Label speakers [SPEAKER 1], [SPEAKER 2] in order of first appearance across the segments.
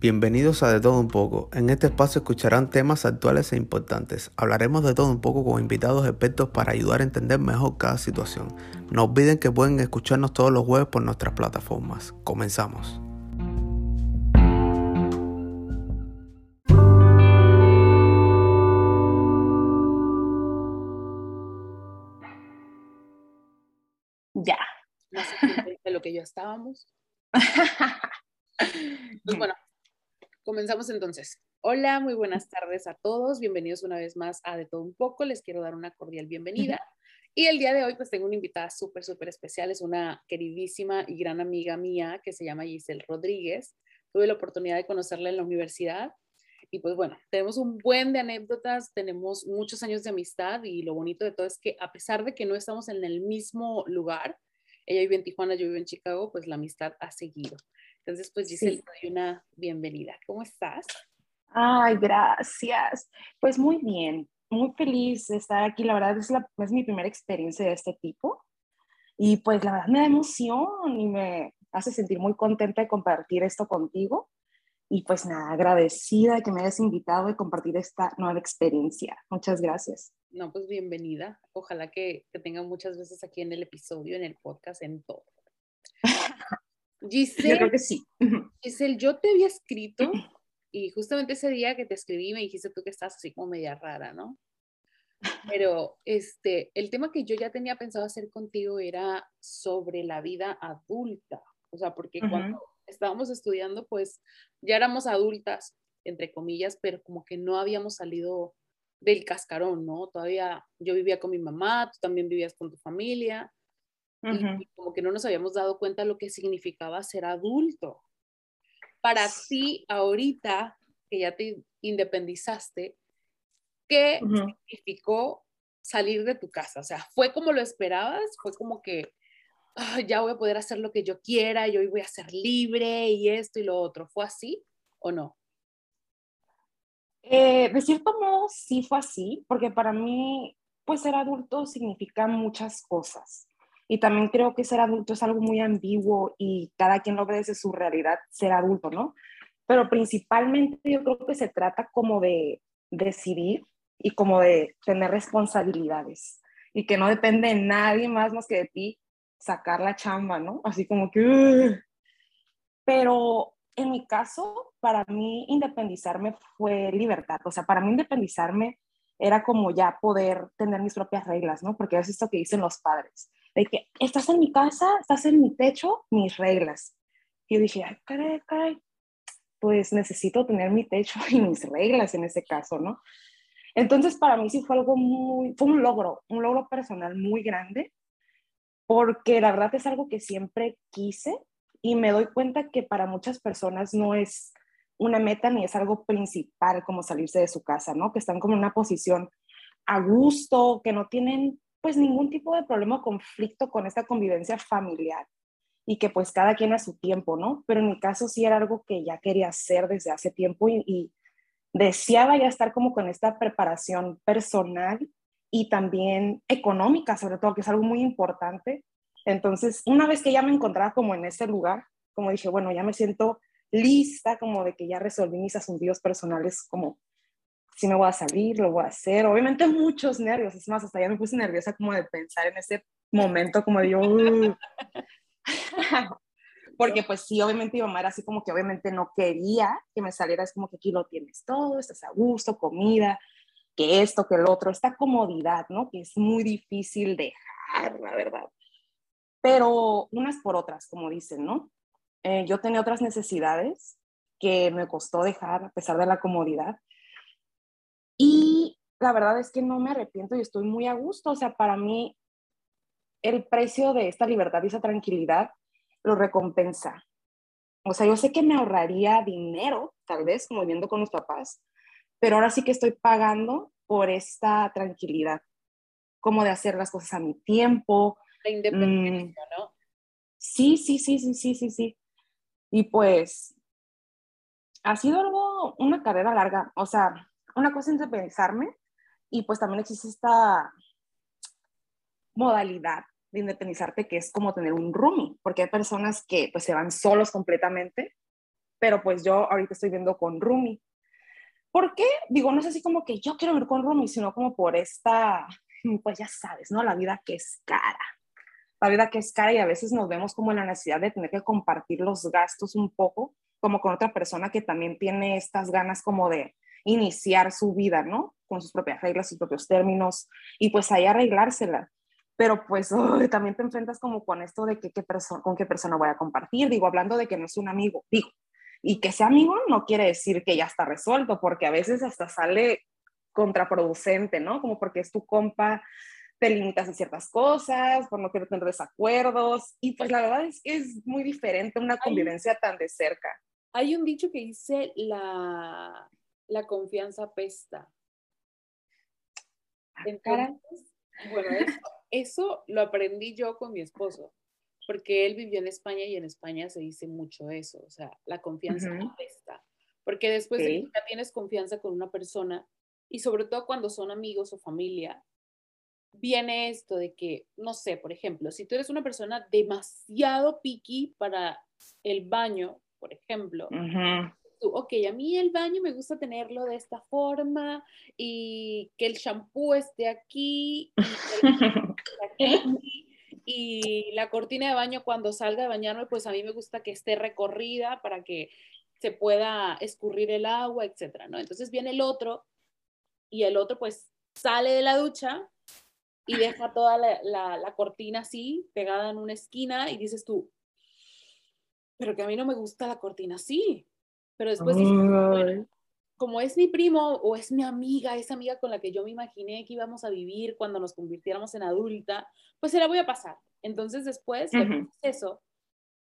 [SPEAKER 1] Bienvenidos a De Todo Un poco. En este espacio escucharán temas actuales e importantes. Hablaremos de todo un poco con invitados expertos para ayudar a entender mejor cada situación. No olviden que pueden escucharnos todos los jueves por nuestras plataformas. Comenzamos.
[SPEAKER 2] Ya.
[SPEAKER 3] No sé de lo que ya estábamos. Pues bueno, Comenzamos entonces. Hola, muy buenas tardes a todos. Bienvenidos una vez más a De Todo Un Poco. Les quiero dar una cordial bienvenida. Y el día de hoy pues tengo una invitada súper, súper especial. Es una queridísima y gran amiga mía que se llama Giselle Rodríguez. Tuve la oportunidad de conocerla en la universidad. Y pues bueno, tenemos un buen de anécdotas, tenemos muchos años de amistad y lo bonito de todo es que a pesar de que no estamos en el mismo lugar, ella vive en Tijuana, yo vivo en Chicago, pues la amistad ha seguido. Entonces, pues Giselle, te doy una bienvenida. ¿Cómo estás?
[SPEAKER 2] Ay, gracias. Pues muy bien, muy feliz de estar aquí. La verdad es, la, es mi primera experiencia de este tipo. Y pues la verdad me da emoción y me hace sentir muy contenta de compartir esto contigo. Y pues nada, agradecida de que me hayas invitado a compartir esta nueva experiencia. Muchas gracias.
[SPEAKER 3] No, pues bienvenida. Ojalá que, que tengan muchas veces aquí en el episodio, en el podcast, en todo.
[SPEAKER 2] Giselle, yo creo que sí.
[SPEAKER 3] Giselle, yo te había escrito y justamente ese día que te escribí me dijiste tú que estás así como media rara, ¿no? Pero este, el tema que yo ya tenía pensado hacer contigo era sobre la vida adulta. O sea, porque cuando estábamos estudiando, pues ya éramos adultas, entre comillas, pero como que no habíamos salido del cascarón, ¿no? Todavía yo vivía con mi mamá, tú también vivías con tu familia, y como que no nos habíamos dado cuenta lo que significaba ser adulto. Para ti, ahorita que ya te independizaste, ¿qué significó salir de tu casa? O sea, ¿fue como lo esperabas? ¿Fue como que ya voy a poder hacer lo que yo quiera y hoy voy a ser libre y esto y lo otro? ¿Fue así o no?
[SPEAKER 2] Eh, de cierto modo sí fue así, porque para mí, pues ser adulto significa muchas cosas. Y también creo que ser adulto es algo muy ambiguo y cada quien lo ve desde su realidad, ser adulto, ¿no? Pero principalmente yo creo que se trata como de decidir y como de tener responsabilidades y que no depende de nadie más más que de ti sacar la chamba, ¿no? Así como que... Pero en mi caso, para mí independizarme fue libertad. O sea, para mí independizarme era como ya poder tener mis propias reglas, ¿no? Porque es esto que dicen los padres de que estás en mi casa, estás en mi techo, mis reglas. Y yo dije, ay, caray, caray, pues necesito tener mi techo y mis reglas en ese caso, ¿no? Entonces, para mí sí fue algo muy, fue un logro, un logro personal muy grande, porque la verdad es algo que siempre quise y me doy cuenta que para muchas personas no es una meta ni es algo principal como salirse de su casa, ¿no? Que están como en una posición a gusto, que no tienen pues ningún tipo de problema o conflicto con esta convivencia familiar y que pues cada quien a su tiempo, ¿no? Pero en mi caso sí era algo que ya quería hacer desde hace tiempo y, deseaba ya estar como con esta preparación personal y también económica, sobre todo, que es algo muy importante. Entonces, una vez que ya me encontraba como en ese lugar, como dije, bueno, ya me siento lista, como de que ya resolví mis asuntos personales como si me voy a salir, lo voy a hacer. Obviamente muchos nervios, es más, hasta ya me puse nerviosa como de pensar en ese momento, como de yo... Porque pues sí, obviamente mi mamá era así como que obviamente no quería que me saliera, es como que aquí lo tienes todo, estás a gusto, comida, que esto, que el otro, esta comodidad, ¿no? Que es muy difícil dejar, la verdad. Pero unas por otras, como dicen, ¿no? Eh, yo tenía otras necesidades que me costó dejar a pesar de la comodidad la verdad es que no me arrepiento y estoy muy a gusto. O sea, para mí el precio de esta libertad y esa tranquilidad lo recompensa. O sea, yo sé que me ahorraría dinero, tal vez, como viviendo con los papás, pero ahora sí que estoy pagando por esta tranquilidad, como de hacer las cosas a mi tiempo.
[SPEAKER 3] La independencia, mm, ¿no?
[SPEAKER 2] Sí, sí, sí, sí, sí, sí, sí. Y pues ha sido algo, una carrera larga. O sea, una cosa es independizarme y pues también existe esta modalidad de independizarte que es como tener un roomie, porque hay personas que pues se van solos completamente pero pues yo ahorita estoy viendo con Rumi. ¿Por qué? Digo, no es así como que yo quiero ver con Rumi, sino como por esta, pues ya sabes, ¿no? La vida que es cara. La vida que es cara y a veces nos vemos como en la necesidad de tener que compartir los gastos un poco, como con otra persona que también tiene estas ganas como de iniciar su vida, ¿no? Con sus propias reglas, sus propios términos y pues ahí arreglársela. Pero pues también te enfrentas como con esto de que, qué con qué persona voy a compartir. Digo, hablando de que no es un amigo, digo, y que sea amigo no quiere decir que ya está resuelto, porque a veces hasta sale contraproducente, ¿no? Como porque es tu compa, te limitas en ciertas cosas, por no querer tener desacuerdos, y pues la verdad es que es muy diferente una convivencia tan de cerca.
[SPEAKER 3] Hay un dicho que dice la, la confianza pesta. Ah, Entonces, bueno, eso, lo aprendí yo con mi esposo, porque él vivió en España y en España se dice mucho eso, o sea, la confianza pesta. Porque después de que ya tienes confianza con una persona, y sobre todo cuando son amigos o familia, viene esto de que, no sé, por ejemplo, si tú eres una persona demasiado picky para el baño, por ejemplo, ok, a mí el baño me gusta tenerlo de esta forma y que el shampoo esté aquí y, la cortina de baño cuando salga de bañarme, pues a mí me gusta que esté recorrida para que se pueda escurrir el agua, etcétera, ¿no? Entonces viene el otro y el otro pues sale de la ducha y deja toda la, la cortina así, pegada en una esquina y dices tú, pero que a mí no me gusta la cortina así, pero después, como es mi primo o es mi amiga, esa amiga con la que yo me imaginé que íbamos a vivir cuando nos convirtiéramos en adulta, pues se la voy a pasar. Entonces después eso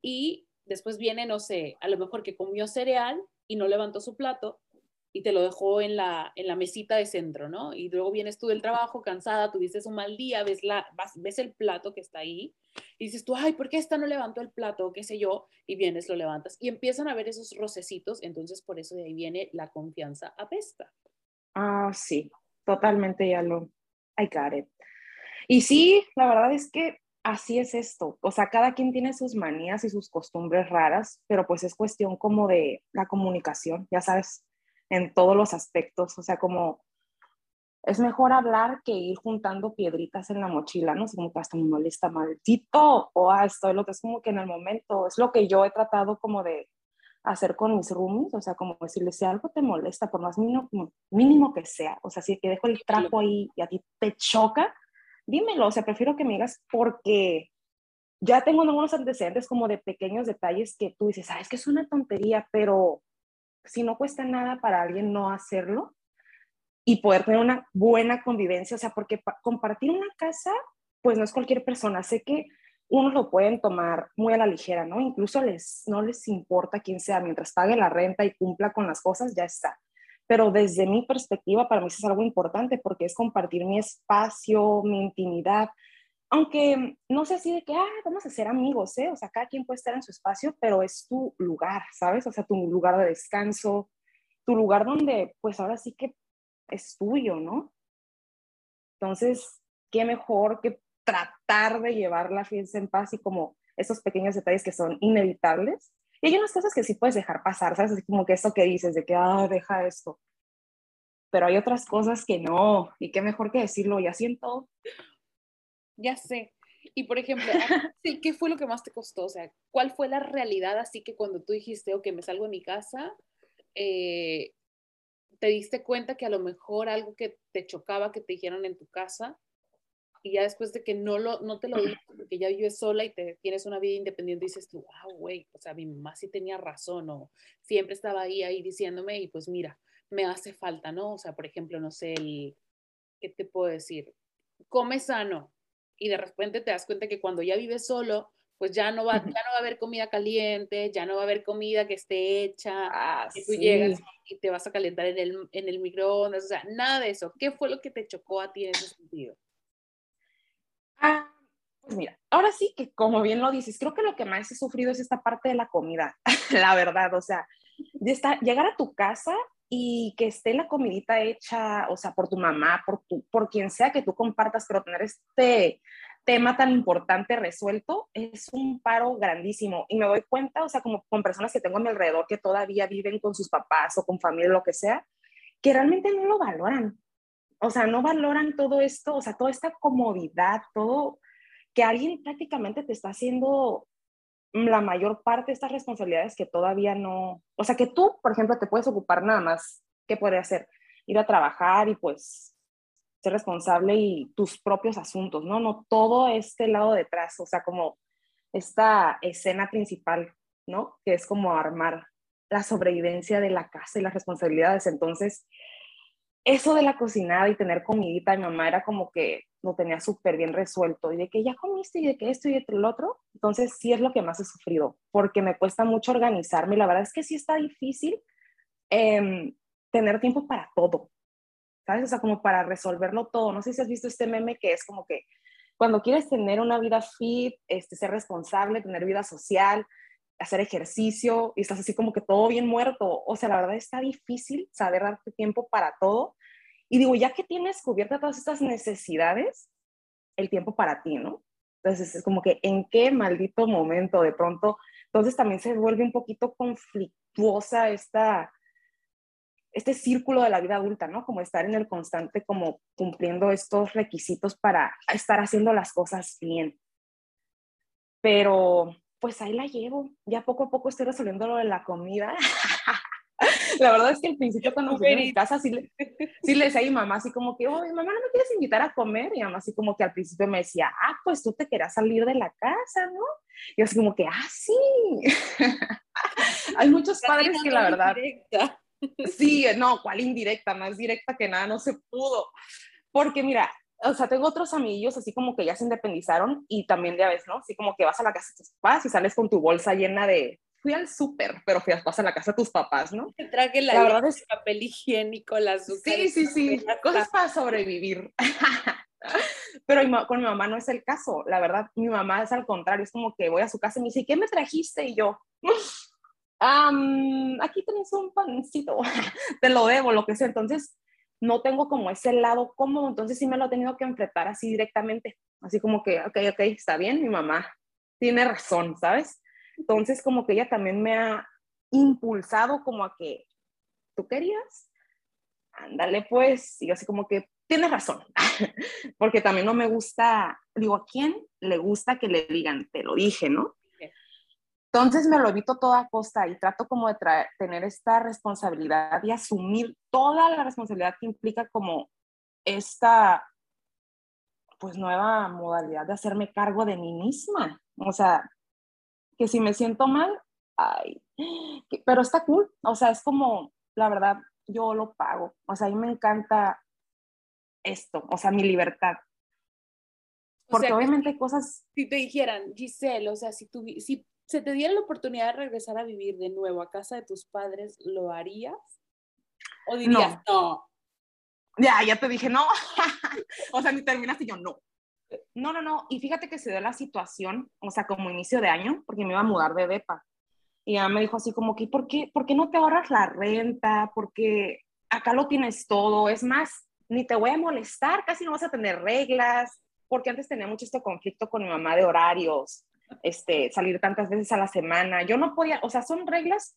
[SPEAKER 3] y después viene, no sé, a lo mejor que comió cereal y no levantó su plato y te lo dejó en la, en la mesita de centro, ¿no? Y luego vienes tú del trabajo cansada, tuviste un mal día, ves, la, ves el plato que está ahí y dices tú, ay, ¿por qué esta no levantó el plato? qué sé yo, y vienes, lo levantas y empiezan a ver esos rocecitos, entonces por eso de ahí viene la confianza apesta.
[SPEAKER 2] Ah, sí, totalmente ya lo, I got it. Y sí, la verdad es que así es esto, o sea, cada quien tiene sus manías y sus costumbres raras, pero pues es cuestión como de la comunicación, ya sabes, en todos los aspectos, o sea, como es mejor hablar que ir juntando piedritas en la mochila, ¿no? Es como que hasta me molesta maldito o ah, esto, lo que es como que en el momento, es lo que yo he tratado como de hacer con mis roomies, o sea, como decirles, si algo te molesta, por más mínimo, mínimo que sea, o sea, si te dejo el trapo ahí y a ti te choca, dímelo, o sea, prefiero que me digas porque ya tengo algunos antecedentes como de pequeños detalles que tú dices, ah, es que es una tontería, pero si no cuesta nada para alguien no hacerlo y poder tener una buena convivencia, o sea, porque compartir una casa, pues no es cualquier persona, sé que unos lo pueden tomar muy a la ligera, ¿no? Incluso les, no les importa quién sea, mientras pague la renta y cumpla con las cosas, ya está. Pero desde mi perspectiva, para mí eso es algo importante porque es compartir mi espacio, mi intimidad, aunque no sé así de que, ah, vamos a ser amigos, ¿eh? O sea, cada quien puede estar en su espacio, pero es tu lugar, ¿sabes? O sea, tu lugar de descanso, tu lugar donde, pues ahora sí que es tuyo, ¿no? Entonces, qué mejor que tratar de llevar la fiesta en paz y como esos pequeños detalles que son inevitables. Y hay unas cosas que sí puedes dejar pasar, ¿sabes? Así como que eso que dices, de que, ah, deja esto. Pero hay otras cosas que no, y qué mejor que decirlo, ya siento
[SPEAKER 3] ya sé. Y por ejemplo, ¿qué fue lo que más te costó? O sea, ¿cuál fue la realidad así que cuando tú dijiste, ok, me salgo de mi casa, eh, te diste cuenta que a lo mejor algo que te chocaba que te dijeron en tu casa y ya después de que no, lo, no te lo dices porque ya vives sola y te, tienes una vida independiente, dices tú, wow, güey, o sea, mi mamá sí tenía razón o siempre estaba ahí, ahí diciéndome y pues mira, me hace falta, ¿no? O sea, por ejemplo, no sé, el, ¿qué te puedo decir? Come sano, y de repente te das cuenta que cuando ya vives solo, pues ya no va, ya no va a haber comida caliente, ya no va a haber comida que esté hecha, ah, tú llegas y te vas a calentar en el, en el microondas, o sea, nada de eso. ¿Qué fue lo que te chocó a ti en ese sentido?
[SPEAKER 2] Ah, pues mira, ahora sí que como bien lo dices, creo que lo que más he sufrido es esta parte de la comida, la verdad, o sea, de estar, llegar a tu casa y que esté la comidita hecha, o sea, por tu mamá, por, tu, por quien sea que tú compartas, pero tener este tema tan importante resuelto, es un paro grandísimo. Y me doy cuenta, o sea, como con personas que tengo a mi alrededor que todavía viven con sus papás o con familia, lo que sea, que realmente no lo valoran. O sea, no valoran todo esto, o sea, toda esta comodidad, todo que alguien prácticamente te está haciendo la mayor parte de estas responsabilidades que todavía no, o sea, que tú, por ejemplo, te puedes ocupar nada más, ¿qué puede hacer? Ir a trabajar y pues ser responsable y tus propios asuntos, ¿no? No todo este lado detrás, o sea, como esta escena principal, ¿no? Que es como armar la sobrevivencia de la casa y las responsabilidades. Entonces, eso de la cocinada y tener comidita, mi mamá era como que lo tenía súper bien resuelto y de que ya comiste y de que esto y de lo otro. Entonces, sí es lo que más he sufrido, porque me cuesta mucho organizarme la verdad es que sí está difícil em, tener tiempo para todo, ¿sabes? O sea, como para resolverlo todo. No sé si has visto este meme que es como que cuando quieres tener una vida fit, este, ser responsable, tener vida social, hacer ejercicio y estás así como que todo bien muerto. O sea, la verdad está difícil saber darte tiempo para todo. Y digo, ya que tienes cubiertas todas estas necesidades, el tiempo para ti, ¿no? Entonces es como que en qué maldito momento de pronto, entonces también se vuelve un poquito conflictuosa esta, este círculo de la vida adulta, ¿no? Como estar en el constante, como cumpliendo estos requisitos para estar haciendo las cosas bien. Pero pues ahí la llevo. Ya poco a poco estoy resolviendo lo de la comida. la verdad es que al principio cuando fui a mi casa sí le, sí le decía a mi mamá así como que, oye, mamá, ¿no me quieres invitar a comer? Y mamá así como que al principio me decía, ah, pues tú te querías salir de la casa, ¿no? Y así como que, ah, sí. Hay muchos padres que la verdad... sí, no, ¿cuál indirecta? Más directa que nada, no se pudo. Porque mira, o sea, tengo otros amigos así como que ya se independizaron y también ya ves, ¿no? Así como que vas a la casa de tus papás y sales con tu bolsa llena de, fui al súper, pero fui a, vas a la casa de tus papás, ¿no?
[SPEAKER 3] Te traje la, verdad es papel higiénico, las
[SPEAKER 2] Sí, sí, sí, cosas para sobrevivir. pero con mi mamá no es el caso, la verdad, mi mamá es al contrario, es como que voy a su casa y me dice, ¿qué me trajiste? Y yo, aquí tenés un pancito, te lo debo, lo que sea. Entonces, no tengo como ese lado cómodo, entonces sí me lo he tenido que enfrentar así directamente, así como que, ok, ok, está bien, mi mamá tiene razón, ¿sabes? Entonces como que ella también me ha impulsado como a que, ¿tú querías? Ándale pues, y así como que, tienes razón, porque también no me gusta, digo, ¿a quién le gusta que le digan, te lo dije, ¿no? Entonces me lo evito toda costa y trato como de tener esta responsabilidad y asumir toda la responsabilidad que implica como esta pues nueva modalidad de hacerme cargo de mí misma. O sea, que si me siento mal, ay, pero está cool. O sea, es como, la verdad, yo lo pago. O sea, a mí me encanta esto, o sea, mi libertad. Porque obviamente hay cosas...
[SPEAKER 3] Si te dijeran, Giselle, o sea, si, tú, si se te diera la oportunidad de regresar a vivir de nuevo a casa de tus padres, ¿lo harías? ¿O dirías no?
[SPEAKER 2] Ya, ya te dije no. o sea, ni terminaste y yo no. No, no, no. Y fíjate que se dio la situación, o sea, como inicio de año, porque me iba a mudar de DEPA. Y ella me dijo así como que, ¿por qué, ¿por qué no te ahorras la renta? Porque acá lo tienes todo. Es más, ni te voy a molestar, casi no vas a tener reglas. Porque antes tenía mucho este conflicto con mi mamá de horarios este, salir tantas veces a la semana. Yo no podía, o sea, son reglas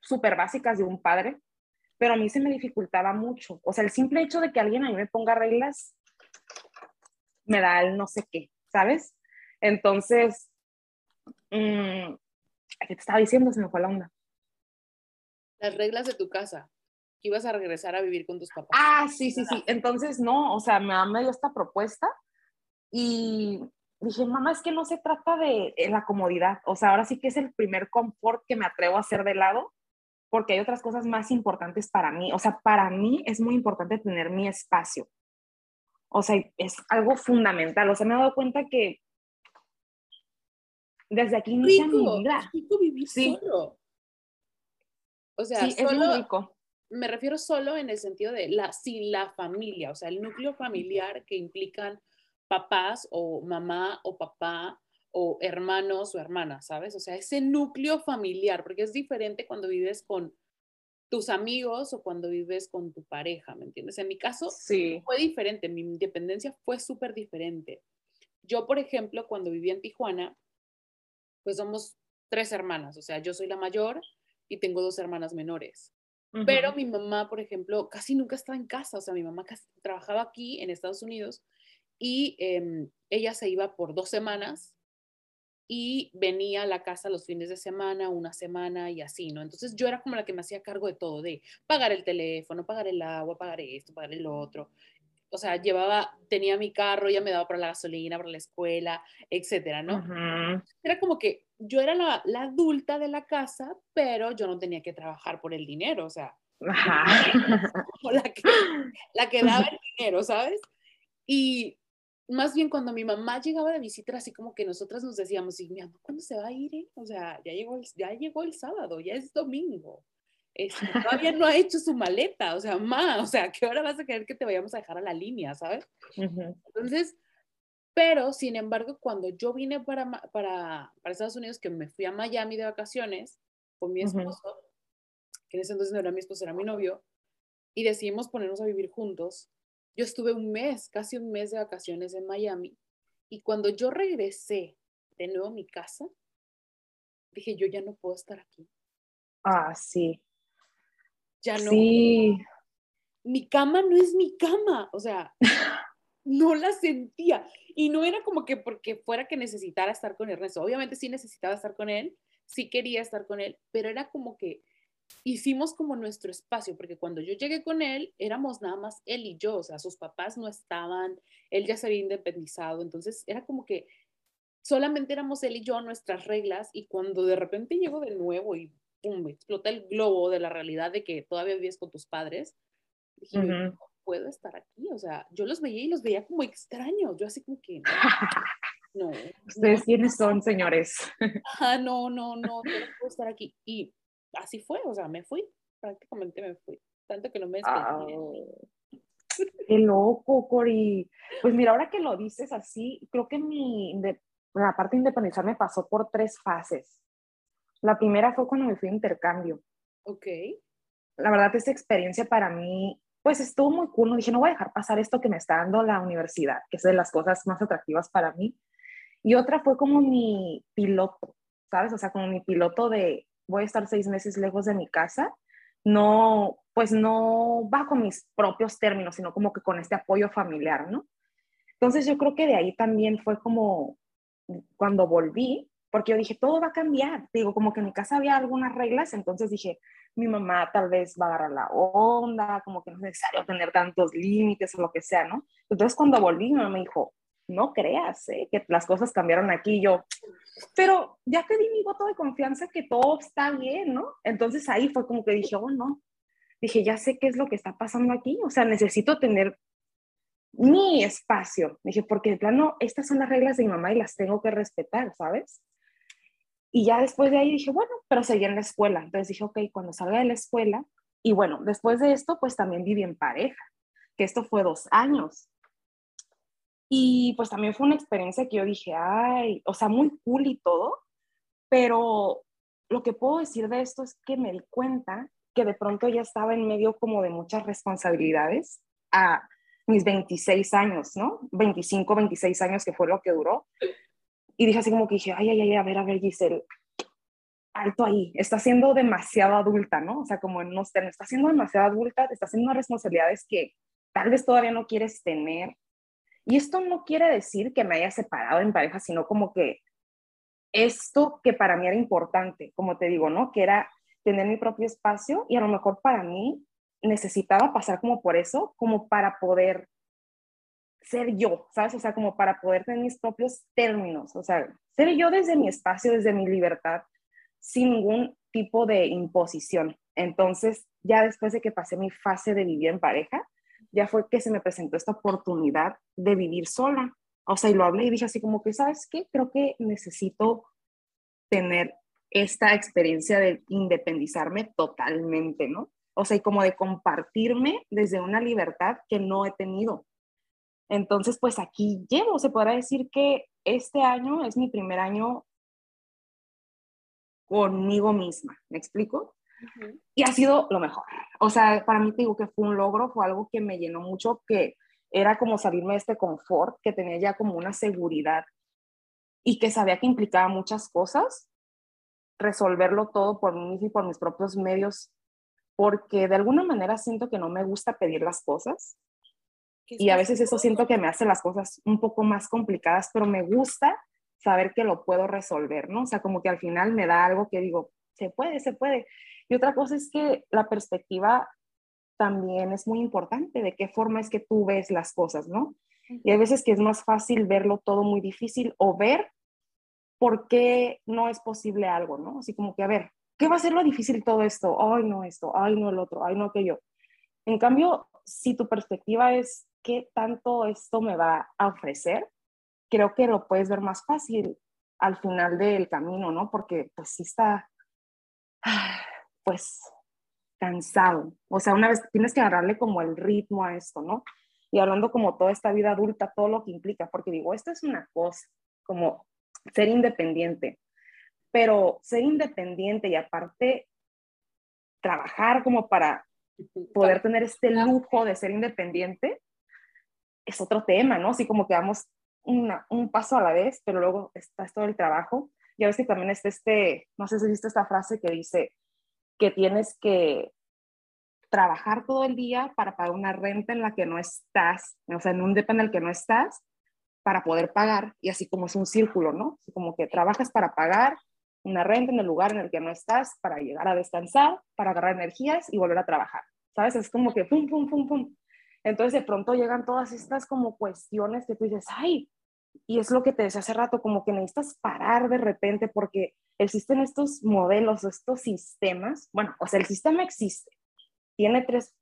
[SPEAKER 2] súper básicas de un padre, pero a mí se me dificultaba mucho. O sea, el simple hecho de que alguien a mí me ponga reglas me da el no sé qué, ¿sabes? Entonces, mm, ¿qué te estaba diciendo? Se me fue la onda.
[SPEAKER 3] Las reglas de tu casa. Ibas a regresar a vivir con tus papás.
[SPEAKER 2] Ah, sí, sí, sí. Entonces, no, o sea, me, me dio esta propuesta y dije, mamá, es que no se trata de la comodidad, o sea, ahora sí que es el primer confort que me atrevo a hacer de lado, porque hay otras cosas más importantes para mí, o sea, para mí es muy importante tener mi espacio, o sea, es algo fundamental, o sea, me he dado cuenta que desde aquí inicia mi vida.
[SPEAKER 3] rico vivir sí. solo. O sea,
[SPEAKER 2] sí, es muy rico.
[SPEAKER 3] Me refiero solo en el sentido de la, sin la familia, o sea, el núcleo familiar que implican papás o mamá o papá o hermanos o hermanas, ¿sabes? O sea, ese núcleo familiar, porque es diferente cuando vives con tus amigos o cuando vives con tu pareja, ¿me entiendes? En mi caso
[SPEAKER 2] sí.
[SPEAKER 3] fue diferente, mi independencia fue súper diferente. yo, por ejemplo, cuando vivía en Tijuana, pues somos tres hermanas, o sea, yo soy la mayor y tengo dos hermanas menores. Pero mi mamá, por ejemplo, casi nunca estaba en casa, o sea, mi mamá casi, trabajaba aquí en Estados Unidos y em, ella se iba por dos semanas y venía a la casa los fines de semana, una semana y así, ¿no? Entonces yo era como la que me hacía cargo de todo, de pagar el teléfono, pagar el agua, pagar esto, pagar el otro. O sea, llevaba, tenía mi carro, ya me daba para la gasolina, para la escuela, etcétera, ¿no? Era como que yo era la, la, adulta de la casa, pero yo no tenía que trabajar por el dinero, o sea, la que, la que daba el dinero, ¿sabes? Y más bien cuando mi mamá llegaba de visita, así como que nosotras nos decíamos, y mi mamá, ¿cuándo se va a ir? Eh? O sea, ya llegó, el, ya llegó el sábado, ya es domingo. Este, todavía no ha hecho su maleta, o sea, ma, o sea, ¿qué hora vas a querer que te vayamos a dejar a la línea, sabes? Entonces, pero, sin embargo, cuando yo vine para, para, para Estados Unidos, que me fui a Miami de vacaciones con mi esposo, que en ese entonces no era mi esposo, era mi novio, y decidimos ponernos a vivir juntos, yo estuve un mes, casi un mes de vacaciones en Miami y cuando yo regresé de nuevo a mi casa, dije, yo ya no puedo estar aquí.
[SPEAKER 2] Ah, sí.
[SPEAKER 3] Ya no. Sí. Mi cama no es mi cama, o sea, no la sentía. Y no era como que porque fuera que necesitara estar con Ernesto. Obviamente sí necesitaba estar con él, sí quería estar con él, pero era como que hicimos como nuestro espacio, porque cuando yo llegué con él, éramos nada más él y yo, o sea, sus papás no estaban, él ya se había independizado, entonces era como que solamente éramos él y yo, nuestras reglas, y cuando de repente llego de nuevo y pum, explota el globo de la realidad de que todavía vives con tus padres, dije, no puedo estar aquí, o sea, yo los veía y los veía como extraños, yo así como que... No.
[SPEAKER 2] ¿Ustedes quiénes son, señores?
[SPEAKER 3] Ah, no, no, no, no puedo estar aquí. Y así fue, o sea, me fui, prácticamente me fui, tanto que no me despedí.
[SPEAKER 2] qué loco, Cori. Pues mira, ahora que lo dices así, creo que mi, de, la parte de independizar pasó por tres fases. La primera fue cuando me fui a intercambio.
[SPEAKER 3] Ok.
[SPEAKER 2] La verdad, esa experiencia para mí, pues estuvo muy cool. No dije, no voy a dejar pasar esto que me está dando la universidad, que es de las cosas más atractivas para mí. Y otra fue como mi piloto, ¿sabes? O sea, como mi piloto de, voy a estar seis meses lejos de mi casa, no, pues no bajo mis propios términos, sino como que con este apoyo familiar, ¿no? Entonces yo creo que de ahí también fue como cuando volví, porque yo dije, todo va a cambiar. Digo, como que en mi casa había algunas reglas, entonces dije, mi mamá tal vez va a agarrar la onda, como que no es necesario tener tantos límites o lo que sea, ¿no? Entonces cuando volví, mi mamá me dijo, no creas ¿eh? que las cosas cambiaron aquí. Yo, pero ya te di mi voto de confianza que todo está bien, ¿no? Entonces ahí fue como que dije, oh, no. Dije, ya sé qué es lo que está pasando aquí. O sea, necesito tener mi espacio. Dije, porque de plano, estas son las reglas de mi mamá y las tengo que respetar, ¿sabes? Y ya después de ahí dije, bueno, pero seguí en la escuela. Entonces dije, ok, cuando salga de la escuela, y bueno, después de esto, pues también viví en pareja, que esto fue dos años. Y pues también fue una experiencia que yo dije, ay, o sea, muy cool y todo, pero lo que puedo decir de esto es que me di cuenta que de pronto ya estaba en medio como de muchas responsabilidades a mis 26 años, ¿no? 25, 26 años que fue lo que duró. Y dije así como que dije, ay, ay, ay, a ver, a ver, Giselle, alto ahí, está siendo demasiado adulta, ¿no? O sea, como no está siendo demasiado adulta, está haciendo responsabilidades que tal vez todavía no quieres tener, y esto no quiere decir que me haya separado en pareja, sino como que esto que para mí era importante, como te digo, ¿no? Que era tener mi propio espacio y a lo mejor para mí necesitaba pasar como por eso, como para poder ser yo, ¿sabes? O sea, como para poder tener mis propios términos, o sea, ser yo desde mi espacio, desde mi libertad, sin ningún tipo de imposición. Entonces, ya después de que pasé mi fase de vivir en pareja, ya fue que se me presentó esta oportunidad de vivir sola. O sea, y lo hablé y dije así como que, ¿sabes qué? Creo que necesito tener esta experiencia de independizarme totalmente, ¿no? O sea, y como de compartirme desde una libertad que no he tenido. Entonces, pues aquí llevo, se podrá decir que este año es mi primer año conmigo misma, ¿me explico? Y ha sido lo mejor. O sea, para mí te digo que fue un logro, fue algo que me llenó mucho, que era como salirme de este confort, que tenía ya como una seguridad y que sabía que implicaba muchas cosas, resolverlo todo por mí y por mis propios medios, porque de alguna manera siento que no me gusta pedir las cosas. Y a veces eso siento que me hace las cosas un poco más complicadas, pero me gusta saber que lo puedo resolver, ¿no? O sea, como que al final me da algo que digo, se puede, se puede. Y otra cosa es que la perspectiva también es muy importante, de qué forma es que tú ves las cosas, ¿no? Y hay veces que es más fácil verlo todo muy difícil o ver por qué no es posible algo, ¿no? Así como que, a ver, ¿qué va a ser lo difícil todo esto? Ay, no esto, ay, no el otro, ay, no aquello. En cambio, si tu perspectiva es qué tanto esto me va a ofrecer, creo que lo puedes ver más fácil al final del camino, ¿no? Porque pues sí está, pues, cansado. O sea, una vez tienes que agarrarle como el ritmo a esto, ¿no? y hablando como toda esta vida adulta, todo lo que implica, porque digo, esto es una cosa, como ser independiente, pero ser independiente y aparte trabajar como para poder tener este lujo de ser independiente, es otro tema, ¿no? Así como que damos un paso a la vez, pero luego está todo el trabajo. Y a veces también está este, no sé si viste esta frase que dice que tienes que trabajar todo el día para pagar una renta en la que no estás, o sea, en un depa en el que no estás, para poder pagar, y así como es un círculo, ¿no? Como que trabajas para pagar una renta en el lugar en el que no estás, para llegar a descansar, para agarrar energías y volver a trabajar, ¿sabes? Es como que pum, pum, pum, pum. Entonces de pronto llegan todas estas como cuestiones que tú dices, ay, y es lo que te decía hace rato, como que necesitas parar de repente porque existen estos modelos, estos sistemas, bueno, o sea, el sistema existe, tiene tres,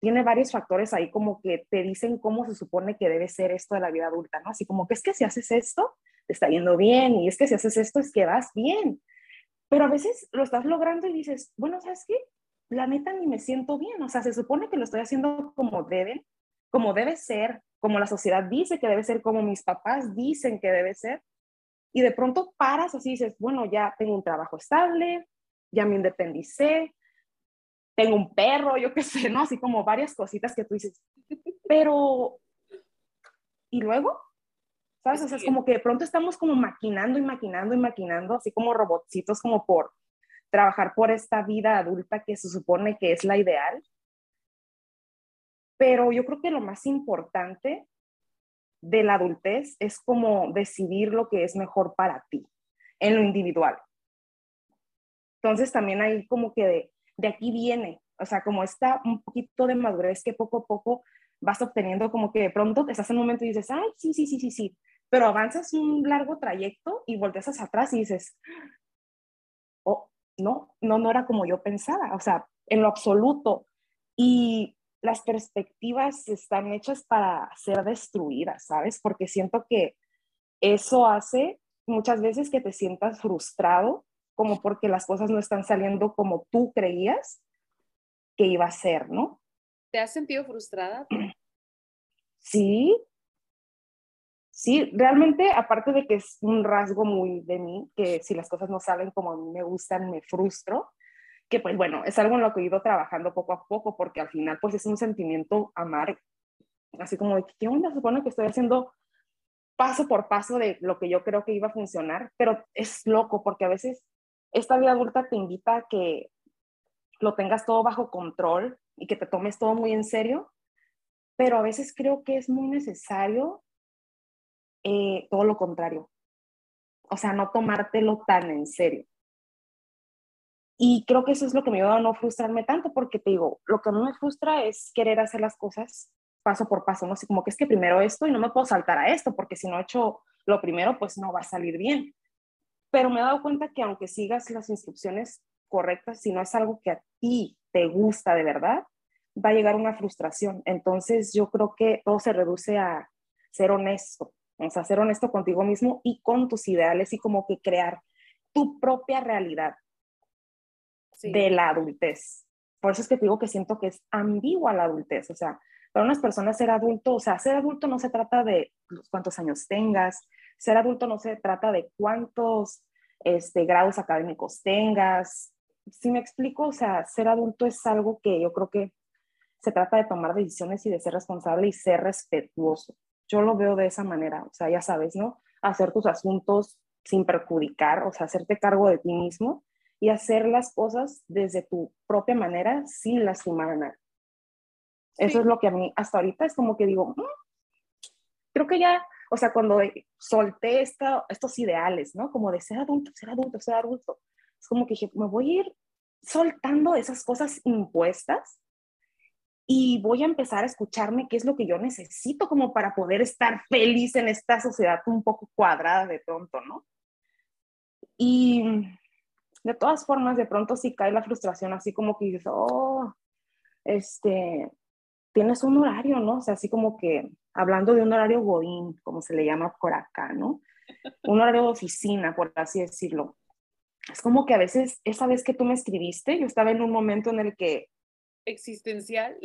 [SPEAKER 2] tiene varios factores ahí como que te dicen cómo se supone que debe ser esto de la vida adulta, ¿no? Así como que es que si haces esto, te está yendo bien, y es que si haces esto, es que vas bien. Pero a veces lo estás logrando y dices, bueno, ¿sabes qué? La neta ni me siento bien, o sea, se supone que lo estoy haciendo como deben, como debe ser, como la sociedad dice que debe ser, como mis papás dicen que debe ser. Y de pronto paras así y dices, bueno, ya tengo un trabajo estable, ya me independicé, tengo un perro, yo qué sé, ¿no? Así como varias cositas que tú dices, pero, ¿y luego? ¿Sabes? O sea, es como que de pronto estamos como maquinando y maquinando y maquinando, así como robotcitos, como por trabajar por esta vida adulta que se supone que es la ideal. Pero yo creo que lo más importante de la adultez es como decidir lo que es mejor para ti, en lo individual. Entonces también hay como que de, de aquí viene, o sea, como está un poquito de madurez que poco a poco vas obteniendo, como que de pronto estás en un momento y dices, ay, sí, sí, sí, sí, sí, pero avanzas un largo trayecto y volteas hacia atrás y dices, oh, no, no, no era como yo pensaba, o sea, en lo absoluto. Y las perspectivas están hechas para ser destruidas, ¿sabes? Porque siento que eso hace muchas veces que te sientas frustrado como porque las cosas no están saliendo como tú creías que iba a ser, ¿no?
[SPEAKER 3] ¿Te has sentido frustrada?
[SPEAKER 2] Sí. Sí, realmente, aparte de que es un rasgo muy de mí, que si las cosas no salen como a mí me gustan, me frustro, que pues bueno, es algo en lo que he ido trabajando poco a poco, porque al final pues es un sentimiento amargo, así como de, ¿qué onda? Supone que estoy haciendo paso por paso de lo que yo creo que iba a funcionar, pero es loco porque a veces esta vida adulta te invita a que lo tengas todo bajo control y que te tomes todo muy en serio, pero a veces creo que es muy necesario eh, todo lo contrario. O sea, no tomártelo tan en serio. Y creo que eso es lo que me ayuda a no frustrarme tanto, porque te digo, lo que no me frustra es querer hacer las cosas paso por paso, ¿no? Así como que es que primero esto y no me puedo saltar a esto, porque si no he hecho lo primero, pues no va a salir bien pero me he dado cuenta que aunque sigas las instrucciones correctas, si no es algo que a ti te gusta de verdad, va a llegar una frustración. Entonces yo creo que todo se reduce a ser honesto, o sea, ser honesto contigo mismo y con tus ideales y como que crear tu propia realidad de la adultez. Por eso es que te digo que siento que es ambigua la adultez, o sea, para unas personas ser adulto, o sea, ser adulto no se trata de cuántos años tengas, ser adulto no se trata de cuántos este, grados académicos tengas. Si me explico, o sea, ser adulto es algo que yo creo que se trata de tomar decisiones y de ser responsable y ser respetuoso. Yo lo veo de esa manera, o sea, ya sabes, ¿no? Hacer tus asuntos sin perjudicar, o sea, hacerte cargo de ti mismo y hacer las cosas desde tu propia manera sin lastimar a nadie. Eso es lo que a mí hasta ahorita es como que digo, mm, creo que ya, o sea, cuando solté esta, estos ideales, ¿no? Como de ser adulto, ser adulto, ser adulto, es como que dije, me voy a ir soltando esas cosas impuestas y voy a empezar a escucharme qué es lo que yo necesito como para poder estar feliz en esta sociedad un poco cuadrada de pronto, ¿no? Y de todas formas, de pronto sí cae la frustración, así como que dices, oh, este, tienes un horario, ¿no? O sea, así como que hablando de un horario godín, como se le llama por acá, ¿no? Un horario de oficina, por así decirlo. Es como que a veces, esa vez que tú me escribiste, yo estaba en un momento en el que...
[SPEAKER 3] Existencial.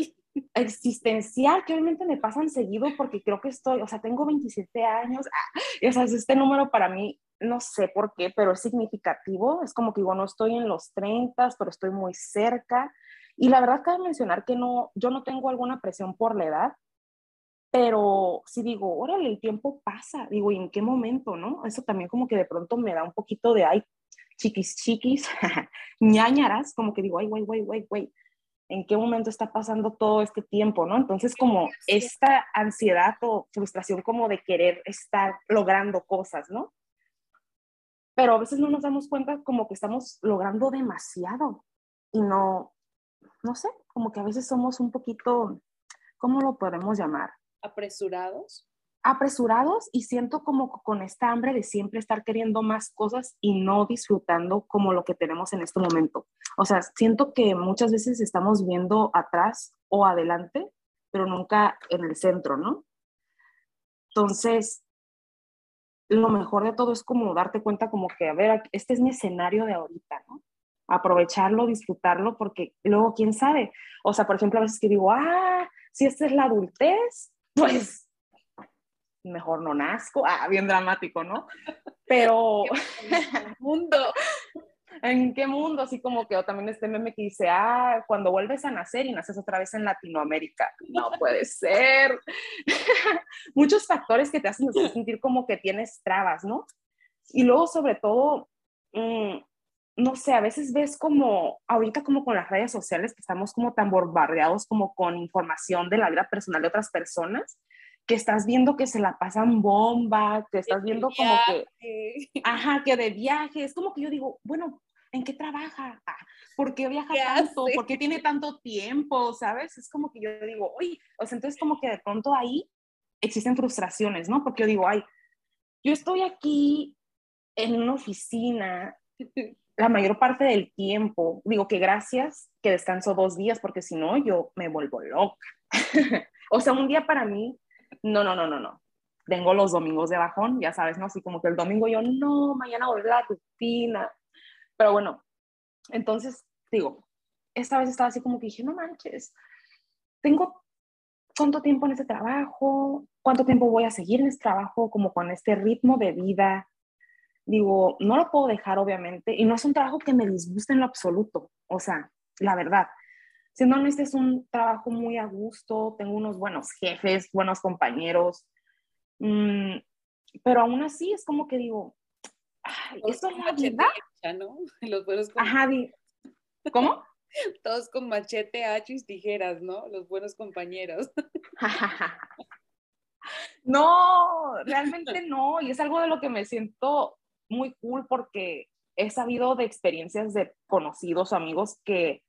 [SPEAKER 2] Existencial, que obviamente me pasan seguido porque creo que estoy, o sea, tengo 27 años, ah, y, o sea, este número para mí no sé por qué, pero es significativo. Es como que digo, no estoy en los 30, pero estoy muy cerca. Y la verdad, cabe mencionar que no, yo no tengo alguna presión por la edad, pero si digo, órale, el tiempo pasa, digo, ¿y en qué momento, no? Eso también como que de pronto me da un poquito de, ay, chiquis, chiquis, ñañaras, como que digo, ay, güey, güey, güey, güey, ¿en qué momento está pasando todo este tiempo, no? Entonces, como esta ansiedad o frustración como de querer estar logrando cosas, ¿no? Pero a veces no nos damos cuenta como que estamos logrando demasiado y no, no sé, como que a veces somos un poquito, ¿cómo lo podemos llamar?
[SPEAKER 3] Apresurados.
[SPEAKER 2] Apresurados y siento como con esta hambre de siempre estar queriendo más cosas y no disfrutando como lo que tenemos en este momento. O sea, siento que muchas veces estamos viendo atrás o adelante, pero nunca en el centro, ¿no? Entonces, lo mejor de todo es como darte cuenta como que, a ver, este es mi escenario de ahorita, ¿no? Aprovecharlo, disfrutarlo, porque luego, quién sabe. O sea, por ejemplo, a veces que digo, ah, si esta es la adultez, pues mejor no nazco. Ah, bien dramático, ¿no? Pero...
[SPEAKER 3] mundo.
[SPEAKER 2] ¿En qué mundo? Así como que o también este meme que dice, ah, cuando vuelves a nacer y naces otra vez en Latinoamérica. No puede ser. Muchos factores que te hacen sentir como que tienes trabas, ¿no? Y luego, sobre todo, mm, no sé, a veces ves como, ahorita como con las redes sociales, que estamos como tan bombardeados como con información de la vida personal de otras personas, que estás viendo que se la pasan bomba, que estás viendo como que, ajá, que de viaje, es como que yo digo, bueno, ¿en qué trabaja? Ah, ¿Por qué viaja tanto? ¿Por qué tiene tanto tiempo? ¿Sabes? Es como que yo digo, uy, o sea, entonces como que de pronto ahí existen frustraciones, ¿no? Porque yo digo, ay, yo estoy aquí en una oficina la mayor parte del tiempo, digo que gracias que descanso dos días, porque si no, yo me vuelvo loca. o sea, un día para mí no, no, no, no, no. Tengo los domingos de bajón, ya sabes, ¿no? Así como que el domingo yo, no, mañana volver a la rutina. Pero bueno, entonces, digo, esta vez estaba así como que dije, no manches, tengo cuánto tiempo en este trabajo, cuánto tiempo voy a seguir en este trabajo, como con este ritmo de vida. Digo, no lo puedo dejar, obviamente, y no es un trabajo que me disguste en lo absoluto, o sea, la verdad. Siendo este es un trabajo muy a gusto, tengo unos buenos jefes, buenos compañeros, mm, pero aún así es como que digo, esto es la vida.
[SPEAKER 3] ¿no? Los buenos
[SPEAKER 2] Ajá, ¿cómo?
[SPEAKER 3] Todos con machete, hacha y tijeras, ¿no? Los buenos compañeros.
[SPEAKER 2] no, realmente no, y es algo de lo que me siento muy cool porque he sabido de experiencias de conocidos, amigos que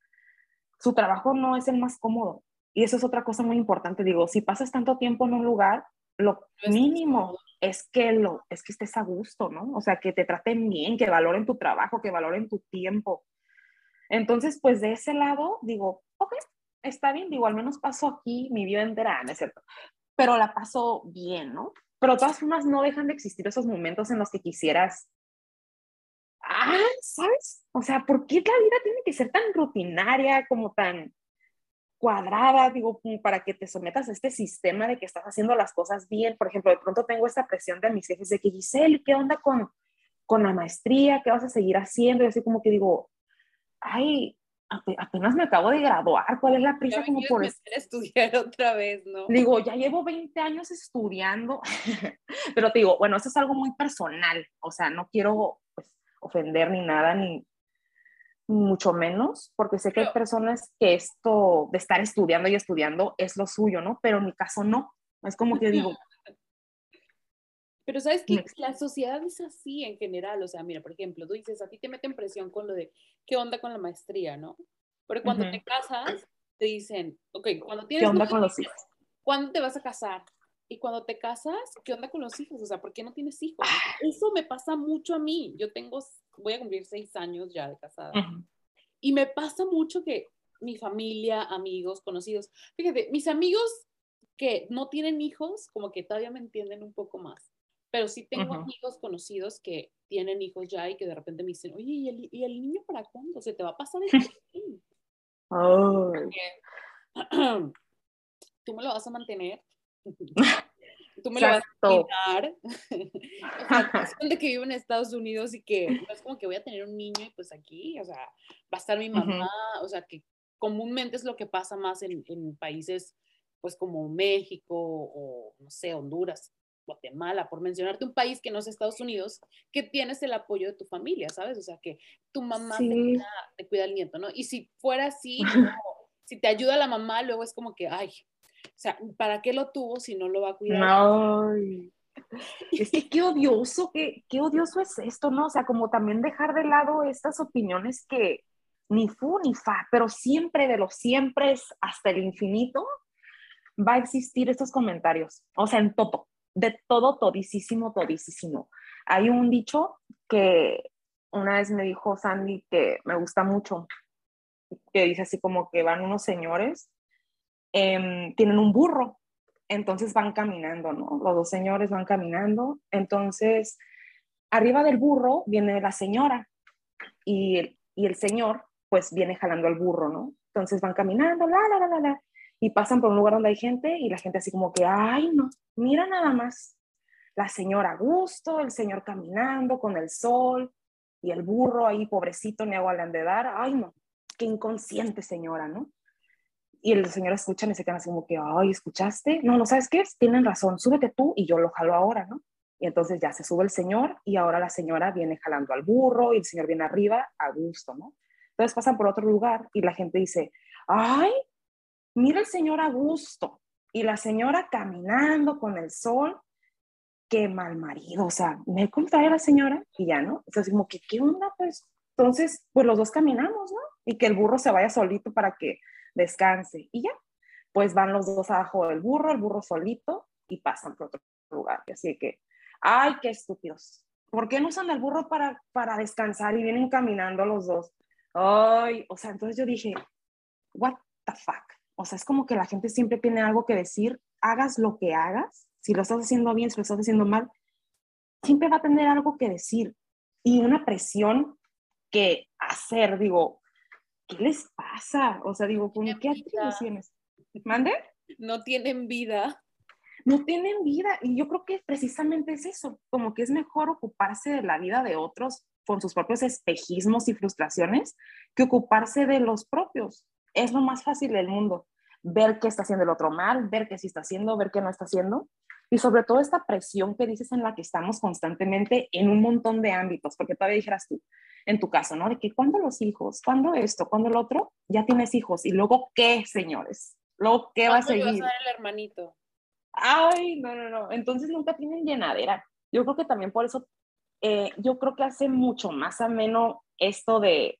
[SPEAKER 2] su trabajo no es el más cómodo. Y eso es otra cosa muy importante. Digo, si pasas tanto tiempo en un lugar, lo mínimo es que, lo, es que estés a gusto, ¿no? O sea, que te traten bien, que valoren tu trabajo, que valoren tu tiempo. Entonces, pues de ese lado, digo, ok, está bien, digo, al menos paso aquí mi vida entera, ¿no es cierto? Pero la paso bien, ¿no? Pero de todas formas no dejan de existir esos momentos en los que quisieras ah, ¿sabes? O sea, ¿por qué la vida tiene que ser tan rutinaria, como tan cuadrada, digo, para que te sometas a este sistema de que estás haciendo las cosas bien? Por ejemplo, de pronto tengo esta presión de mis jefes de que, Giselle, ¿qué onda con, con la maestría? ¿Qué vas a seguir haciendo? Y así como que digo, ay, apenas me acabo de graduar, ¿cuál es la prisa como por
[SPEAKER 3] estudiar otra vez, no?
[SPEAKER 2] Digo, ya llevo 20 años estudiando, pero te digo, bueno, eso es algo muy personal, o sea, no quiero ofender ni nada, ni mucho menos, porque sé que hay personas que esto de estar estudiando y estudiando es lo suyo, ¿no? Pero en mi caso no, es como que digo...
[SPEAKER 3] Pero sabes que la sociedad es así en general, o sea, mira, por ejemplo, tú dices, a ti te meten presión con lo de qué onda con la maestría, ¿no? Porque cuando te casas, te dicen, ok, cuando tienes...
[SPEAKER 2] ¿Qué onda con los hijos?
[SPEAKER 3] ¿Cuándo te vas a casar? Y cuando te casas, ¿qué onda con los hijos? O sea, ¿por qué no tienes hijos? Eso me pasa mucho a mí. Yo tengo, voy a cumplir seis años ya de casada. Y me pasa mucho que mi familia, amigos, conocidos, fíjate, mis amigos que no tienen hijos, como que todavía me entienden un poco más. Pero sí tengo amigos conocidos que tienen hijos ya y que de repente me dicen, oye, ¿y el, y el niño para cuándo? ¿Se te va a pasar el
[SPEAKER 2] oh.
[SPEAKER 3] Tú me lo vas a mantener. Tú me lo vas a cuidar. es donde que vivo en Estados Unidos y que no es como que voy a tener un niño y pues aquí, o sea, va a estar mi mamá, o sea, que comúnmente es lo que pasa más en, en países pues como México o no sé, Honduras, Guatemala, por mencionarte un país que no es Estados Unidos, que tienes el apoyo de tu familia, ¿sabes? O sea, que tu mamá te, cuida, al nieto, ¿no? Y si fuera así, si te ayuda la mamá, luego es como que, ay, o sea, ¿para qué lo tuvo si no lo va a cuidar?
[SPEAKER 2] No. Es que qué odioso, qué, qué odioso es esto, ¿no? O sea, como también dejar de lado estas opiniones que ni fu ni fa, pero siempre de los siempre hasta el infinito va a existir estos comentarios, o sea, en todo, de todo, todísimo, todísimo. Hay un dicho que una vez me dijo Sandy que me gusta mucho, que dice así como que van unos señores, em, tienen un burro, entonces van caminando, ¿no? Los dos señores van caminando, entonces arriba del burro viene la señora y, y el señor pues viene jalando al burro, ¿no? Entonces van caminando, la, la, la, la, la, y pasan por un lugar donde hay gente y la gente así como que, ay, no, mira nada más. La señora a gusto, el señor caminando con el sol y el burro ahí, pobrecito, ni agua le han de dar. Ay, no, qué inconsciente señora, ¿no? Y el señor escucha y se quedan así como que, ay, ¿escuchaste? No, no, ¿sabes qué? Tienen razón, súbete tú y yo lo jalo ahora, ¿no? Y entonces ya se sube el señor y ahora la señora viene jalando al burro y el señor viene arriba a gusto, ¿no? Entonces pasan por otro lugar y la gente dice, ay, mira el señor a gusto y la señora caminando con el sol, qué mal marido, o sea, me a la señora y ya, ¿no? Sea, como que, ¿qué onda? Pues, entonces, pues los dos caminamos, ¿no? Y que el burro se vaya solito para que descanse y ya. Pues van los dos abajo del burro, el burro solito y pasan por otro lugar. Así que, ay, qué estúpidos. ¿Por qué no usan el burro para, para descansar y vienen caminando los dos? Ay, o sea, entonces yo dije, what the fuck? O sea, es como que la gente siempre tiene algo que decir, hagas lo que hagas, si lo estás haciendo bien, si lo estás haciendo mal, siempre va a tener algo que decir y una presión que hacer. Digo, ¿qué les pasa? O sea, digo, ¿con qué atribuciones? ¿Mande?
[SPEAKER 3] No tienen vida.
[SPEAKER 2] No tienen vida. Y yo creo que precisamente es eso, como que es mejor ocuparse de la vida de otros con sus propios espejismos y frustraciones que ocuparse de los propios es lo más fácil del mundo. Ver qué está haciendo el otro mal, ver qué sí está haciendo, ver qué no está haciendo. Y sobre todo esta presión que dices en la que estamos constantemente en un montón de ámbitos, porque todavía dijeras tú, en tu caso, ¿no? De que cuando los hijos, cuando esto, cuando el otro, ya tienes hijos. Y luego, ¿qué, señores? Luego, ¿qué va a seguir? Vas a
[SPEAKER 3] dar el hermanito?
[SPEAKER 2] Ay, no, no, no. Entonces nunca tienen llenadera. Yo creo que también por eso, eh, yo creo que hace mucho más ameno esto de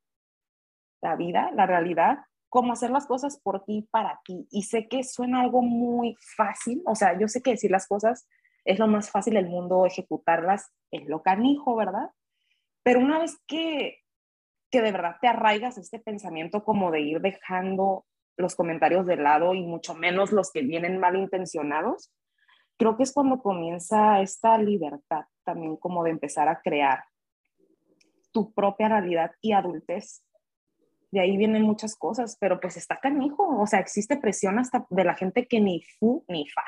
[SPEAKER 2] la vida, la realidad, cómo hacer las cosas por ti, para ti. Y sé que suena algo muy fácil, o sea, yo sé que decir las cosas es lo más fácil del mundo, ejecutarlas es lo canijo, ¿verdad? Pero una vez que, que de verdad te arraigas este pensamiento como de ir dejando los comentarios de lado y mucho menos los que vienen malintencionados, creo que es cuando comienza esta libertad también como de empezar a crear tu propia realidad y adultez de ahí vienen muchas cosas, pero pues está canijo, o sea, existe presión hasta de la gente que ni fu ni fa.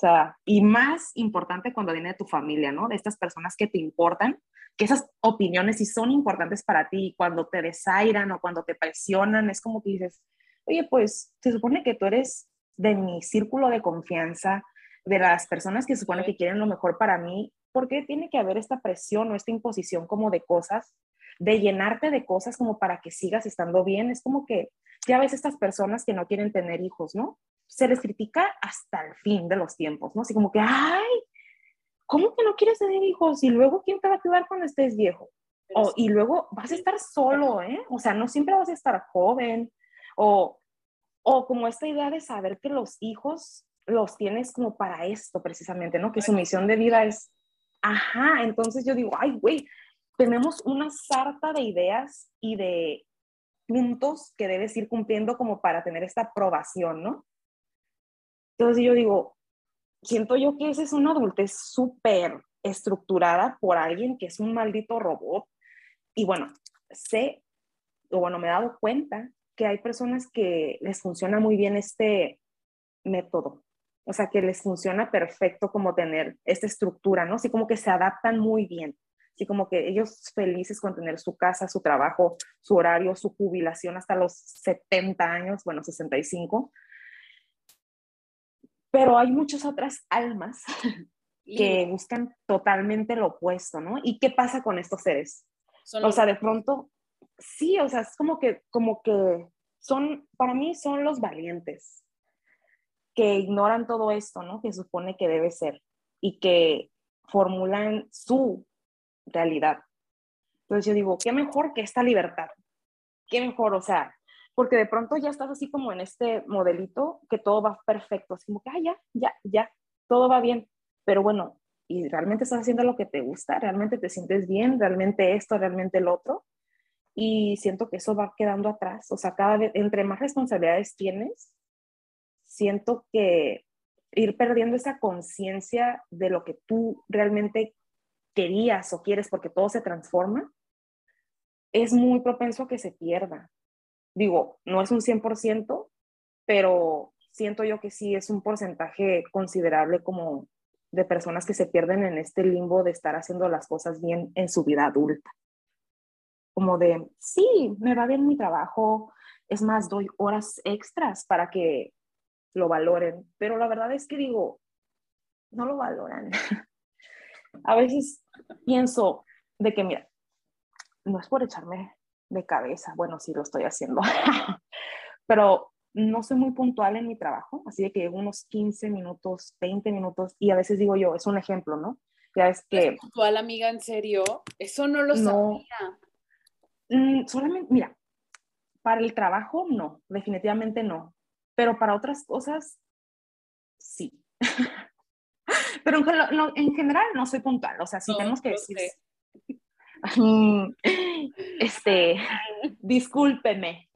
[SPEAKER 2] Sea, y más importante cuando viene de tu familia, ¿no? De estas personas que te importan, que esas opiniones sí son importantes para ti, cuando te desairan o cuando te presionan, es como que dices, oye, pues se supone que tú eres de mi círculo de confianza, de las personas que supone que quieren lo mejor para mí, ¿por qué tiene que haber esta presión o esta imposición como de cosas, de llenarte de cosas como para que sigas estando bien? Es como que ya ves estas personas que no quieren tener hijos, ¿no? Se les critica hasta el fin de los tiempos, ¿no? Así como que, ay, ¿cómo que no quieres tener hijos? Y luego, ¿quién te va a cuidar cuando estés viejo? O, y luego vas a estar solo, ¿eh? O sea, no siempre vas a estar joven. O, o como esta idea de saber que los hijos los tienes como para esto precisamente, ¿no? Que su misión de vida es, ajá, entonces yo digo, ay, güey, tenemos una sarta de ideas y de puntos que debes ir cumpliendo como para tener esta aprobación, ¿no? Entonces yo digo, siento yo que esa es una adultez súper estructurada por alguien que es un maldito robot. Y bueno, sé, o bueno, me he dado cuenta que hay personas que les funciona muy bien este método. O sea, que les funciona perfecto como tener esta estructura, ¿no? Así como que se adaptan muy bien. Así como que ellos felices con tener su casa, su trabajo, su horario, su jubilación hasta los 70 años, bueno, 65. Pero hay muchas otras almas que buscan totalmente lo opuesto, ¿no? ¿Y qué pasa con estos seres? o sea, de pronto, sí, o sea, es como que, como que son, para mí son los valientes que ignoran todo esto, ¿no? Que supone que debe ser y que formulan su realidad. Entonces yo digo, qué mejor que esta libertad, qué mejor, o sea, porque de pronto ya estás así como en este modelito que todo va perfecto, así como que, ah, ya, ya, ya, todo va bien, pero bueno, y realmente estás haciendo lo que te gusta, realmente te sientes bien, realmente esto, realmente el otro, y siento que eso va quedando atrás, o sea, cada vez, entre más responsabilidades tienes, siento que ir perdiendo esa conciencia de lo que tú realmente querías o quieres porque todo se transforma, es muy propenso a que se pierda. Digo, no es un 100%, pero siento yo que sí es un porcentaje considerable como de personas que se pierden en este limbo de estar haciendo las cosas bien en su vida adulta. Como de, sí, me va bien mi trabajo, es más, doy horas extras para que lo valoren, pero la verdad es que digo, no lo valoran. a veces pienso de que, mira, no es por echarme de cabeza, bueno, sí lo estoy haciendo, pero no soy muy puntual en mi trabajo, así de que unos 15 minutos, 20 minutos, y a veces digo yo, es un ejemplo, ¿no?
[SPEAKER 3] Ya es que... puntual, amiga, en serio? Eso no lo sabía.
[SPEAKER 2] Mm, solamente, mira, para el trabajo no, definitivamente no, pero para otras cosas sí. pero en, general no soy puntual, o sea, si tenemos que decir... este, discúlpeme.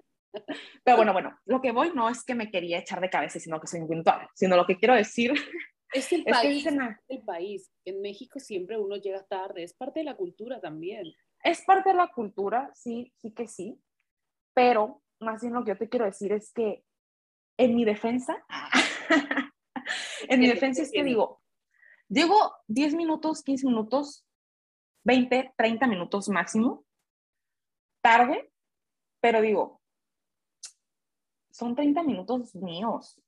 [SPEAKER 2] Pero bueno, bueno, lo que voy no es que me quería echar de cabeza, sino que soy puntual, sino lo que quiero decir
[SPEAKER 3] es el país, el país. En México siempre uno llega tarde, es parte de la cultura también.
[SPEAKER 2] Es parte de la cultura, sí, sí que sí, pero más bien lo que yo te quiero decir es que en mi defensa, en mi defensa es que digo, llego 10 minutos, 15 minutos, 20, 30 minutos máximo, tarde, pero digo, son 30 minutos míos.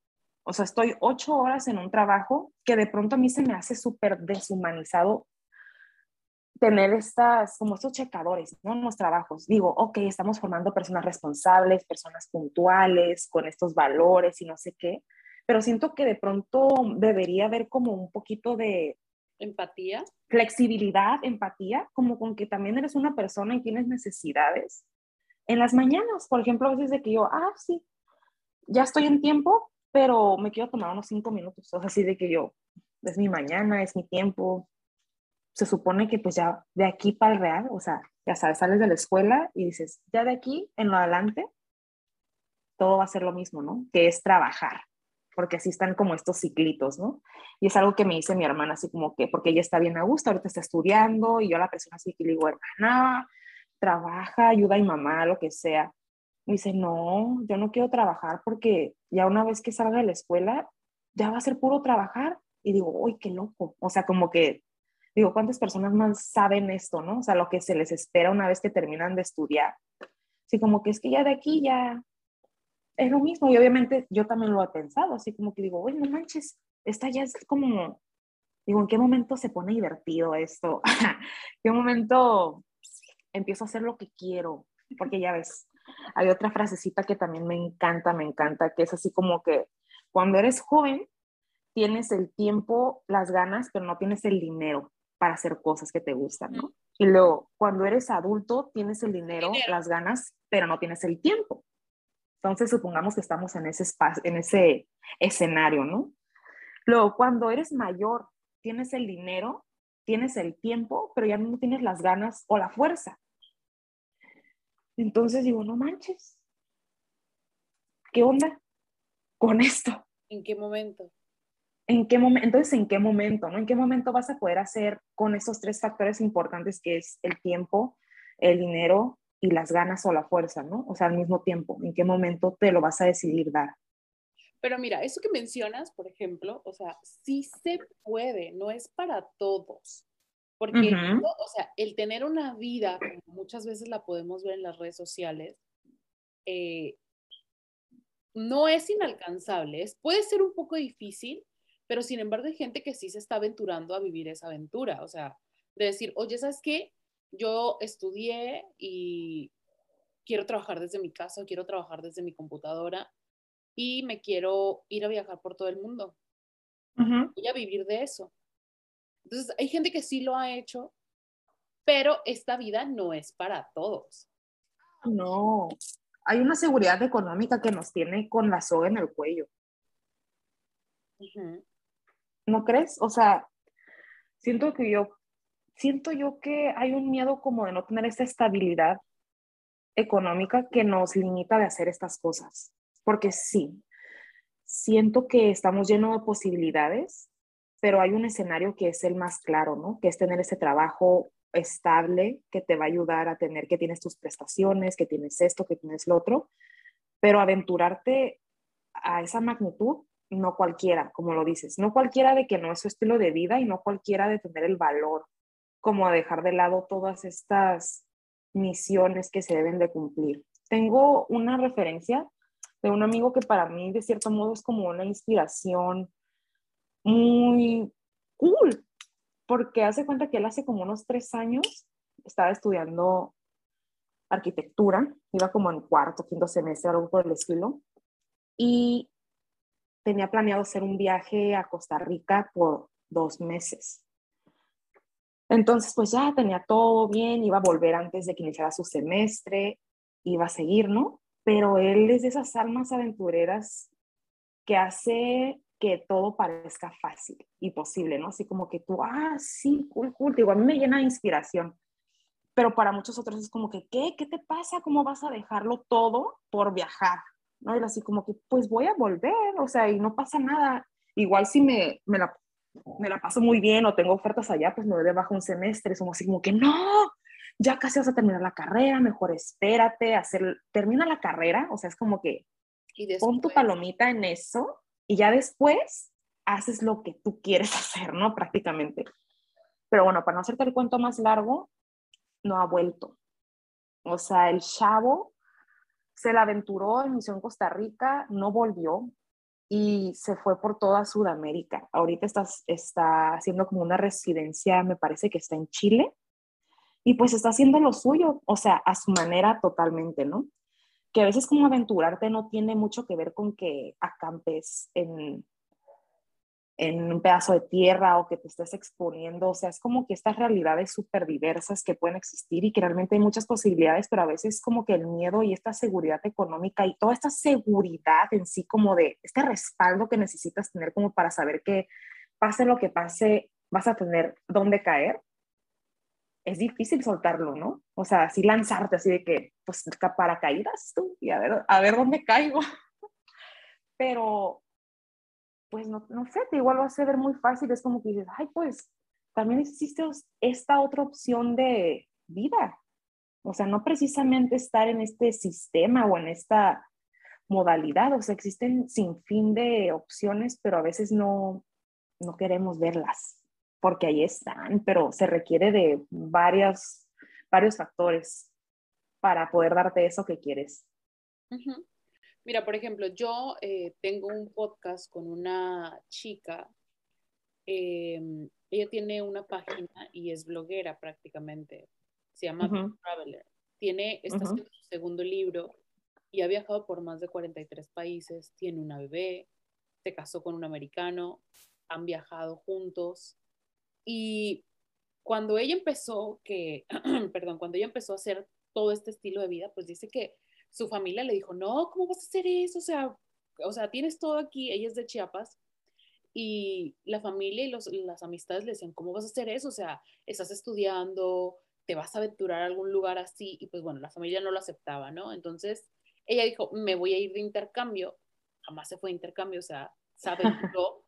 [SPEAKER 2] O sea, estoy 8 horas en un trabajo que de pronto a mí se me hace súper deshumanizado tener estas, como estos checadores, ¿no? En los trabajos. Digo, ok, estamos formando personas responsables, personas puntuales, con estos valores y no sé qué, pero siento que de pronto debería haber como un poquito de...
[SPEAKER 3] Empatía.
[SPEAKER 2] Flexibilidad, empatía, como con que también eres una persona y tienes necesidades. En las mañanas, por ejemplo, a veces de que yo, ah, sí, ya estoy en tiempo, pero me quiero tomar unos cinco minutos, o sea, así de que yo, es mi mañana, es mi tiempo, se supone que pues ya de aquí para el real, o sea, ya sabes, sales de la escuela y dices, ya de aquí en lo adelante, todo va a ser lo mismo, ¿no? Que es trabajar, porque así están como estos ciclitos, ¿no? Y es algo que me dice mi hermana, así como que, porque ella está bien a gusto, ahorita está estudiando, y yo la persona así que le digo, hermana, trabaja, ayuda a mi mamá, lo que sea. Me dice, no, yo no quiero trabajar porque ya una vez que salga de la escuela, ya va a ser puro trabajar y digo, uy, qué loco. O sea, como que, digo, ¿cuántas personas más saben esto, no? O sea, lo que se les espera una vez que terminan de estudiar. Así como que es que ya de aquí ya es lo mismo. Y obviamente yo también lo he pensado, así como que digo, uy, no manches, esta ya es como, digo, ¿en qué momento se pone divertido esto? ¿En qué momento empiezo a hacer lo que quiero? Porque ya ves, hay otra frasecita que también me encanta, me encanta, que es así como que cuando eres joven, tienes el tiempo, las ganas, pero no tienes el dinero para hacer cosas que te gustan, ¿no? Y luego, cuando eres adulto, tienes el dinero, las ganas, pero no tienes el tiempo. Entonces, supongamos que estamos en ese espacio, en ese escenario, ¿no? Luego, cuando eres mayor, tienes el dinero, tienes el tiempo, pero ya no tienes las ganas o la fuerza. Entonces digo, no manches. ¿Qué onda con esto?
[SPEAKER 3] ¿En qué momento?
[SPEAKER 2] ¿En qué momento? Entonces, ¿en qué momento? ¿no? ¿En qué momento vas a poder hacer con esos tres factores importantes que es el tiempo, el dinero y las ganas o la fuerza, ¿no? O sea, al mismo tiempo, ¿en qué momento te lo vas a decidir dar?
[SPEAKER 3] Pero mira, eso que mencionas, por ejemplo, o sea, sí se puede, no es para todos. Porque, o sea, el tener una vida, como muchas veces la podemos ver en las redes sociales, eh, no es inalcanzable. Es, puede ser un poco difícil, pero sin embargo hay gente que sí se está aventurando a vivir esa aventura. O sea, de decir, oye, ¿sabes qué? Yo estudié y quiero trabajar desde mi casa, quiero trabajar desde mi computadora y me quiero ir a viajar por todo el mundo. y a vivir de eso. Entonces, hay gente que sí lo ha hecho, pero esta vida no es para todos.
[SPEAKER 2] No, hay una seguridad económica que nos tiene con la soga en el cuello. ¿No crees? O sea, siento que yo, siento yo que hay un miedo como de no tener esta estabilidad económica que nos limita de hacer estas cosas. Porque sí, siento que estamos llenos de posibilidades, pero hay un escenario que es el más claro, ¿no? Que es tener ese trabajo estable que te va a ayudar a tener que tienes tus prestaciones, que tienes esto, que tienes lo otro, pero aventurarte a esa magnitud, no cualquiera, como lo dices, no cualquiera de que no es su estilo de vida y no cualquiera de tener el valor, como a dejar de lado todas estas misiones que se deben de cumplir. Tengo una referencia de un amigo que para mí de cierto modo es como una inspiración muy cool, porque hace cuenta que él hace como unos tres años estaba estudiando arquitectura, iba como en cuarto, quinto semestre, algo por el estilo, y tenía planeado hacer un viaje a Costa Rica por dos meses. Entonces, pues ya tenía todo bien, iba a volver antes de que iniciara su semestre, iba a seguir, ¿no? Pero él es de esas almas aventureras que hace que todo parezca fácil y posible, ¿no? Así como que tú, ah, sí, cool, cool, digo, a mí me llena de inspiración, pero para muchos otros es como que, ¿qué? ¿Qué te pasa? ¿Cómo vas a dejarlo todo por viajar? ¿No? Y así como que, pues voy a volver, o sea, y no pasa nada. Igual si me, me, la, me la paso muy bien o tengo ofertas allá, pues me voy de bajo un semestre, somos así como que, no, ya casi vas a terminar la carrera, mejor espérate, hacer, termina la carrera, o sea, es como que, y pon tu palomita en eso y ya después haces lo que tú quieres hacer, ¿no? Prácticamente. Pero bueno, para no hacerte el cuento más largo, no ha vuelto. O sea, el chavo se la aventuró en Misión Costa Rica, no volvió y se fue por toda Sudamérica. Ahorita está, está haciendo como una residencia, me parece que está en Chile, y pues está haciendo lo suyo, o sea, a su manera totalmente, ¿no? que a veces como aventurarte no tiene mucho que ver con que acampes en, en un pedazo de tierra o que te estés exponiendo, o sea, es como que estas realidades súper diversas que pueden existir y que realmente hay muchas posibilidades, pero a veces como que el miedo y esta seguridad económica y toda esta seguridad en sí como de este respaldo que necesitas tener como para saber que pase lo que pase, vas a tener dónde caer, es difícil soltarlo, ¿no? O sea, así lanzarte así de que, pues, paracaídas tú y a ver, a ver dónde caigo. Pero, pues, no, no sé, te igual va a ser muy fácil. Es como que dices, ay, pues, también existe esta otra opción de vida. O sea, no precisamente estar en este sistema o en esta modalidad. O sea, existen sin fin de opciones, pero a veces no, no queremos verlas, porque ahí están, pero se requiere de varios, varios factores para poder darte eso que quieres.
[SPEAKER 3] Mira, por ejemplo, yo eh, tengo un podcast con una chica, em, ella tiene una página y es bloguera prácticamente, se llama Traveler. Tiene, está haciendo su segundo libro y ha viajado por más de 43 países, tiene una bebé, se casó con un americano, han viajado juntos y cuando ella empezó que, perdón, cuando ella empezó a hacer todo este estilo de vida, pues dice que su familia le dijo, no, ¿cómo vas a hacer eso? O sea, o sea, tienes todo aquí, ella es de Chiapas, y la familia y los, las amistades le decían, ¿cómo vas a hacer eso? O sea, estás estudiando, te vas a aventurar a algún lugar así, y pues bueno, la familia no lo aceptaba, ¿no? Entonces, ella dijo, me voy a ir de intercambio, jamás se fue de intercambio, o sea, sabe,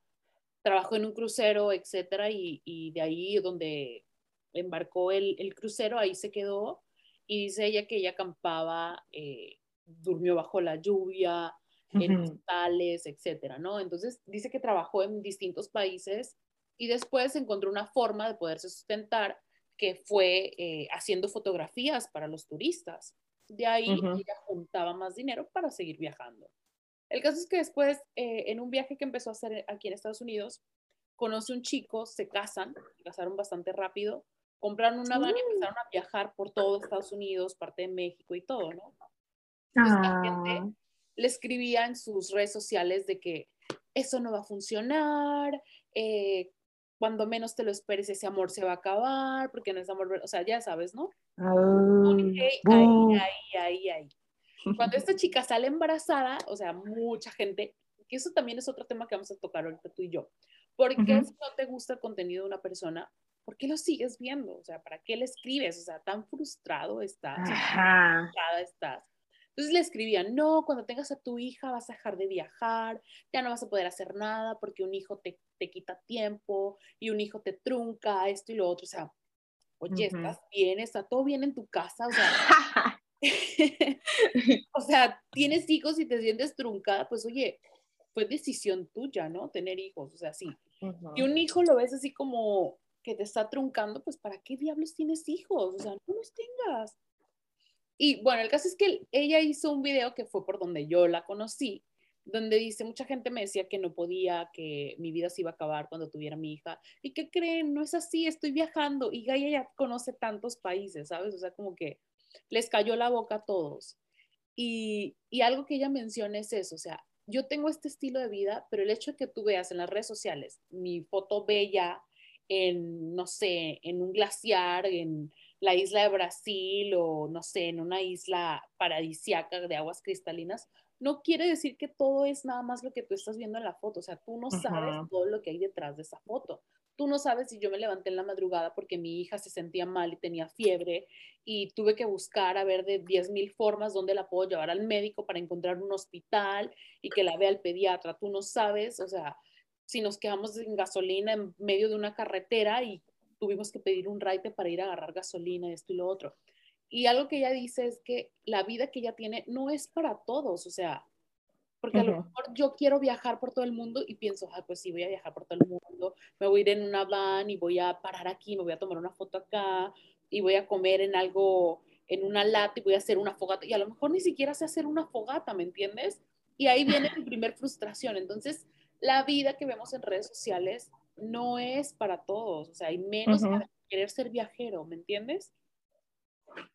[SPEAKER 3] trabajó en un crucero, etcétera, y, y de ahí donde embarcó el, el crucero, ahí se quedó, y dice ella que ella acampaba, eh, durmió bajo la lluvia, en hostales, etcétera, ¿no? Entonces dice que trabajó en distintos países y después encontró una forma de poderse sustentar que fue eh, haciendo fotografías para los turistas. De ahí ella juntaba más dinero para seguir viajando. El caso es que después, eh, en un viaje que empezó a hacer aquí en Estados Unidos, conoce un chico, se casan, se casaron bastante rápido, compraron una van y empezaron a viajar por todo Estados Unidos, parte de México y todo, ¿no? Entonces la gente ah. le escribía en sus redes sociales de que eso no va a funcionar, eh, cuando menos te lo esperes ese amor se va a acabar, porque no es amor, o sea, ya sabes, ¿no? ahí, ahí, ahí, ahí. Cuando esta chica sale embarazada, o sea, mucha gente, que eso también es otro tema que vamos a tocar ahorita tú y yo, porque si no te gusta el contenido de una persona, ¿por qué lo sigues viendo? O sea, ¿para qué le escribes? O sea, tan frustrado estás, Ajá. estás. Entonces le escribían, no, cuando tengas a tu hija vas a dejar de viajar, ya no vas a poder hacer nada porque un hijo te, te quita tiempo y un hijo te trunca, esto y lo otro. O sea, oye, estás bien, está todo bien en tu casa, o sea, o sea, tienes hijos y te sientes truncada, pues oye, fue decisión tuya, ¿no? Tener hijos, o sea, sí. Y un hijo lo ves así como, que te está truncando, pues ¿para qué diablos tienes hijos? O sea, no los tengas. Y bueno, el caso es que ella hizo un video que fue por donde yo la conocí, donde dice, mucha gente me decía que no podía, que mi vida se iba a acabar cuando tuviera mi hija. ¿Y qué creen? No es así, estoy viajando. Y Gaia ya conoce tantos países, ¿sabes? O sea, como que les cayó la boca a todos. Y, y algo que ella menciona es eso, o sea, yo tengo este estilo de vida, pero el hecho de que tú veas en las redes sociales mi foto bella, en, no sé, en un glaciar, en la isla de Brasil o, no sé, en una isla paradisiaca de aguas cristalinas, no quiere decir que todo es nada más lo que tú estás viendo en la foto. O sea, tú no sabes todo lo que hay detrás de esa foto. Tú no sabes si yo me levanté en la madrugada porque mi hija se sentía mal y tenía fiebre y tuve que buscar a ver de 10 mil formas dónde la puedo llevar al médico para encontrar un hospital y que la vea el pediatra. Tú no sabes, o sea, si nos quedamos sin gasolina en medio de una carretera y tuvimos que pedir un raite para ir a agarrar gasolina, esto y lo otro. Y algo que ella dice es que la vida que ella tiene no es para todos, o sea, porque a lo mejor yo quiero viajar por todo el mundo y pienso, ah, pues sí, voy a viajar por todo el mundo, me voy a ir en una van y voy a parar aquí, me voy a tomar una foto acá y voy a comer en algo, en una lata y voy a hacer una fogata. Y a lo mejor ni siquiera sé hacer una fogata, ¿me entiendes? Y ahí viene mi primer frustración. Entonces, la vida que vemos en redes sociales no es para todos, o sea, hay menos para querer ser viajero, ¿me entiendes?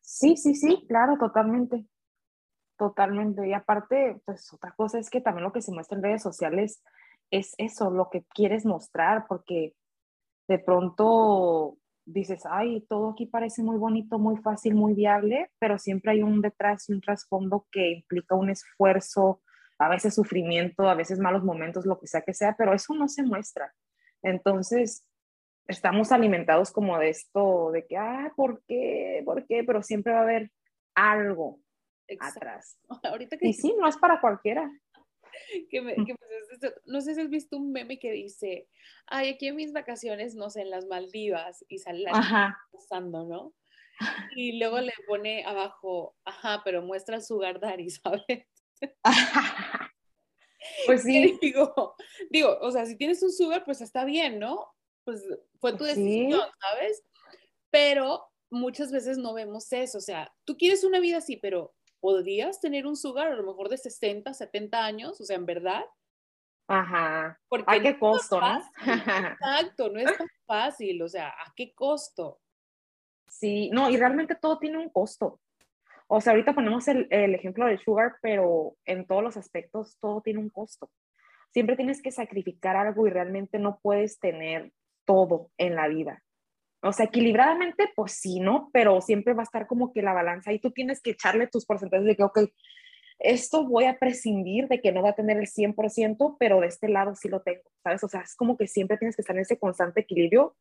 [SPEAKER 2] Sí, sí, sí, claro, totalmente. Totalmente. Y aparte, pues otra cosa es que también lo que se muestra en redes sociales es eso, lo que quieres mostrar, porque de pronto dices, ay, todo aquí parece muy bonito, muy fácil, muy viable, pero siempre hay un detrás y un trasfondo que implica un esfuerzo, a veces sufrimiento, a veces malos momentos, lo que sea que sea, pero eso no se muestra. Entonces, estamos alimentados como de esto, de que, ah, ¿por qué? ¿Por qué? Pero siempre va a haber algo atrás. Ahorita que... Y sí, no es para cualquiera.
[SPEAKER 3] Que me, que no sé si has visto un meme que dice, ay, aquí en mis vacaciones, no sé, en las Maldivas, y sale la pasando, ¿no? Y luego le pone abajo, ajá, pero muestra el sugar daddy, ¿sabes?
[SPEAKER 2] Pues sí.
[SPEAKER 3] Digo, digo, o sea, si tienes un sugar, pues está bien, ¿no? Pues fue tu
[SPEAKER 2] Pues
[SPEAKER 3] decisión, ¿sabes? Pero muchas veces no vemos eso, o sea, tú quieres una vida así, pero podrías tener un sugar a lo mejor de 60, 70 años, o sea, en verdad.
[SPEAKER 2] Ajá.
[SPEAKER 3] Porque
[SPEAKER 2] ¿A
[SPEAKER 3] no
[SPEAKER 2] qué
[SPEAKER 3] tan
[SPEAKER 2] costo, no?
[SPEAKER 3] Exacto, no es tan fácil, o sea, ¿a qué costo?
[SPEAKER 2] Sí, no, y realmente todo tiene un costo. O sea, ahorita ponemos el, el ejemplo del sugar, pero en todos los aspectos todo tiene un costo. Siempre tienes que sacrificar algo y realmente no puedes tener todo en la vida. O sea, equilibradamente, pues sí, ¿no? Pero siempre va a estar como que la balanza y tú tienes que echarle tus porcentajes de que, ok, esto voy a prescindir de que no va a tener el 100%, pero de este lado sí lo tengo, ¿sabes? O sea, es como que siempre tienes que estar en ese constante equilibrio,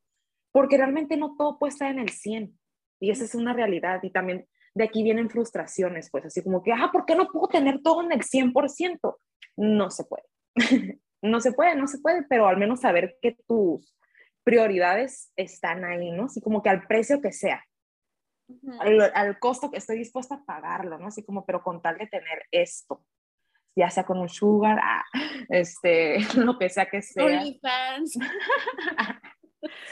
[SPEAKER 2] porque realmente no todo puede estar en el 100. Y esa es una realidad. Y también de aquí vienen frustraciones, pues así como que, ah, ¿por qué no puedo tener todo en el 100%? No se puede. no se puede, no se puede, pero al menos saber que tus prioridades están ahí, ¿no? Así como que al precio que sea, al costo que estoy dispuesta a pagarlo, ¿no? Así como, pero con tal de tener esto, ya sea con un sugar, ah, este, lo que sea que sea.
[SPEAKER 3] OnlyFans.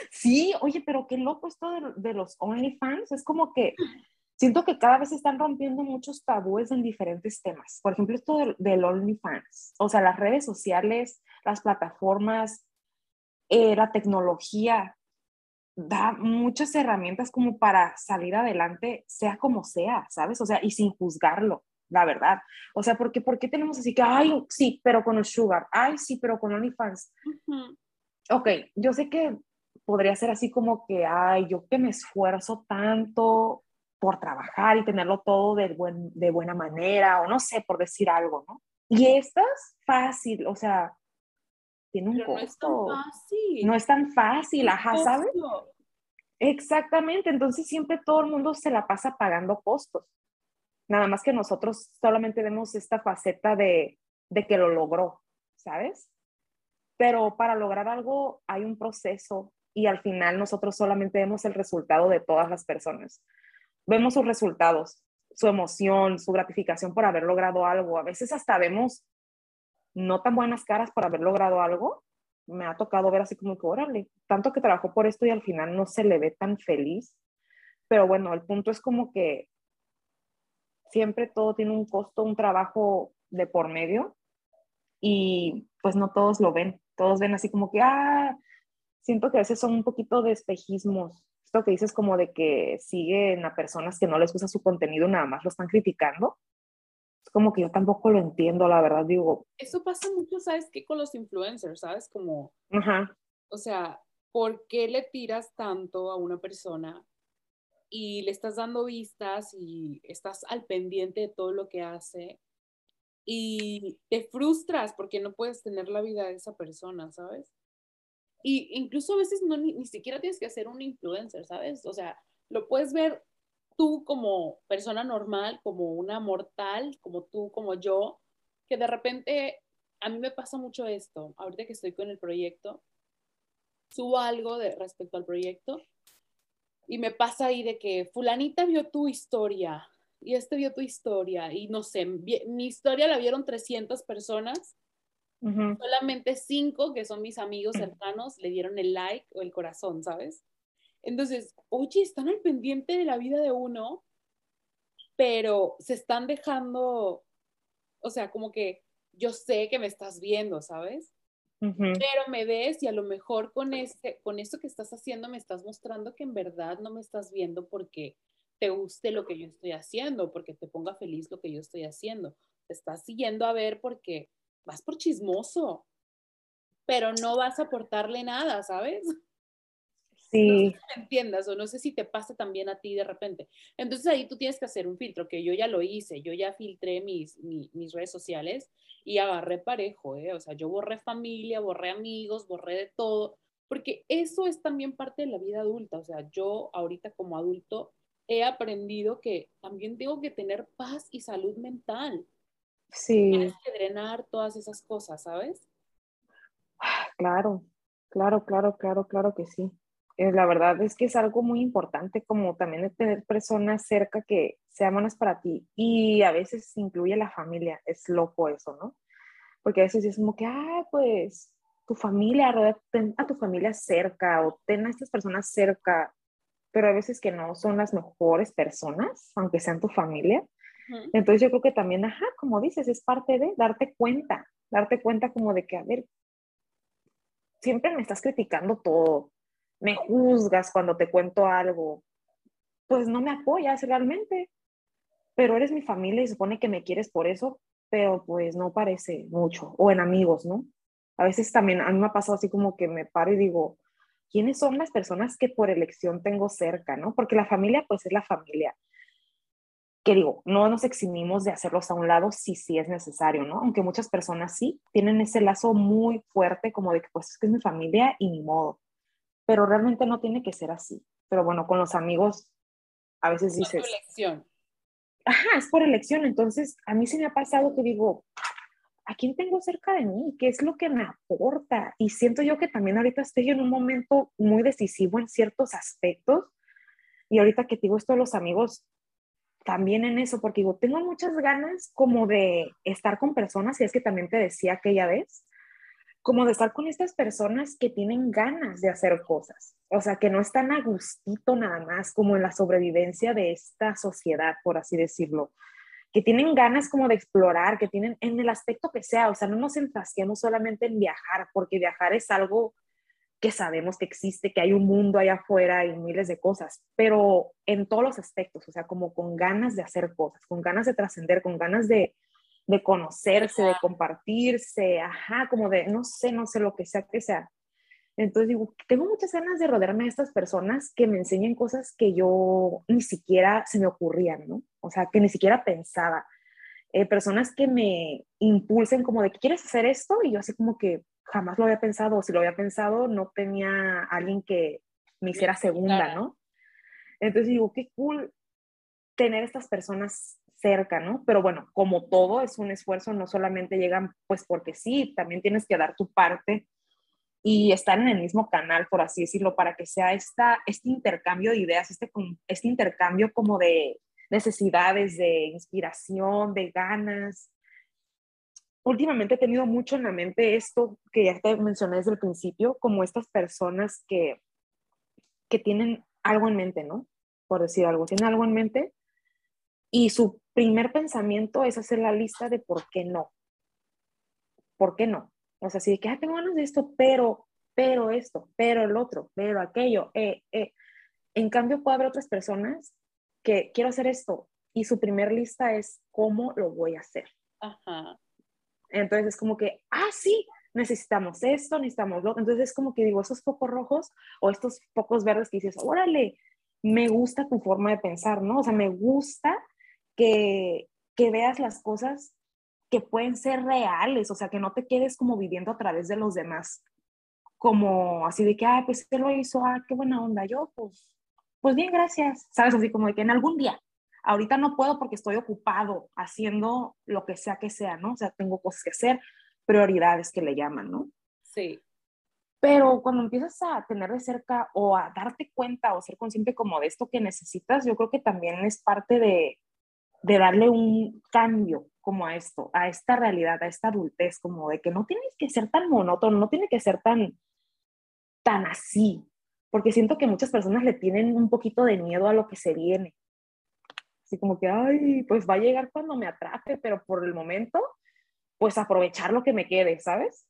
[SPEAKER 2] Sí, oye, pero qué loco esto de, de los OnlyFans. Es como que siento que cada vez están rompiendo muchos tabúes en diferentes temas. Por ejemplo, esto del, del OnlyFans. O sea, las redes sociales, las plataformas, eh, la tecnología da muchas herramientas como para salir adelante, sea como sea, ¿sabes? O sea, y sin juzgarlo, la verdad. O sea, porque ¿por qué tenemos así que, ay, sí, pero con el sugar, ay, sí, pero con OnlyFans?
[SPEAKER 3] Ujú.
[SPEAKER 2] ok, yo sé que podría ser así como que, ay, yo que me esfuerzo tanto por trabajar y tenerlo todo de, buen, de buena manera, o no sé, por decir algo, ¿no? Y estas, fácil, o sea, tiene un
[SPEAKER 3] Pero no es tan
[SPEAKER 2] costo.
[SPEAKER 3] fácil.
[SPEAKER 2] No es tan fácil, ajá, ¿sabes?
[SPEAKER 3] Costo.
[SPEAKER 2] Exactamente, entonces siempre todo el mundo se la pasa pagando costos. Nada más que nosotros solamente vemos esta faceta de, de que lo logró, ¿sabes? Pero para lograr algo hay un proceso y al final nosotros solamente vemos el resultado de todas las personas. Vemos sus resultados, su emoción, su gratificación por haber logrado algo. A veces hasta vemos no tan buenas caras por haber logrado algo. Me ha tocado ver así como que, órale, tanto que trabajó por esto y al final no se le ve tan feliz. Pero bueno, el punto es como que siempre todo tiene un costo, un trabajo de por medio y pues no todos lo ven. Todos ven así como que, ah, siento que a veces son un poquito de espejismos. Esto que dices como de que siguen a personas que no les gusta su contenido, nada más lo están criticando. Es como que yo tampoco lo entiendo, la verdad, digo,
[SPEAKER 3] Eso pasa mucho, ¿sabes qué? Con los influencers, ¿sabes? Como,
[SPEAKER 2] ajá,
[SPEAKER 3] o sea, ¿por qué le tiras tanto a una persona y le estás dando vistas y estás al pendiente de todo lo que hace y te frustras porque no puedes tener la vida de esa persona, ¿sabes? Y incluso a veces no, ni, ni siquiera tienes que ser un influencer, ¿sabes? O sea, lo puedes ver tú como persona normal, como una mortal, como tú, como yo, que de repente a mí me pasa mucho esto, ahorita que estoy con el proyecto, subo algo de, respecto al proyecto y me pasa ahí de que fulanita vio tu historia y este vio tu historia y no sé, mi historia la vieron 300 personas, solamente 5 que son mis amigos cercanos le dieron el like o el corazón, ¿sabes? Entonces, oye, están al pendiente de la vida de uno, pero se están dejando, o sea, como que yo sé que me estás viendo, ¿sabes? pero me ves y a lo mejor con, este, con esto que estás haciendo me estás mostrando que en verdad no me estás viendo porque te guste lo que yo estoy haciendo, porque te ponga feliz lo que yo estoy haciendo. Te estás siguiendo a ver porque vas por chismoso, pero no vas a aportarle nada, ¿sabes?
[SPEAKER 2] Sí,
[SPEAKER 3] me entiendas o no sé si te pasa también a ti de repente. Entonces ahí tú tienes que hacer un filtro, que yo ya lo hice, yo ya filtré mis, mi- mis redes sociales y agarré parejo, ¿eh? O sea, yo borré familia, borré amigos, borré de todo, porque eso es también parte de la vida adulta. O sea, yo ahorita como adulto he aprendido que también tengo que tener paz y salud mental.
[SPEAKER 2] Sí.
[SPEAKER 3] Tienes que drenar todas esas cosas, ¿sabes?
[SPEAKER 2] Claro, claro, claro, claro, claro que sí. Eh, la verdad es que es algo muy importante como también de tener personas cerca que sean buenas para ti y a veces incluye la familia, es loco eso, ¿no? porque a veces es como que, ah, pues tu familia, ten a tu familia cerca o ten a estas personas cerca, pero a veces que no son las mejores personas, aunque sean tu familia. Entonces yo creo que también, ajá, como dices, es parte de darte cuenta, darte cuenta como de que, a ver, siempre me estás criticando todo, me juzgas cuando te cuento algo, pues no me apoyas realmente, pero eres mi familia y supone que me quieres por eso, pero pues no parece mucho, o en amigos, ¿no? A veces también a mí me ha pasado así como que me paro y digo, ¿quiénes son las personas que por elección tengo cerca, ¿no? Porque la familia pues es la familia. Que digo, no nos eximimos de hacerlos a un lado si sí es necesario, ¿no? Aunque muchas personas sí tienen ese lazo muy fuerte como de que pues es que es mi familia y ni modo. Pero realmente no tiene que ser así. Pero bueno, con los amigos a veces dices... Es elección. Ajá, es por elección. Entonces, a mí se me ha pasado que digo, ¿a quién tengo cerca de mí? ¿Qué es lo que me aporta? Y siento yo que también ahorita estoy en un momento muy decisivo en ciertos aspectos. Y ahorita que digo esto de los amigos, también en eso, porque digo, tengo muchas ganas como de estar con personas, y es que también te decía aquella vez, como de estar con estas personas que tienen ganas de hacer cosas, o sea, que no están a gustito nada más como en la sobrevivencia de esta sociedad, por así decirlo, que tienen ganas como de explorar, que tienen en el aspecto que sea, o sea, no nos enfrasquemos solamente en viajar, porque viajar es algo que sabemos que existe, que hay un mundo allá afuera y miles de cosas, pero en todos los aspectos, o sea, como con ganas de hacer cosas, con ganas de trascender, con ganas de, de conocerse, de compartirse, ajá, como de, no sé, no sé lo que sea que sea. Entonces digo, tengo muchas ganas de rodearme de estas personas que me enseñen cosas que yo ni siquiera se me ocurrían, ¿no? O sea, que ni siquiera pensaba. Eh, personas que me impulsen como de, ¿quieres hacer esto? Y yo así como que jamás lo había pensado, o si lo había pensado, no tenía alguien que me hiciera segunda, ¿no? Entonces digo, qué cool tener estas personas cerca, ¿no? Pero bueno, como todo es un esfuerzo, no solamente llegan pues porque sí, también tienes que dar tu parte y estar en el mismo canal, por así decirlo, para que sea esta, este intercambio de ideas, este, este intercambio como de necesidades, de inspiración, de ganas. Últimamente he tenido mucho en la mente esto que ya te mencioné desde el principio, como estas personas que, que tienen algo en mente, ¿no? Por decir algo, tienen algo en mente y su primer pensamiento es hacer la lista de por qué no. ¿Por qué no? O sea, si de que, ah, tengo ganas de esto, pero, pero esto, pero el otro, pero aquello, eh, eh. En cambio, puede haber otras personas que quiero hacer esto y su primer lista es cómo lo voy a hacer. Ajá. Entonces es como que, ah, sí, necesitamos esto, necesitamos lo Entonces es como que digo, esos focos rojos o estos focos verdes que dices, órale, me gusta tu forma de pensar, ¿no? O sea, me gusta que, que veas las cosas que pueden ser reales, o sea, que no te quedes como viviendo a través de los demás, como así de que, ah, pues él lo hizo, ah, qué buena onda, yo, pues, pues bien, gracias, sabes, así como de que en algún día, ahorita no puedo porque estoy ocupado haciendo lo que sea que sea, ¿no? O sea, tengo cosas que hacer, prioridades que le llaman, ¿no? Sí. Pero cuando empiezas a tener de cerca o a darte cuenta o ser consciente como de esto que necesitas, yo creo que también es parte de, de darle un cambio como a esto, a esta realidad, a esta adultez, como de que no tienes que ser tan monótono, no tiene que ser tan, tan así, porque siento que muchas personas le tienen un poquito de miedo a lo que se viene. Así como que, ay, pues va a llegar cuando me atrape, pero por el momento, pues aprovechar lo que me quede, ¿sabes?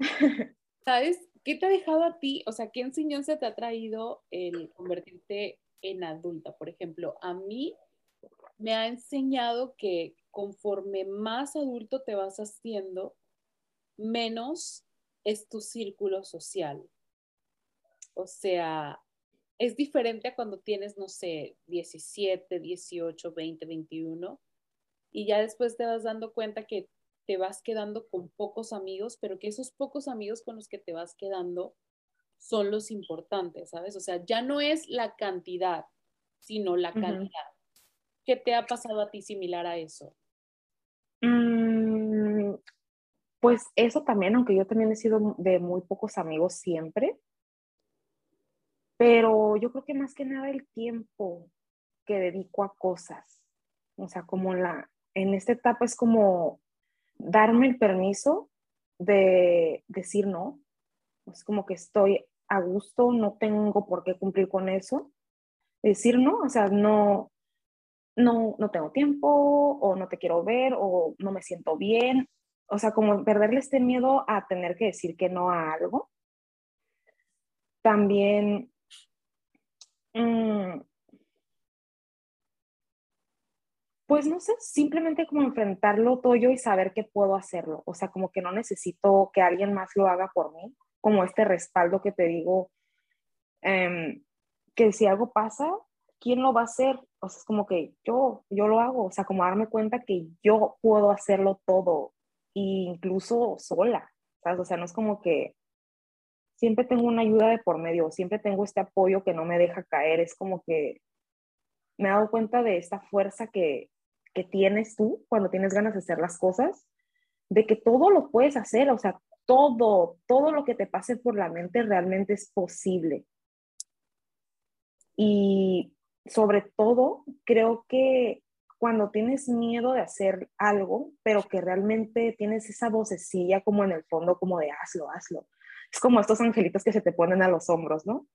[SPEAKER 3] ¿Sabes? ¿Qué te ha dejado a ti? O sea, ¿qué enseñanza te ha traído el convertirte en adulta? Por ejemplo, a mí me ha enseñado que conforme más adulto te vas haciendo, menos es tu círculo social. O sea, es diferente a cuando tienes, no sé, 17, 18, 20, 21, y ya después te vas dando cuenta que te vas quedando con pocos amigos, pero que esos pocos amigos con los que te vas quedando son los importantes, ¿sabes? O sea, ya no es la cantidad, sino la calidad. ¿Qué te ha pasado a ti similar a eso?
[SPEAKER 2] Mm, pues eso también, aunque yo también he sido de muy pocos amigos siempre, pero yo creo que más que nada el tiempo que dedico a cosas, o sea, como la, en esta etapa es como darme el permiso de decir no. Es como que estoy a gusto, no tengo por qué cumplir con eso. Decir no, o sea, no, no, no tengo tiempo o no te quiero ver o no me siento bien. O sea, como perderle este miedo a tener que decir que no a algo. También mm, pues no sé, simplemente como enfrentarlo todo yo y saber que puedo hacerlo. O sea, como que no necesito que alguien más lo haga por mí, como este respaldo que te digo, em, que si algo pasa, ¿quién lo va a hacer? O sea, es como que yo, yo lo hago, o sea, como darme cuenta que yo puedo hacerlo todo, incluso sola. O sea, no es como que siempre tengo una ayuda de por medio, siempre tengo este apoyo que no me deja caer, es como que me he dado cuenta de esta fuerza que, que tienes tú cuando tienes ganas de hacer las cosas, de que todo lo puedes hacer, o sea, todo, todo lo que te pase por la mente realmente es posible. Y sobre todo, creo que cuando tienes miedo de hacer algo, pero que realmente tienes esa vocecilla como en el fondo, como de hazlo, hazlo. Es como estos angelitos que se te ponen a los hombros, ¿no?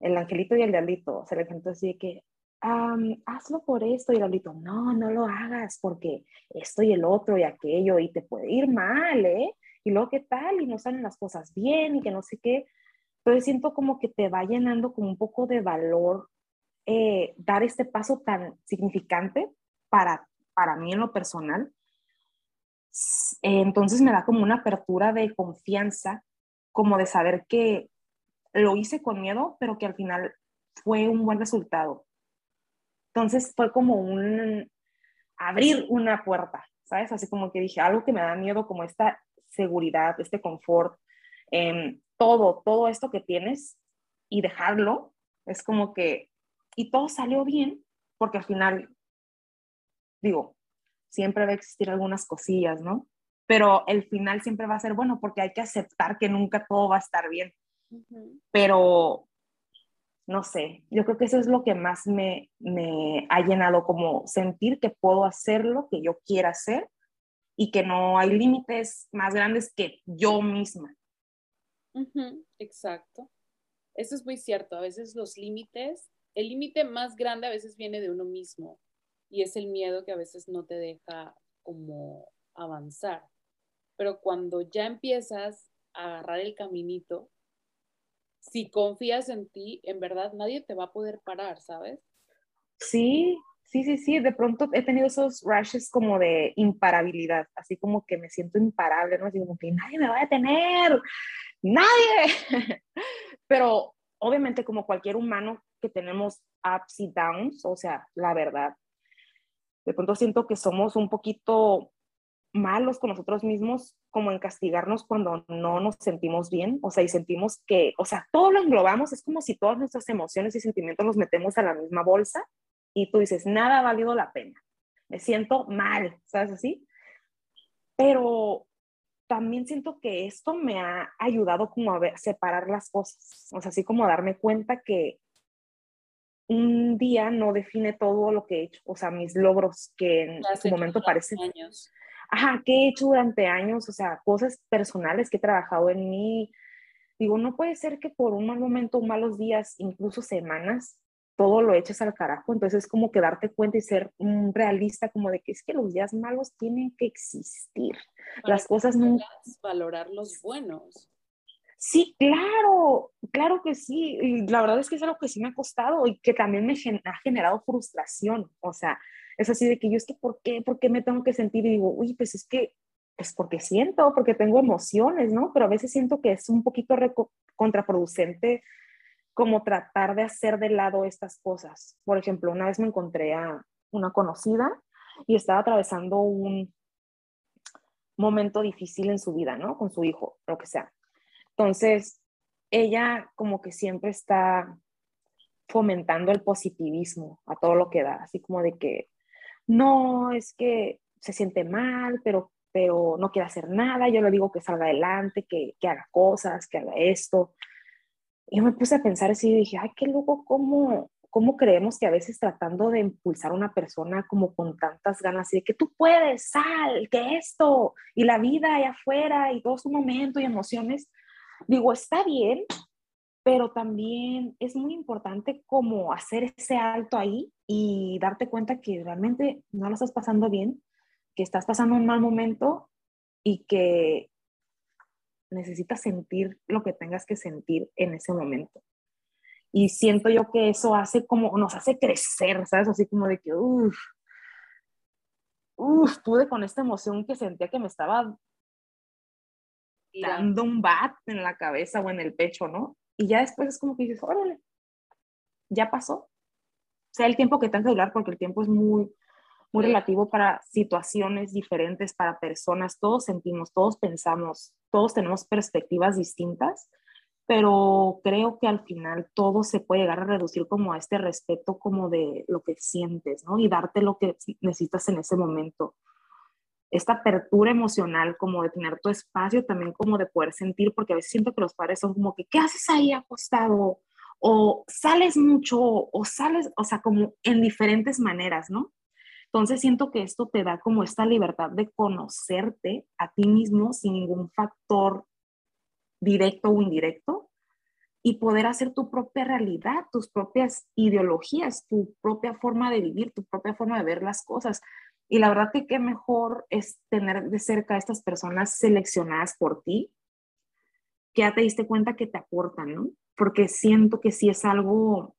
[SPEAKER 2] El angelito y el diablito. O sea, el angelito así de que, hazlo por esto y Lolito, no, no lo hagas porque esto y el otro y aquello y te puede ir mal, ¿eh? Y luego qué tal y no salen las cosas bien y que no sé qué. Entonces siento como que te va llenando como un poco de valor eh, dar este paso tan significante para, para mí en lo personal. entonces me da como una apertura de confianza, como de saber que lo hice con miedo, pero que al final fue un buen resultado. Entonces fue como un abrir una puerta, ¿sabes? Así como que dije, algo que me da miedo, como esta seguridad, este confort, em, todo, todo esto que tienes y dejarlo, es como que, y todo salió bien, porque al final, digo, siempre va a existir algunas cosillas, ¿no? Pero el final siempre va a ser bueno porque hay que aceptar que nunca todo va a estar bien. Pero no sé, yo creo que eso es lo que más me, ha llenado, como sentir que puedo hacer lo que yo quiera hacer y que no hay límites más grandes que yo misma.
[SPEAKER 3] exacto. Eso es muy cierto. A veces los límites, el límite más grande a veces viene de uno mismo y es el miedo que a veces no te deja como avanzar. Pero cuando ya empiezas a agarrar el caminito, si confías en ti, en verdad nadie te va a poder parar, ¿sabes?
[SPEAKER 2] Sí, sí, sí, sí. De pronto he tenido esos rushes como de imparabilidad, así como que me siento imparable, ¿no? Así como que nadie me va a detener, nadie. Pero obviamente como cualquier humano que tenemos ups y downs, o sea, la verdad, de pronto siento que somos un poquito malos con nosotros mismos, como en castigarnos cuando no nos sentimos bien, o sea, y sentimos que, o sea, todo lo englobamos, es como si todas nuestras emociones y sentimientos los metemos a la misma bolsa y tú dices, nada ha valido la pena, me siento mal, ¿sabes así? Pero también siento que esto me ha ayudado como a ver, separar las cosas, o sea, así como a darme cuenta que un día no define todo lo que he hecho, o sea, mis logros que en su momento parecen... Años ajá, ¿qué he hecho durante años? O sea, cosas personales que he trabajado en mí. Digo, no puede ser que por un mal momento, malos días, incluso semanas, todo lo eches al carajo. Entonces es como que darte cuenta y ser un realista, como de que es que los días malos tienen que existir. Las cosas no...
[SPEAKER 3] Valorar los buenos.
[SPEAKER 2] Sí, claro, claro que sí. Y la verdad es que es algo que sí me ha costado y que también me ha generado frustración. O sea, es así de que yo es que, ¿por qué? ¿Por qué me tengo que sentir? Y digo, uy, pues es que, pues porque siento, porque tengo emociones, ¿no? Pero a veces siento que es un poquito contraproducente como tratar de hacer de lado estas cosas. Por ejemplo, una vez me encontré a una conocida y estaba atravesando un momento difícil en su vida, ¿no? Con su hijo, lo que sea. Entonces, ella como que siempre está fomentando el positivismo a todo lo que da, así como de que no, es que se siente mal, pero, pero no quiere hacer nada, yo le digo que salga adelante, que, que haga cosas, que haga esto. Y yo me puse a pensar así y dije, ay, qué loco, cómo, cómo creemos que a veces tratando de impulsar a una persona como con tantas ganas y de que tú puedes, sal, que esto, y la vida allá afuera, y todo su momento y emociones, digo, está bien, pero también es muy importante como hacer ese alto ahí y darte cuenta que realmente no lo estás pasando bien, que estás pasando un mal momento y que necesitas sentir lo que tengas que sentir en ese momento. Y siento yo que eso hace como, nos hace crecer, ¿sabes? Así como de que, uff, uff, pude con esta emoción que sentía que me estaba dando un bat en la cabeza o en el pecho, ¿no? Y ya después es como que dices, órale, ya pasó. O sea, el tiempo que tengas que hablar, porque el tiempo es muy, muy relativo para situaciones diferentes, para personas. Todos sentimos, todos pensamos, todos tenemos perspectivas distintas, pero creo que al final todo se puede llegar a reducir como a este respeto como de lo que sientes, ¿no? Y darte lo que necesitas en ese momento. Esta apertura emocional, como de tener tu espacio, también como de poder sentir, porque a veces siento que los padres son como que, ¿qué haces ahí acostado? O sales mucho, o sales, o sea, como en diferentes maneras, ¿no? Entonces siento que esto te da como esta libertad de conocerte a ti mismo sin ningún factor directo o indirecto y poder hacer tu propia realidad, tus propias ideologías, tu propia forma de vivir, tu propia forma de ver las cosas. Y la verdad que mejor es tener de cerca a estas personas seleccionadas por ti, que ya te diste cuenta que te aportan, ¿no? Porque siento que sí es algo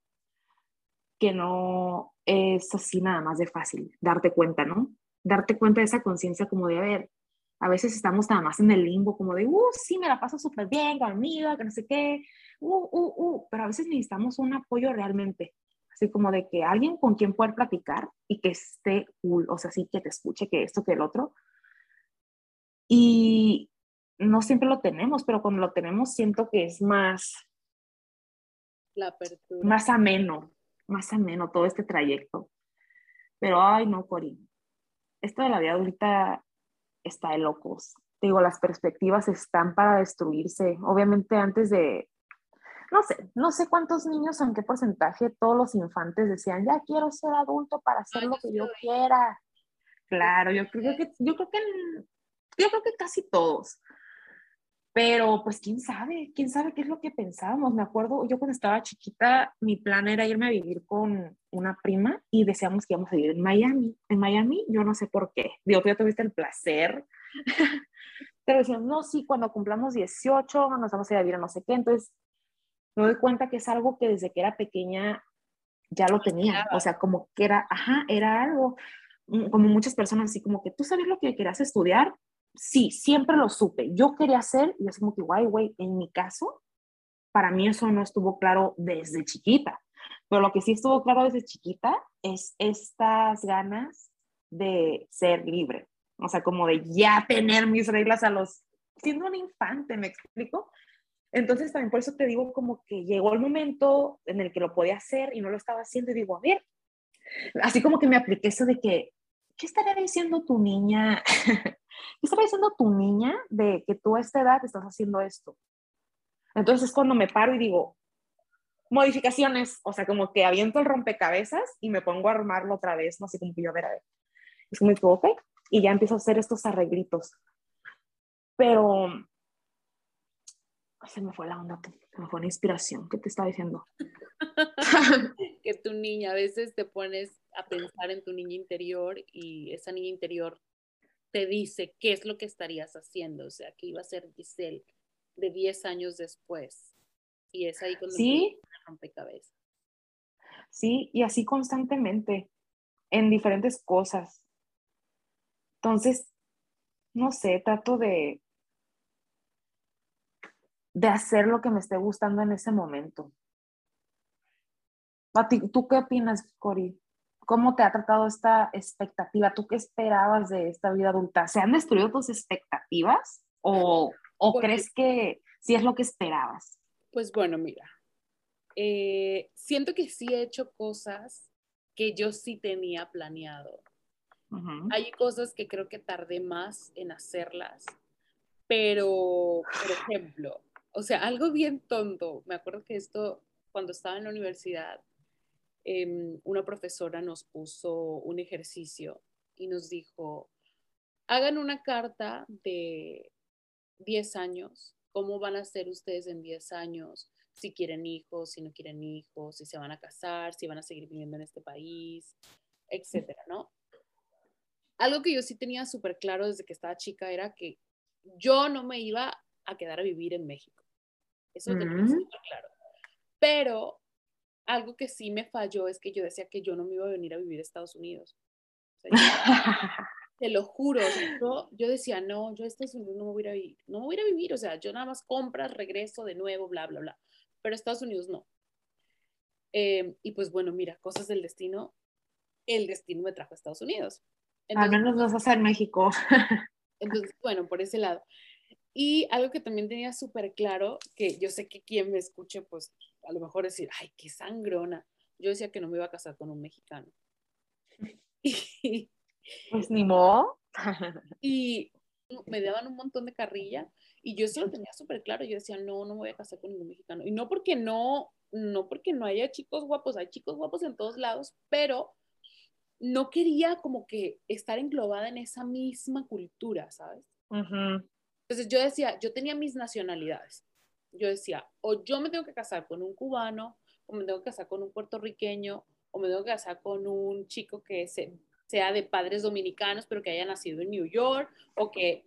[SPEAKER 2] que no es así nada más de fácil, darte cuenta, ¿no? Darte cuenta de esa conciencia como de, a ver, a veces estamos nada más en el limbo, como de, uh, sí, me la paso súper bien conmigo, que no sé qué, uh, uh, uh, pero a veces necesitamos un apoyo realmente, así como de que alguien con quien poder platicar y que esté cool, o sea, sí, que te escuche, que esto, que el otro. Y no siempre lo tenemos, pero cuando lo tenemos siento que es más...
[SPEAKER 3] La apertura.
[SPEAKER 2] Más ameno, más ameno todo este trayecto. Pero, ay, no, Cori. Esto de la vida adulta está de locos. Te digo, las perspectivas están para destruirse. Obviamente antes de, no sé, no sé cuántos niños, en qué porcentaje todos los infantes decían, ya quiero ser adulto para hacer lo que yo quiera. Claro, yo creo que, yo creo que, yo creo que casi todos. Pero pues quién sabe, quién sabe qué es lo que pensábamos. Me acuerdo, yo cuando estaba chiquita, mi plan era irme a vivir con una prima y decíamos que íbamos a vivir en Miami. En Miami, yo no sé por qué. Digo, tú ya tuviste el placer. Pero decían, no, sí, cuando cumplamos 18 nos vamos a ir a vivir a no sé qué. Entonces, me doy cuenta que es algo que desde que era pequeña ya lo tenía. O sea, como que era, ajá, era algo, mm, como muchas personas, así como que tú sabes lo que querías estudiar, sí, siempre lo supe. Yo quería hacer, y es como que, guay, güey, en mi caso, para mí eso no estuvo claro desde chiquita. Pero lo que sí estuvo claro desde chiquita es estas ganas de ser libre. O sea, como de ya tener mis reglas a los, siendo un infante, ¿me explico? Entonces también por eso te digo como que llegó el momento en el que lo podía hacer y no lo estaba haciendo y digo, a ver, así como que me apliqué eso de que, ¿qué estaría diciendo tu niña ¿Qué está diciendo tu niña de que tú a esta edad estás haciendo esto? Entonces es cuando me paro y digo, modificaciones, o sea, como que aviento el rompecabezas y me pongo a armarlo otra vez, no sé, como que yo a ver, a ver. Es como que, ok, y ya empiezo a hacer estos arreglitos. Pero se me fue la onda, se me fue una inspiración. ¿Qué te estaba diciendo?
[SPEAKER 3] que tu niña, a veces te pones a pensar en tu niña interior y esa niña interior te dice qué es lo que estarías haciendo, o sea, que iba a ser Giselle de 10 años después. Y es ahí cuando
[SPEAKER 2] ¿Sí?
[SPEAKER 3] rompecabezas.
[SPEAKER 2] Sí, y así constantemente, en diferentes cosas. Entonces, no sé, trato de, de hacer lo que me esté gustando en ese momento. ¿Tú qué opinas, Cori? ¿Cómo te ha tratado esta expectativa? ¿Tú qué esperabas de esta vida adulta? ¿Se han destruido tus expectativas o, o pues crees que sí es lo que esperabas?
[SPEAKER 3] Pues bueno, mira, eh, siento que sí he hecho cosas que yo sí tenía planeado. Hay cosas que creo que tardé más en hacerlas, pero, por ejemplo, o sea, algo bien tonto, me acuerdo que esto cuando estaba en la universidad, em, una profesora nos puso un ejercicio y nos dijo, hagan una carta de 10 años, cómo van a ser ustedes en 10 años, si quieren hijos, si no quieren hijos, si se van a casar, si van a seguir viviendo en este país, etcétera, ¿no? Algo que yo sí tenía súper claro desde que estaba chica era que yo no me iba a quedar a vivir en México. Eso lo tenía súper claro. Pero algo que sí me falló es que yo decía que yo no me iba a venir a vivir a Estados Unidos. te lo juro, yo, decía, no, yo a Estados Unidos no me voy a ir, no me voy a, ir a vivir, o sea, yo nada más compras, regreso de nuevo, bla, bla, bla. Pero Estados Unidos no. Em, y pues bueno, mira, cosas del destino, el destino me trajo a Estados Unidos.
[SPEAKER 2] Al menos vas a hacer México.
[SPEAKER 3] entonces, bueno, por ese lado. Y algo que también tenía súper claro, que yo sé que quien me escuche, pues a lo mejor decir, ay, qué sangrona. Yo decía que no me iba a casar con un mexicano.
[SPEAKER 2] Y, pues ni modo.
[SPEAKER 3] y me daban un montón de carrilla y yo eso lo tenía súper claro. Yo decía, no, no me voy a casar con ningún mexicano. Y no porque no, no porque no haya chicos guapos, hay chicos guapos en todos lados, pero no quería como que estar englobada en esa misma cultura, ¿sabes? Entonces yo decía, yo tenía mis nacionalidades. Yo decía, o yo me tengo que casar con un cubano, o me tengo que casar con un puertorriqueño, o me tengo que casar con un chico que sea de padres dominicanos, pero que haya nacido en New York, o que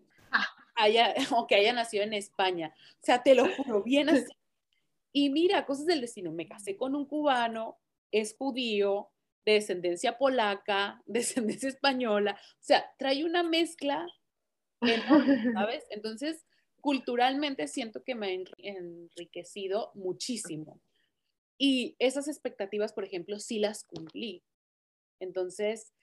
[SPEAKER 3] haya, o que haya nacido en España. O sea, te lo juro, bien así. Y mira, cosas del destino. Me casé con un cubano, es judío, de descendencia polaca, descendencia española. O sea, trae una mezcla ¿sabes? Entonces, culturalmente siento que me ha enriquecido muchísimo. Y esas expectativas, por ejemplo, sí las cumplí. Entonces,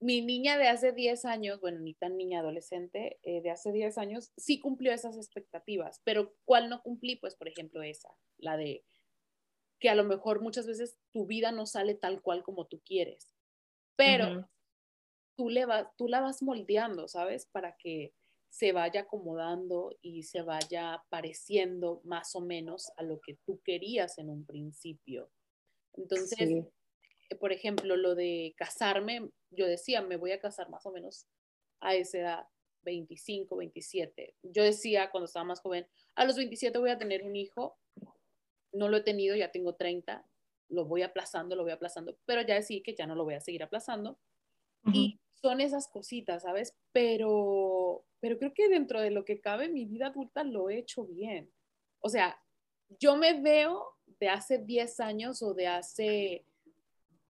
[SPEAKER 3] mi niña de hace 10 años, bueno, ni tan niña adolescente, eh, de hace 10 años, sí cumplió esas expectativas, pero ¿cuál no cumplí? Pues, por ejemplo, esa, la de que a lo mejor muchas veces tu vida no sale tal cual como tú quieres, pero tú, le vas, tú la vas moldeando, ¿sabes? Para que se vaya acomodando y se vaya pareciendo más o menos a lo que tú querías en un principio. Entonces, eh, por ejemplo, lo de casarme, yo decía, me voy a casar más o menos a esa edad, 25, 27. Yo decía cuando estaba más joven, a los 27 voy a tener un hijo. No lo he tenido, ya tengo 30. Lo voy aplazando, lo voy aplazando, pero ya decidí que ya no lo voy a seguir aplazando. Y son esas cositas, ¿sabes? Pero, pero creo que dentro de lo que cabe, mi vida adulta lo he hecho bien. O sea, yo me veo de hace 10 años o de hace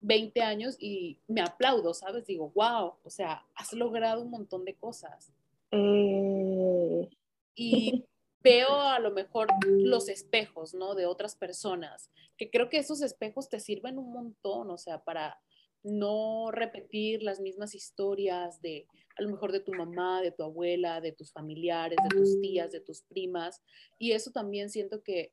[SPEAKER 3] 20 años y me aplaudo, ¿sabes? Digo, wow, o sea, has logrado un montón de cosas. Eh. Y veo a lo mejor los espejos, ¿no? De otras personas, que creo que esos espejos te sirven un montón, o sea, para no repetir las mismas historias de a lo mejor de tu mamá, de tu abuela, de tus familiares, de tus tías, de tus primas. Y eso también siento que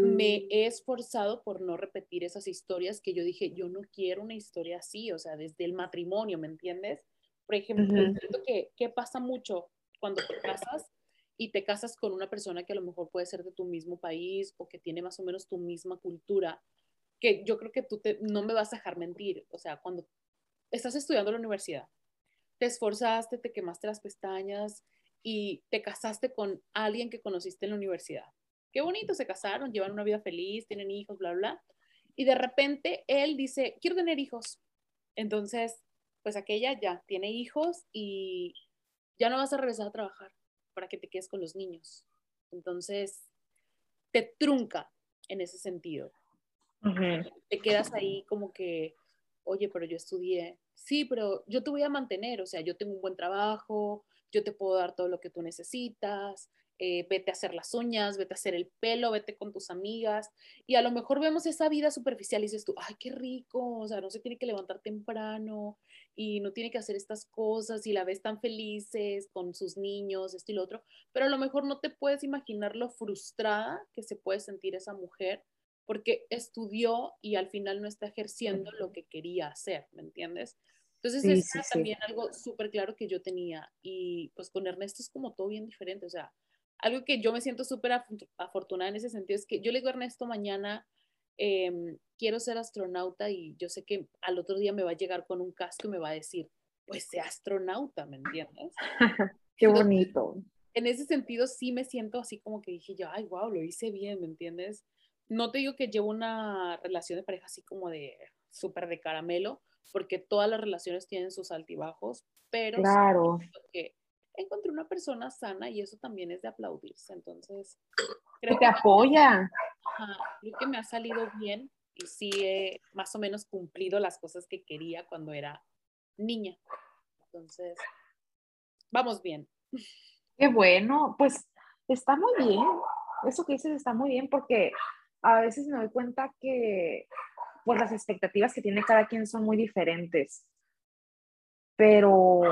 [SPEAKER 3] me he esforzado por no repetir esas historias que yo dije, yo no quiero una historia así, o sea, desde el matrimonio, ¿me entiendes? Por ejemplo, siento que, que pasa mucho cuando te casas y te casas con una persona que a lo mejor puede ser de tu mismo país o que tiene más o menos tu misma cultura que yo creo que tú no me vas a dejar mentir. O sea, cuando estás estudiando en la universidad, te esforzaste, te quemaste las pestañas y te casaste con alguien que conociste en la universidad. Qué bonito, se casaron, llevan una vida feliz, tienen hijos, bla, bla. Y de repente él dice, quiero tener hijos. Entonces, pues aquella ya tiene hijos y ya no vas a regresar a trabajar para que te quedes con los niños. Entonces, te trunca en ese sentido. Te quedas ahí como que, oye, pero yo estudié. Sí, pero yo te voy a mantener, o sea, yo tengo un buen trabajo, yo te puedo dar todo lo que tú necesitas, eh, vete a hacer las uñas, vete a hacer el pelo, vete con tus amigas. Y a lo mejor vemos esa vida superficial y dices tú, ay, qué rico, o sea, no se tiene que levantar temprano y no tiene que hacer estas cosas y la ves tan felices con sus niños, esto y lo otro, pero a lo mejor no te puedes imaginar lo frustrada que se puede sentir esa mujer porque estudió y al final no está ejerciendo lo que quería hacer, ¿me entiendes? Entonces es también algo súper claro que yo tenía y pues con Ernesto es como todo bien diferente, o sea, algo que yo me siento súper afortunada en ese sentido es que yo le digo a Ernesto mañana, em, quiero ser astronauta y yo sé que al otro día me va a llegar con un casco y me va a decir, pues sea astronauta, ¿me entiendes?
[SPEAKER 2] Qué bonito.
[SPEAKER 3] en ese sentido sí me siento así como que dije yo, ay, wow, lo hice bien, ¿me entiendes? No te digo que llevo una relación de pareja así como de súper de caramelo, porque todas las relaciones tienen sus altibajos, pero
[SPEAKER 2] claro.
[SPEAKER 3] que encontré una persona sana y eso también es de aplaudirse. Entonces,
[SPEAKER 2] creo que te apoya.
[SPEAKER 3] creo que me ha salido bien y sí he más o menos cumplido las cosas que quería cuando era niña. Entonces, vamos bien.
[SPEAKER 2] Qué bueno, pues está muy bien. Eso que dices está muy bien porque a veces me doy cuenta que pues las expectativas que tiene cada quien son muy diferentes. Pero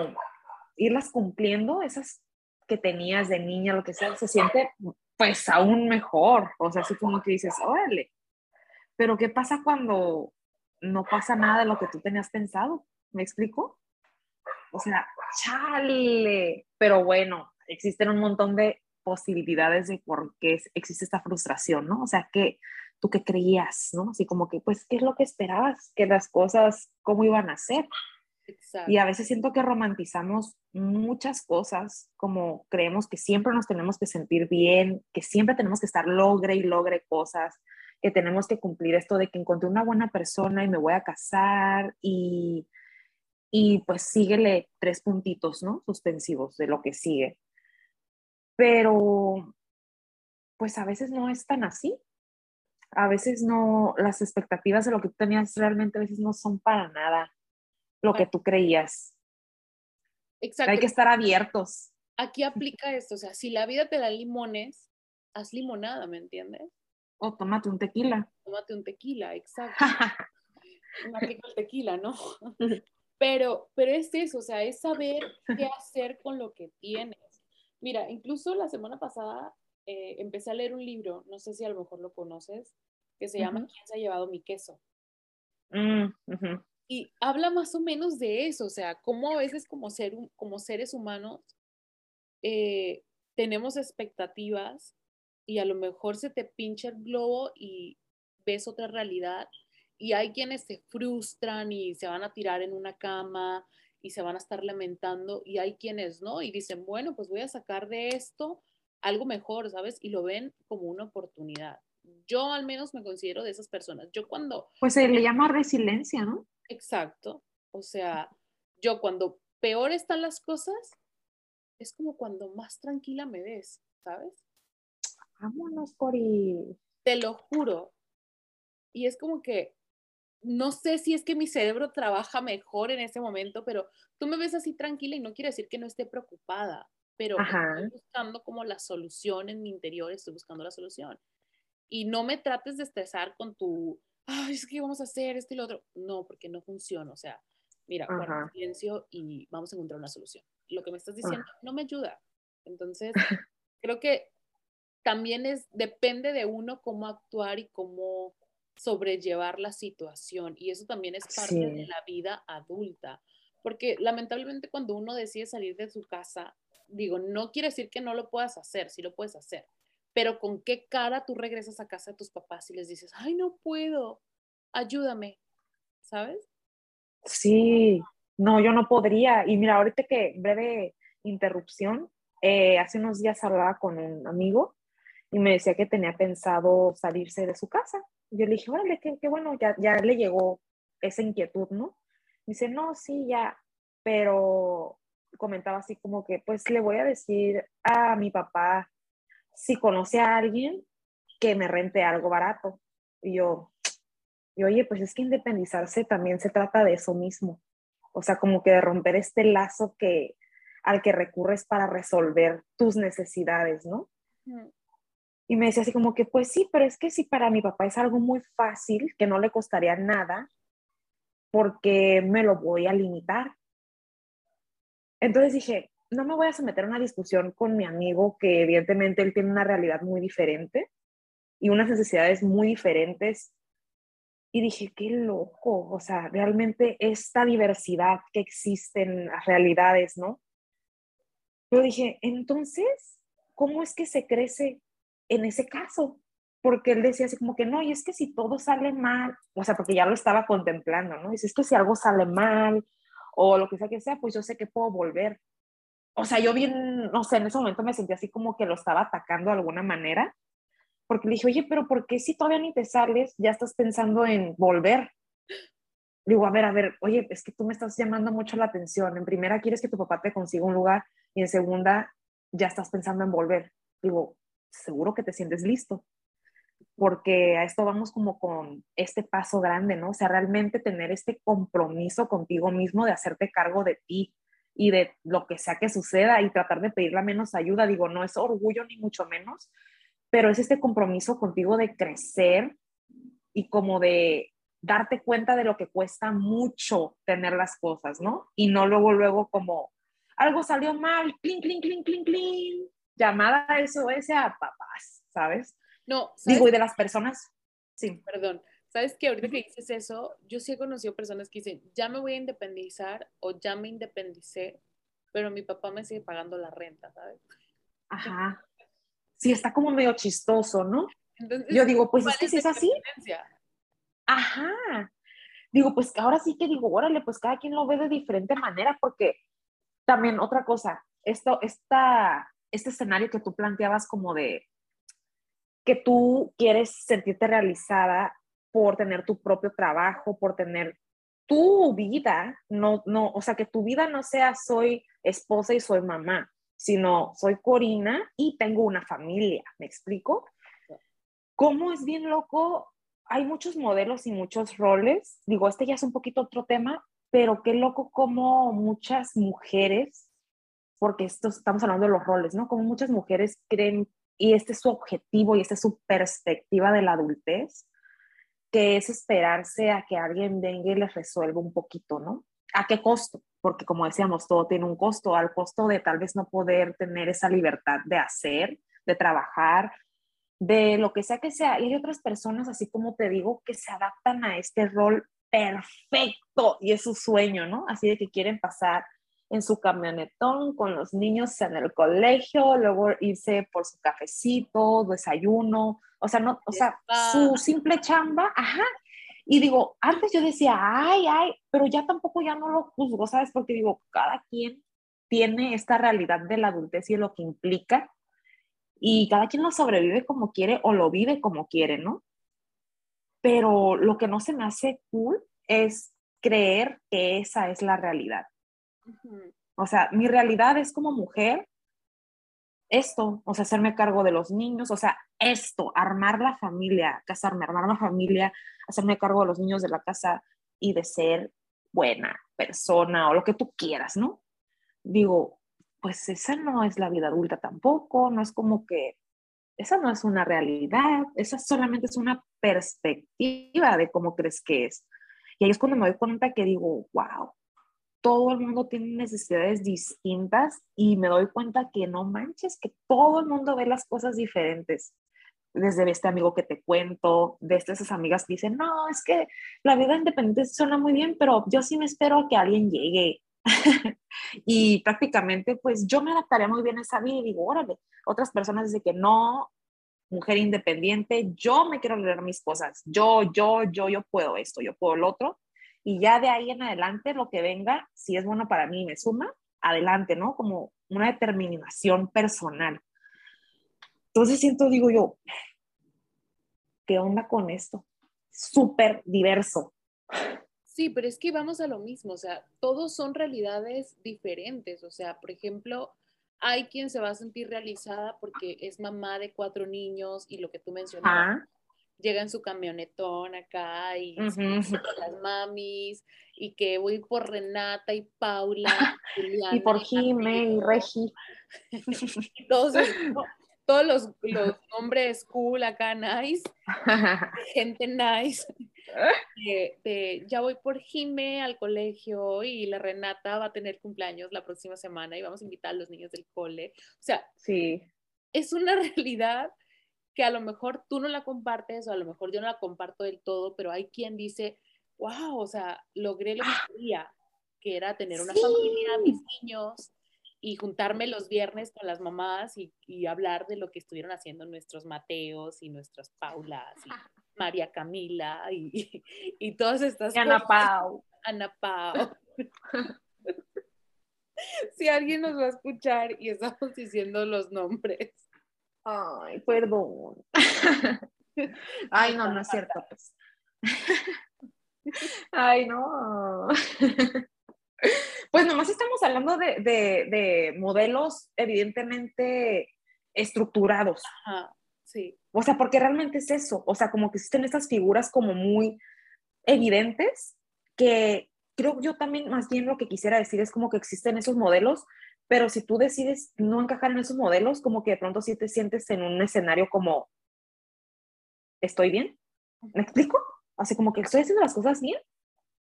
[SPEAKER 2] irlas cumpliendo, esas que tenías de niña, lo que sea, se siente pues aún mejor. O sea, así como que dices, órale. Pero ¿qué pasa cuando no pasa nada de lo que tú tenías pensado? ¿Me explico? O sea, chale. Pero bueno, existen un montón de posibilidades de por qué existe esta frustración, ¿no? O sea, que tú qué creías, ¿no? Así como que, pues, ¿qué es lo que esperabas? Que las cosas, ¿cómo iban a ser? Y a veces siento que romantizamos muchas cosas, como creemos que siempre nos tenemos que sentir bien, que siempre tenemos que estar logre y logre cosas, que tenemos que cumplir esto de que encontré una buena persona y me voy a casar y, y pues síguele tres puntitos, ¿no? Suspensivos de lo que sigue. Pero, pues a veces no es tan así a veces no, las expectativas de lo que tú tenías realmente a veces no son para nada lo que tú creías. Exacto. Hay que estar abiertos.
[SPEAKER 3] Aquí aplica esto, o sea, si la vida te da limones, haz limonada, ¿me entiendes?
[SPEAKER 2] O tómate un tequila.
[SPEAKER 3] Tómate un tequila, exacto. El tequila, ¿no? Pero, pero es eso, o sea, es saber qué hacer con lo que tienes. Mira, incluso la semana pasada eh, empecé a leer un libro, no sé si a lo mejor lo conoces, que se llama ¿Quién se ha llevado mi queso?
[SPEAKER 2] Mm,
[SPEAKER 3] y habla más o menos de eso, o sea, cómo a veces como, ser, como seres humanos eh, tenemos expectativas y a lo mejor se te pincha el globo y ves otra realidad y hay quienes se frustran y se van a tirar en una cama y se van a estar lamentando y hay quienes no y dicen, bueno, pues voy a sacar de esto algo mejor, ¿sabes? Y lo ven como una oportunidad. Yo al menos me considero de esas personas. Yo cuando...
[SPEAKER 2] Pues se le llama resiliencia, ¿no?
[SPEAKER 3] Exacto. O sea, yo cuando peor están las cosas, es como cuando más tranquila me ves, ¿sabes?
[SPEAKER 2] Vámonos, Cori.
[SPEAKER 3] Te lo juro. Y es como que, no sé si es que mi cerebro trabaja mejor en ese momento, pero tú me ves así tranquila y no quiere decir que no esté preocupada pero estoy buscando como la solución en mi interior, estoy buscando la solución. Y no me trates de estresar con tu, ay, es que vamos a hacer esto y lo otro. No, porque no funciona. O sea, mira, guarda silencio y vamos a encontrar una solución. Lo que me estás diciendo no me ayuda. Entonces, creo que también es, depende de uno cómo actuar y cómo sobrellevar la situación. Y eso también es parte de la vida adulta. Porque lamentablemente cuando uno decide salir de su casa, digo, no quiere decir que no lo puedas hacer, sí lo puedes hacer, pero con qué cara tú regresas a casa de tus papás y les dices, ay, no puedo, ayúdame, ¿sabes?
[SPEAKER 2] Sí, no, yo no podría. Y mira, ahorita que breve interrupción, eh, hace unos días hablaba con un amigo y me decía que tenía pensado salirse de su casa. Yo le dije, órale, qué, qué bueno, ya, ya le llegó esa inquietud, ¿no? dice, no, sí, ya, pero comentaba así como que, pues le voy a decir a mi papá si conoce a alguien que me rente algo barato. Y yo, y oye, pues es que independizarse también se trata de eso mismo. O sea, como que de romper este lazo que al que recurres para resolver tus necesidades, ¿no? Y me decía así como que, pues sí, pero es que si para mi papá es algo muy fácil, que no le costaría nada, porque me lo voy a limitar. Entonces dije, no me voy a someter a una discusión con mi amigo que evidentemente él tiene una realidad muy diferente y unas necesidades muy diferentes. Y dije, qué loco, o sea, realmente esta diversidad que existe en las realidades, ¿no? Yo dije, entonces, ¿cómo es que se crece en ese caso? porque él decía así como que no, y es que si todo sale mal, o sea, porque ya lo estaba contemplando, ¿no? Dice, es que si algo sale mal o lo que sea que sea, pues yo sé que puedo volver. O sea, yo bien, no sé, en ese momento me sentí así como que lo estaba atacando de alguna manera, porque le dije, oye, pero ¿por qué si todavía ni te sales, ya estás pensando en volver? Digo, a ver, a ver, oye, es que tú me estás llamando mucho la atención. En primera, quieres que tu papá te consiga un lugar y en segunda, ya estás pensando en volver. Digo, seguro que te sientes listo porque a esto vamos como con este paso grande, ¿no? O sea, realmente tener este compromiso contigo mismo de hacerte cargo de ti y de lo que sea que suceda y tratar de pedir la menos ayuda. Digo, no es orgullo ni mucho menos, pero es este compromiso contigo de crecer y como de darte cuenta de lo que cuesta mucho tener las cosas, ¿no? Y no luego, luego como algo salió mal, clink, clink, clink, clink, clink, llamada SOS a papás, ¿sabes?
[SPEAKER 3] No,
[SPEAKER 2] digo, y de las personas, sí.
[SPEAKER 3] Perdón, ¿sabes que ahorita que dices eso, yo sí he conocido personas que dicen, ya me voy a independizar o ya me independicé, pero mi papá me sigue pagando la renta, ¿sabes?
[SPEAKER 2] Ajá. Sí, está como medio chistoso, ¿no? yo digo, pues es que si es así. Ajá. Digo, pues ahora sí que digo, órale, pues cada quien lo ve de diferente manera, porque también otra cosa, esto, esta, este escenario que tú planteabas como de que tú quieres sentirte realizada por tener tu propio trabajo, por tener tu vida, no, no, o sea, que tu vida no sea soy esposa y soy mamá, sino soy Corina y tengo una familia, ¿me explico? ¿Cómo es bien loco? Hay muchos modelos y muchos roles, digo, este ya es un poquito otro tema, pero qué loco como muchas mujeres, porque esto estamos hablando de los roles, ¿no? Como muchas mujeres creen y este es su objetivo y esta es su perspectiva de la adultez, que es esperarse a que alguien venga y les resuelva un poquito, ¿no? ¿A qué costo? Porque como decíamos, todo tiene un costo, al costo de tal vez no poder tener esa libertad de hacer, de trabajar, de lo que sea que sea. Y hay otras personas, así como te digo, que se adaptan a este rol perfecto y es su sueño, ¿no? Así de que quieren pasar en su camionetón con los niños en el colegio, luego irse por su cafecito, desayuno, o sea, no, o sea, su simple chamba, ajá. Y digo, antes yo decía, ay, ay, pero ya tampoco ya no lo juzgo, ¿sabes? Porque digo, cada quien tiene esta realidad de la adultez y lo que implica, y cada quien lo sobrevive como quiere o lo vive como quiere, ¿no? Pero lo que no se me hace cool es creer que esa es la realidad. O sea, mi realidad es como mujer, esto, o sea, hacerme cargo de los niños, o sea, esto, armar la familia, casarme, armar la familia, hacerme cargo de los niños de la casa y de ser buena persona o lo que tú quieras, ¿no? Digo, pues esa no es la vida adulta tampoco, no es como que, esa no es una realidad, esa solamente es una perspectiva de cómo crees que es. Y ahí es cuando me doy cuenta que digo, wow, todo el mundo tiene necesidades distintas y me doy cuenta que no manches, que todo el mundo ve las cosas diferentes. Desde este amigo que te cuento, desde esas amigas que dicen, no, es que la vida independiente suena muy bien, pero yo sí me espero a que alguien llegue. y prácticamente, pues yo me adaptaría muy bien a esa vida y digo, órale, otras personas dicen que no, mujer independiente, yo me quiero leer mis cosas, yo, yo, yo, yo puedo esto, yo puedo lo otro, y ya de ahí en adelante lo que venga, si es bueno para mí y me suma, adelante, ¿no? Como una determinación personal. Entonces siento, digo yo, ¿qué onda con esto? Súper diverso.
[SPEAKER 3] Sí, pero es que vamos a lo mismo, o sea, todos son realidades diferentes, o sea, por ejemplo, hay quien se va a sentir realizada porque es mamá de cuatro niños y lo que tú mencionabas, llega en su camionetón acá y las mamis y que voy por Renata y Paula
[SPEAKER 2] y por Jime y Regi.
[SPEAKER 3] Todos, todos los, los, hombres cool acá nice gente nice ya voy por Jime al colegio y la Renata va a tener cumpleaños la próxima semana y vamos a invitar a los niños del cole. O sea
[SPEAKER 2] sí.
[SPEAKER 3] es una realidad que a lo mejor tú no la compartes o a lo mejor yo no la comparto del todo, pero hay quien dice, wow, o sea, logré lo que quería, que era tener una familia, mis niños, y juntarme los viernes con las mamás y, y, hablar de lo que estuvieron haciendo nuestros Mateos y nuestras Paulas y María Camila y, y, todas estas
[SPEAKER 2] Ana Pau.
[SPEAKER 3] Ana Pau. si alguien nos va a escuchar y estamos diciendo los nombres.
[SPEAKER 2] Ay, perdón. Ay, no, no es cierto. Pues. Ay, no. Pues nomás estamos hablando de, modelos evidentemente estructurados.
[SPEAKER 3] sí.
[SPEAKER 2] O sea, porque realmente es eso. O sea, como que existen estas figuras como muy evidentes que creo yo también más bien lo que quisiera decir es como que existen esos modelos, pero si tú decides no encajar en esos modelos, como que de pronto sí te sientes en un escenario como, ¿estoy bien? ¿Me explico? Así como que estoy haciendo las cosas bien,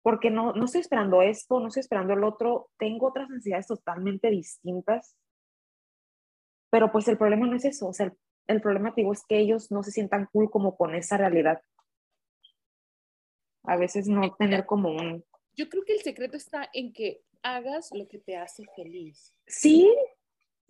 [SPEAKER 2] porque no, no estoy esperando esto, no estoy esperando el otro, tengo otras necesidades totalmente distintas. Pero pues el problema no es eso, o sea, el, el problema, digo, es que ellos no se sientan cool como con esa realidad. A veces no tener como un...
[SPEAKER 3] Yo creo que el secreto está en que hagas lo que te hace feliz.
[SPEAKER 2] Sí,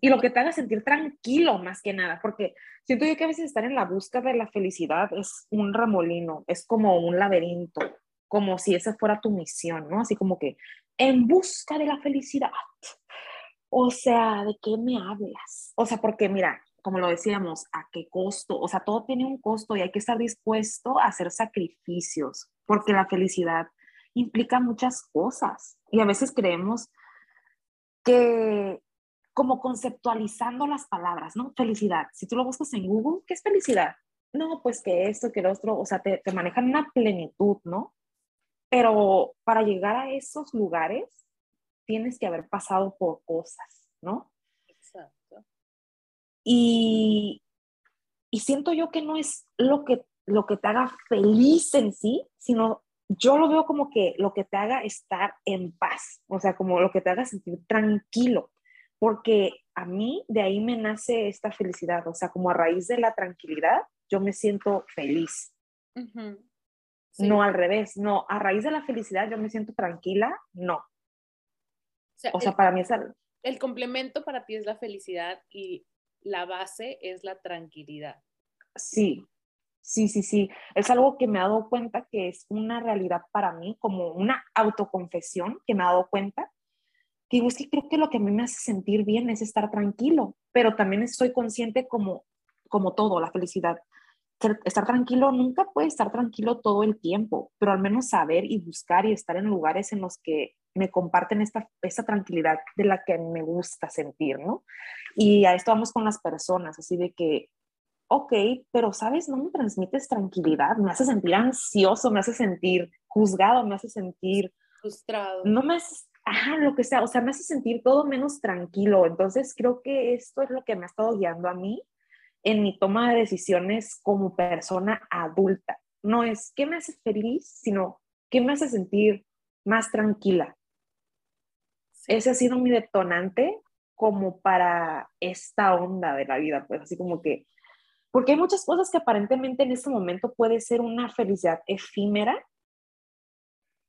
[SPEAKER 2] y lo que te haga sentir tranquilo más que nada, porque siento yo que a veces estar en la búsqueda de la felicidad es un ramolino, es como un laberinto, como si esa fuera tu misión, ¿no? Así como que en busca de la felicidad. O sea, ¿de qué me hablas? O sea, porque mira, como lo decíamos, ¿a qué costo? O sea, todo tiene un costo y hay que estar dispuesto a hacer sacrificios, porque la felicidad implica muchas cosas y a veces creemos que como conceptualizando las palabras, ¿no? Felicidad. Si tú lo buscas en Google, ¿qué es felicidad? No, pues que esto, que lo otro, o sea, te, te manejan una plenitud, ¿no? Pero para llegar a esos lugares, tienes que haber pasado por cosas, ¿no?
[SPEAKER 3] Exacto.
[SPEAKER 2] Y, y siento yo que no es lo que, lo que te haga feliz en sí, sino yo lo veo como que lo que te haga estar en paz, o sea, como lo que te haga sentir tranquilo, porque a mí de ahí me nace esta felicidad, o sea, como a raíz de la tranquilidad, yo me siento feliz. No al revés, no, a raíz de la felicidad yo me siento tranquila, no. O sea, para mí es el...
[SPEAKER 3] el complemento para ti es la felicidad y la base es la tranquilidad.
[SPEAKER 2] Sí, Sí, sí, sí. Es algo que me he dado cuenta que es una realidad para mí, como una autoconfesión que me he dado cuenta. Que digo, es que creo que lo que a mí me hace sentir bien es estar tranquilo, pero también estoy consciente como, como todo, la felicidad. Estar tranquilo, nunca puede estar tranquilo todo el tiempo, pero al menos saber y buscar y estar en lugares en los que me comparten esta, esta tranquilidad de la que me gusta sentir, ¿no? Y a esto vamos con las personas, así de que ok, pero sabes, no me transmites tranquilidad, me hace sentir ansioso, me hace sentir juzgado, me hace sentir
[SPEAKER 3] frustrado.
[SPEAKER 2] No me hace, ajá, lo que sea, o sea, me hace sentir todo menos tranquilo. Entonces creo que esto es lo que me ha estado guiando a mí en mi toma de decisiones como persona adulta. No es qué me hace feliz, sino qué me hace sentir más tranquila. Ese ha sido mi detonante como para esta onda de la vida, pues así como que porque hay muchas cosas que aparentemente en este momento puede ser una felicidad efímera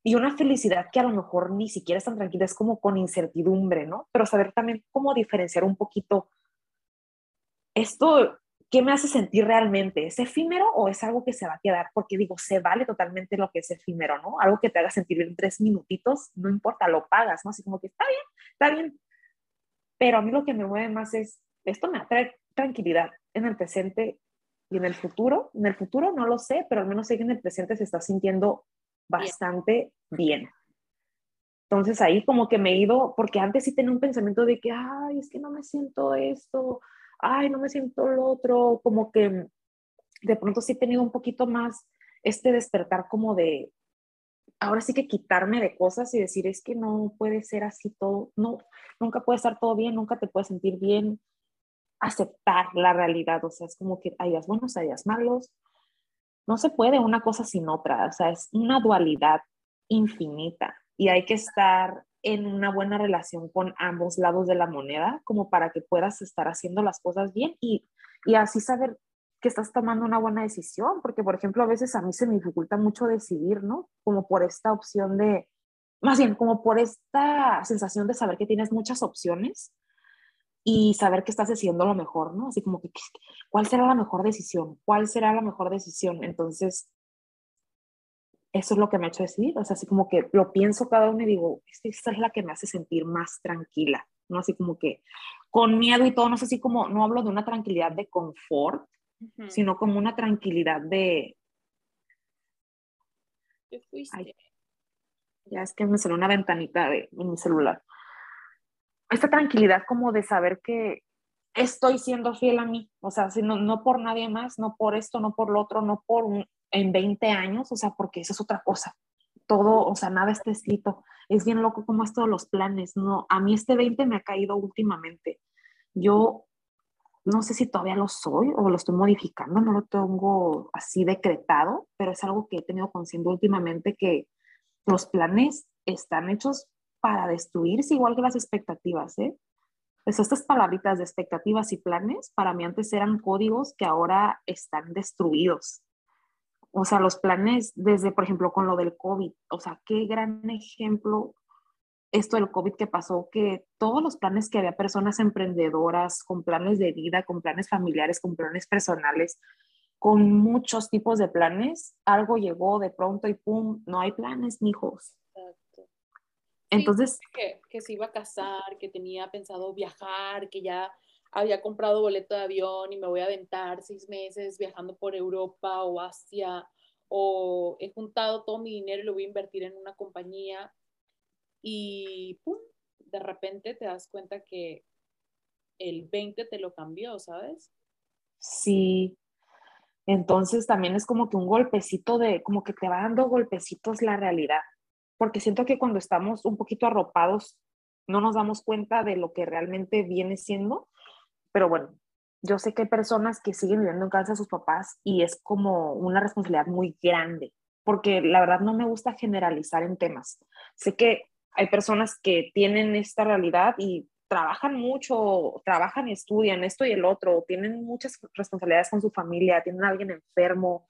[SPEAKER 2] y una felicidad que a lo mejor ni siquiera es tan tranquila, es como con incertidumbre, ¿no? Pero saber también cómo diferenciar un poquito esto, ¿qué me hace sentir realmente? ¿Es efímero o es algo que se va a quedar? Porque digo, se vale totalmente lo que es efímero, ¿no? Algo que te haga sentir bien tres minutitos, no importa, lo pagas, ¿no? Así como que está bien, está bien. Pero a mí lo que me mueve más es, esto me atrae tranquilidad en el presente y en el futuro. En el futuro no lo sé, pero al menos sé que en el presente se está sintiendo bastante bien. Entonces ahí como que me he ido, porque antes sí tenía un pensamiento de que, ay, es que no me siento esto, ay, no me siento lo otro, como que de pronto sí he tenido un poquito más este despertar como de, ahora sí que quitarme de cosas y decir, es que no puede ser así todo, no, nunca puede estar todo bien, nunca te puedes sentir bien, aceptar la realidad, o sea, es como que hay días buenos, hay días malos, no se puede una cosa sin otra, o sea, es una dualidad infinita y hay que estar en una buena relación con ambos lados de la moneda como para que puedas estar haciendo las cosas bien y, y así saber que estás tomando una buena decisión, porque por ejemplo a veces a mí se me dificulta mucho decidir, ¿no? Como por esta opción de, más bien como por esta sensación de saber que tienes muchas opciones y saber que estás haciendo lo mejor, ¿no? Así como que, ¿cuál será la mejor decisión? ¿Cuál será la mejor decisión? Entonces, eso es lo que me ha hecho decidir, o sea, así como que lo pienso cada uno y digo, esta es la que me hace sentir más tranquila, ¿no? Así como que con miedo y todo, no sé si como, no hablo de una tranquilidad de confort, sino como una tranquilidad de... ya es que me salió una ventanita de, en mi celular. Esta tranquilidad como de saber que estoy siendo fiel a mí, o sea, no, no por nadie más, no por esto, no por lo otro, no por en 20 años, o sea, porque eso es otra cosa. Todo, o sea, nada está escrito. Es bien loco como es todos los planes, ¿no? A mí este 20 me ha caído últimamente. Yo no sé si todavía lo soy o lo estoy modificando, no lo tengo así decretado, pero es algo que he tenido consciente últimamente que los planes están hechos para destruirse igual que las expectativas, ¿eh? Pues estas palabritas de expectativas y planes para mí antes eran códigos que ahora están destruidos. O sea, los planes desde, por ejemplo, con lo del COVID, o sea, qué gran ejemplo esto del COVID que pasó, que todos los planes que había personas emprendedoras, con planes de vida, con planes familiares, con planes personales, con muchos tipos de planes, algo llegó de pronto y pum, no hay planes, hijos. Entonces...
[SPEAKER 3] que, que se iba a casar, que tenía pensado viajar, que ya había comprado boleto de avión y me voy a aventar seis meses viajando por Europa o Asia, o he juntado todo mi dinero y lo voy a invertir en una compañía y ¡pum! de repente te das cuenta que el 20 te lo cambió, ¿sabes?
[SPEAKER 2] Sí. Entonces también es como que un golpecito de, como que te va dando golpecitos la realidad, porque siento que cuando estamos un poquito arropados no nos damos cuenta de lo que realmente viene siendo, pero bueno, yo sé que hay personas que siguen viviendo en casa de sus papás y es como una responsabilidad muy grande, porque la verdad no me gusta generalizar en temas. Sé que hay personas que tienen esta realidad y trabajan mucho, trabajan y estudian esto y el otro, tienen muchas responsabilidades con su familia, tienen a alguien enfermo,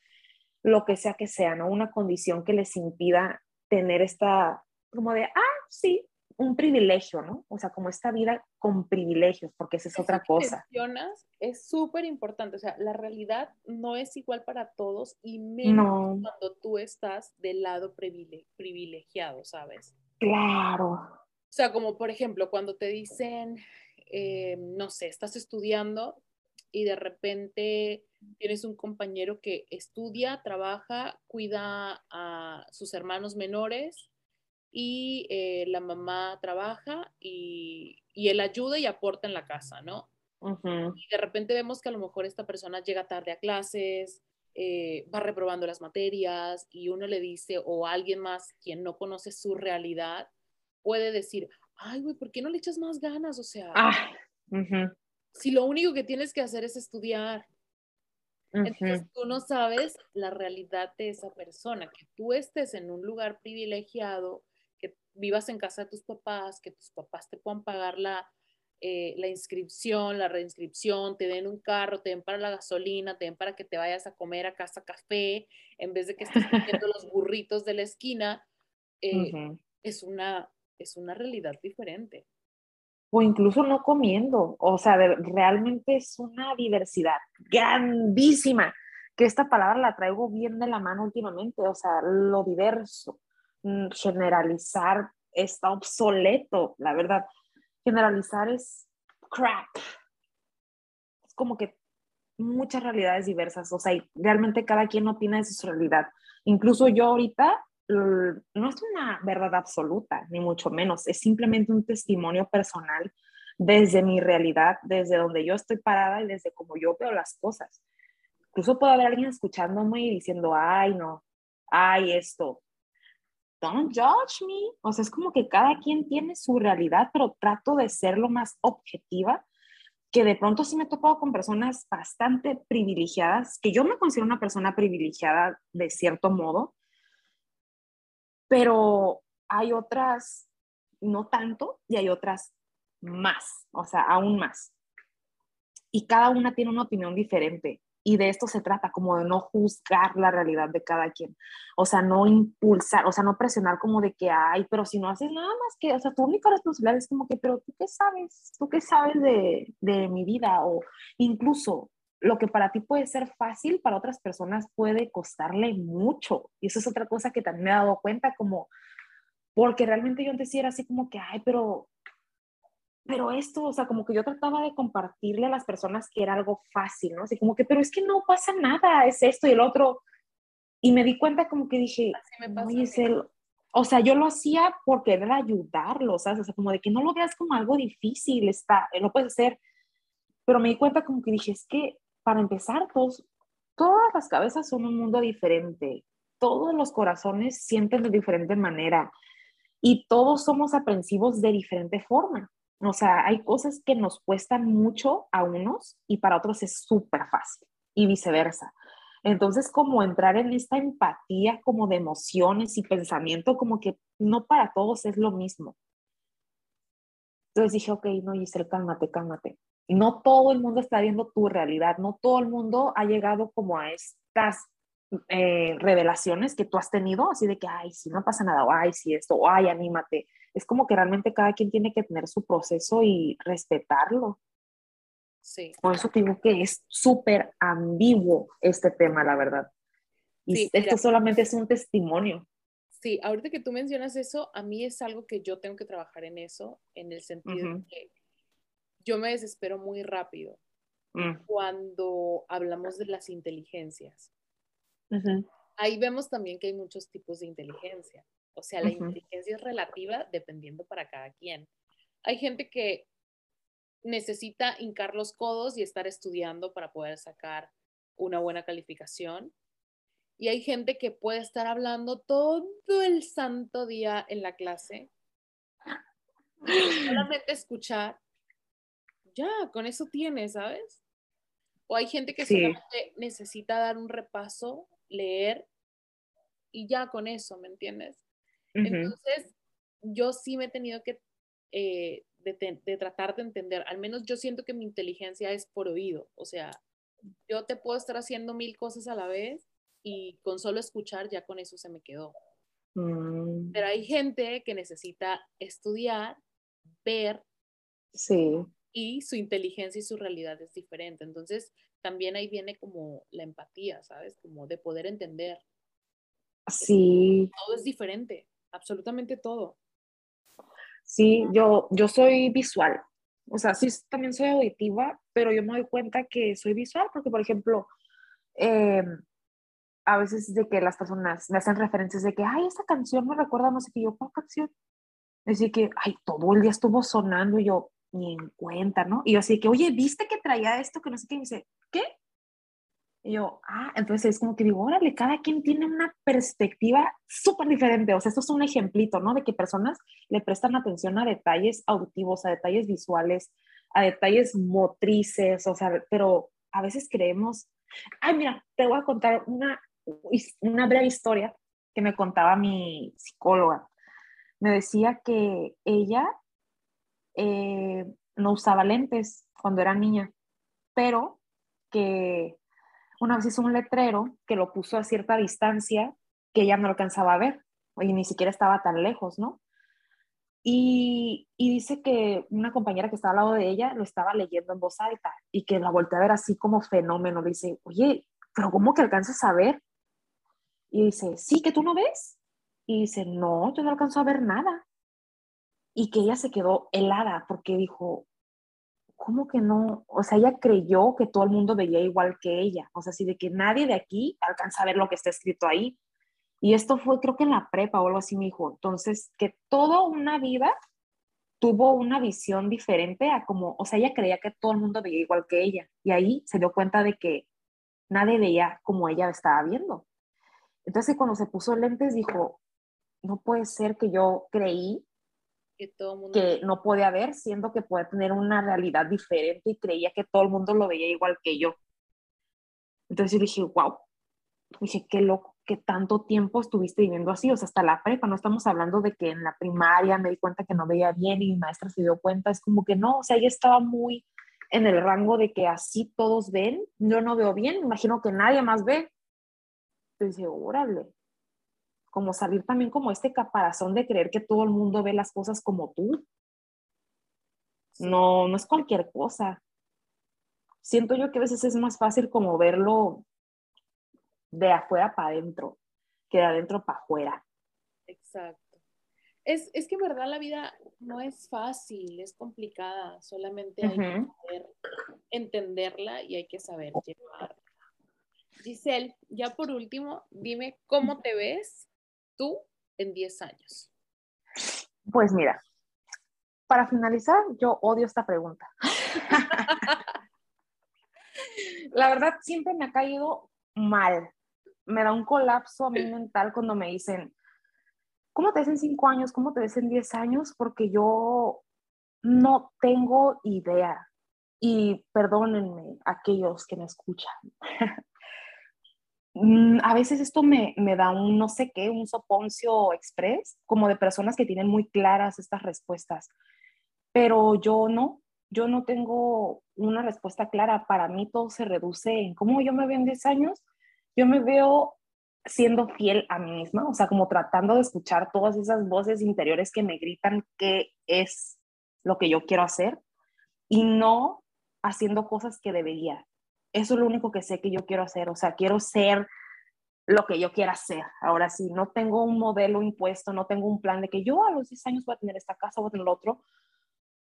[SPEAKER 2] lo que sea que sea, ¿no? Una condición que les impida tener esta, como de, ah, sí, un privilegio, ¿no? O sea, como esta vida con privilegios, porque esa es otra cosa.
[SPEAKER 3] es súper importante, o sea, la realidad no es igual para todos y menos cuando tú estás del lado privilegiado, ¿sabes?
[SPEAKER 2] Claro.
[SPEAKER 3] O sea, como por ejemplo, cuando te dicen, eh, no sé, estás estudiando y de repente tienes un compañero que estudia, trabaja, cuida a sus hermanos menores y eh, la mamá trabaja y, él ayuda y aporta en la casa, ¿no? Y de repente vemos que a lo mejor esta persona llega tarde a clases, eh, va reprobando las materias y uno le dice, o alguien más quien no conoce su realidad, puede decir, ay, güey, ¿por qué no le echas más ganas? O sea, ah, si lo único que tienes que hacer es estudiar. Entonces tú no sabes la realidad de esa persona, que tú estés en un lugar privilegiado, que vivas en casa de tus papás, que tus papás te puedan pagar la, eh, la inscripción, la reinscripción, te den un carro, te den para la gasolina, te den para que te vayas a comer a casa café, en vez de que estés comiendo los burritos de la esquina, eh, es, una, es una realidad diferente.
[SPEAKER 2] O incluso no comiendo, o sea, realmente es una diversidad grandísima, que esta palabra la traigo bien de la mano últimamente, o sea, lo diverso, mm, generalizar está obsoleto, la verdad generalizar es crap. Es como que muchas realidades diversas, o sea, realmente cada quien opina de su realidad. Incluso yo ahorita no es una verdad absoluta, ni mucho menos, es simplemente un testimonio personal desde mi realidad, desde donde yo estoy parada y desde cómo yo veo las cosas. Incluso puede haber alguien escuchándome y diciendo, ay, no, ay, esto, don't judge me. O sea, es como que cada quien tiene su realidad, pero trato de ser lo más objetiva, que de pronto sí me he topado con personas bastante privilegiadas, que yo me considero una persona privilegiada de cierto modo, pero hay otras no tanto y hay otras más, o sea, aún más. Y cada una tiene una opinión diferente. y de esto se trata, como de no juzgar la realidad de cada quien. O sea, no impulsar, o sea, no presionar como de que, ay, pero si no haces nada más que, o sea, tu única responsabilidad es como que, pero tú qué sabes, tú qué sabes de, de mi vida o incluso lo que para ti puede ser fácil, para otras personas puede costarle mucho. Y eso es otra cosa que también me he dado cuenta, como, porque realmente yo antes era así como que, ay, pero pero esto, o sea, como que yo trataba de compartirle a las personas que era algo fácil, ¿no? Así como que, pero es que no pasa nada, es esto y el otro. Y me di cuenta como que dije, Oye, es el... o sea, yo lo hacía por querer ayudarlo, ¿sabes? O sea, como de que no lo veas como algo difícil, está, lo puedes hacer. Pero me di cuenta como que dije, es que para empezar, todos, todas las cabezas son un mundo diferente, todos los corazones sienten de diferente manera y todos somos aprensivos de diferente forma. O sea, hay cosas que nos cuestan mucho a unos y para otros es súper fácil y viceversa. Entonces, como entrar en esta empatía como de emociones y pensamiento, como que no para todos es lo mismo. Entonces dije, ok, no, Giselle, cálmate, cálmate. No todo el mundo está viendo tu realidad, no todo el mundo ha llegado como a estas eh, revelaciones que tú has tenido, así de que, ay, si no pasa nada, o ay, si esto, o ay, anímate es como que realmente cada quien tiene que tener su proceso y respetarlo.
[SPEAKER 3] Sí.
[SPEAKER 2] Por eso digo que es súper ambiguo este tema, la verdad. Y esto solamente es un testimonio.
[SPEAKER 3] Sí, ahorita que tú mencionas eso, a mí es algo que yo tengo que trabajar en eso, en el sentido de que yo me desespero muy rápido mm. cuando hablamos de las inteligencias. Ahí vemos también que hay muchos tipos de inteligencia. O sea, la inteligencia es relativa dependiendo para cada quien. Hay gente que necesita hincar los codos y estar estudiando para poder sacar una buena calificación. Y hay gente que puede estar hablando todo el santo día en la clase. solamente escuchar, ya, con eso tiene, ¿sabes? O hay gente que solamente necesita dar un repaso, leer y ya con eso, ¿me entiendes? Entonces, yo sí me he tenido que eh, de, tratar de entender, al menos yo siento que mi inteligencia es por oído, o sea, yo te puedo estar haciendo mil cosas a la vez y con solo escuchar ya con eso se me quedó.
[SPEAKER 2] Mm.
[SPEAKER 3] Pero hay gente que necesita estudiar, ver,
[SPEAKER 2] sí.
[SPEAKER 3] Y su inteligencia y su realidad es diferente. Entonces, también ahí viene como la empatía, ¿sabes? Como de poder entender.
[SPEAKER 2] Sí.
[SPEAKER 3] Todo es diferente absolutamente todo.
[SPEAKER 2] Sí, yo, yo soy visual. O sea, sí, también soy auditiva, pero yo me doy cuenta que soy visual porque, por ejemplo, eh, a veces de que las personas me hacen referencias de que, ay, esta canción me recuerda, no sé qué, yo, ¿cuál canción? Así que, ay, todo el día estuvo sonando y yo, ni en cuenta, ¿no? Y yo así que, oye, ¿viste que traía esto que no sé qué? Y me dice, ¿qué? Y yo, ah, entonces es como que digo, órale, cada quien tiene una perspectiva súper diferente. O sea, esto es un ejemplito, ¿no? De que personas le prestan atención a detalles auditivos, a detalles visuales, a detalles motrices, o sea, pero a veces creemos, ay, mira, te voy a contar una, una breve historia que me contaba mi psicóloga. Me decía que ella eh, no usaba lentes cuando era niña, pero que una vez hizo un letrero que lo puso a cierta distancia que ella no alcanzaba a ver, y ni siquiera estaba tan lejos, ¿no? Y, dice que una compañera que estaba al lado de ella lo estaba leyendo en voz alta y que la volteó a ver así como fenómeno. Le dice, oye, pero ¿cómo que alcanzas a ver? Y dice, sí, que tú no ves. Y dice, no, yo no alcanzo a ver nada. Y que ella se quedó helada porque dijo, ¿cómo que no? O sea, ella creyó que todo el mundo veía igual que ella. O sea, así de que nadie de aquí alcanza a ver lo que está escrito ahí. Y esto fue, creo que en la prepa o algo así me dijo. Entonces, que toda una vida tuvo una visión diferente a como, o sea, ella creía que todo el mundo veía igual que ella. Y ahí se dio cuenta de que nadie veía como ella estaba viendo. Entonces, cuando se puso lentes, dijo, no puede ser que yo creí que, no puede haber, siendo que puede tener una realidad diferente y creía que todo el mundo lo veía igual que yo. Entonces yo dije, wow, dije, qué loco, que tanto tiempo estuviste viviendo así, o sea, hasta la prepa, no estamos hablando de que en la primaria me di cuenta que no veía bien y mi maestra se dio cuenta, es como que no, o sea, ella estaba muy en el rango de que así todos ven, yo no veo bien, imagino que nadie más ve. Entonces, órale, como salir también como este caparazón de creer que todo el mundo ve las cosas como tú. No, no es cualquier cosa. Siento yo que a veces es más fácil como verlo de afuera para adentro que de adentro para afuera.
[SPEAKER 3] Exacto. Es, es, que en verdad la vida no es fácil, es complicada, solamente hay que saber entenderla y hay que saber llevarla. Giselle, ya por último, dime cómo te ves tú en 10 años.
[SPEAKER 2] Pues mira, para finalizar, yo odio esta pregunta. la verdad, siempre me ha caído mal. Me da un colapso a mí mental cuando me dicen, ¿cómo te ves en cinco años? ¿Cómo te ves en diez años? Porque yo no tengo idea. Y perdónenme aquellos que me escuchan. Mm, a veces esto me, me, da un no sé qué, un soponcio express, como de personas que tienen muy claras estas respuestas. Pero yo no, yo no tengo una respuesta clara. Para mí todo se reduce en cómo yo me veo en 10 años. Yo me veo siendo fiel a mí misma, o sea, como tratando de escuchar todas esas voces interiores que me gritan qué es lo que yo quiero hacer y no haciendo cosas que debería. Eso es lo único que sé que yo quiero hacer, o sea, quiero ser lo que yo quiera hacer. Ahora sí, no tengo un modelo impuesto, no tengo un plan de que yo a los 10 años voy a tener esta casa, voy a tener lo otro.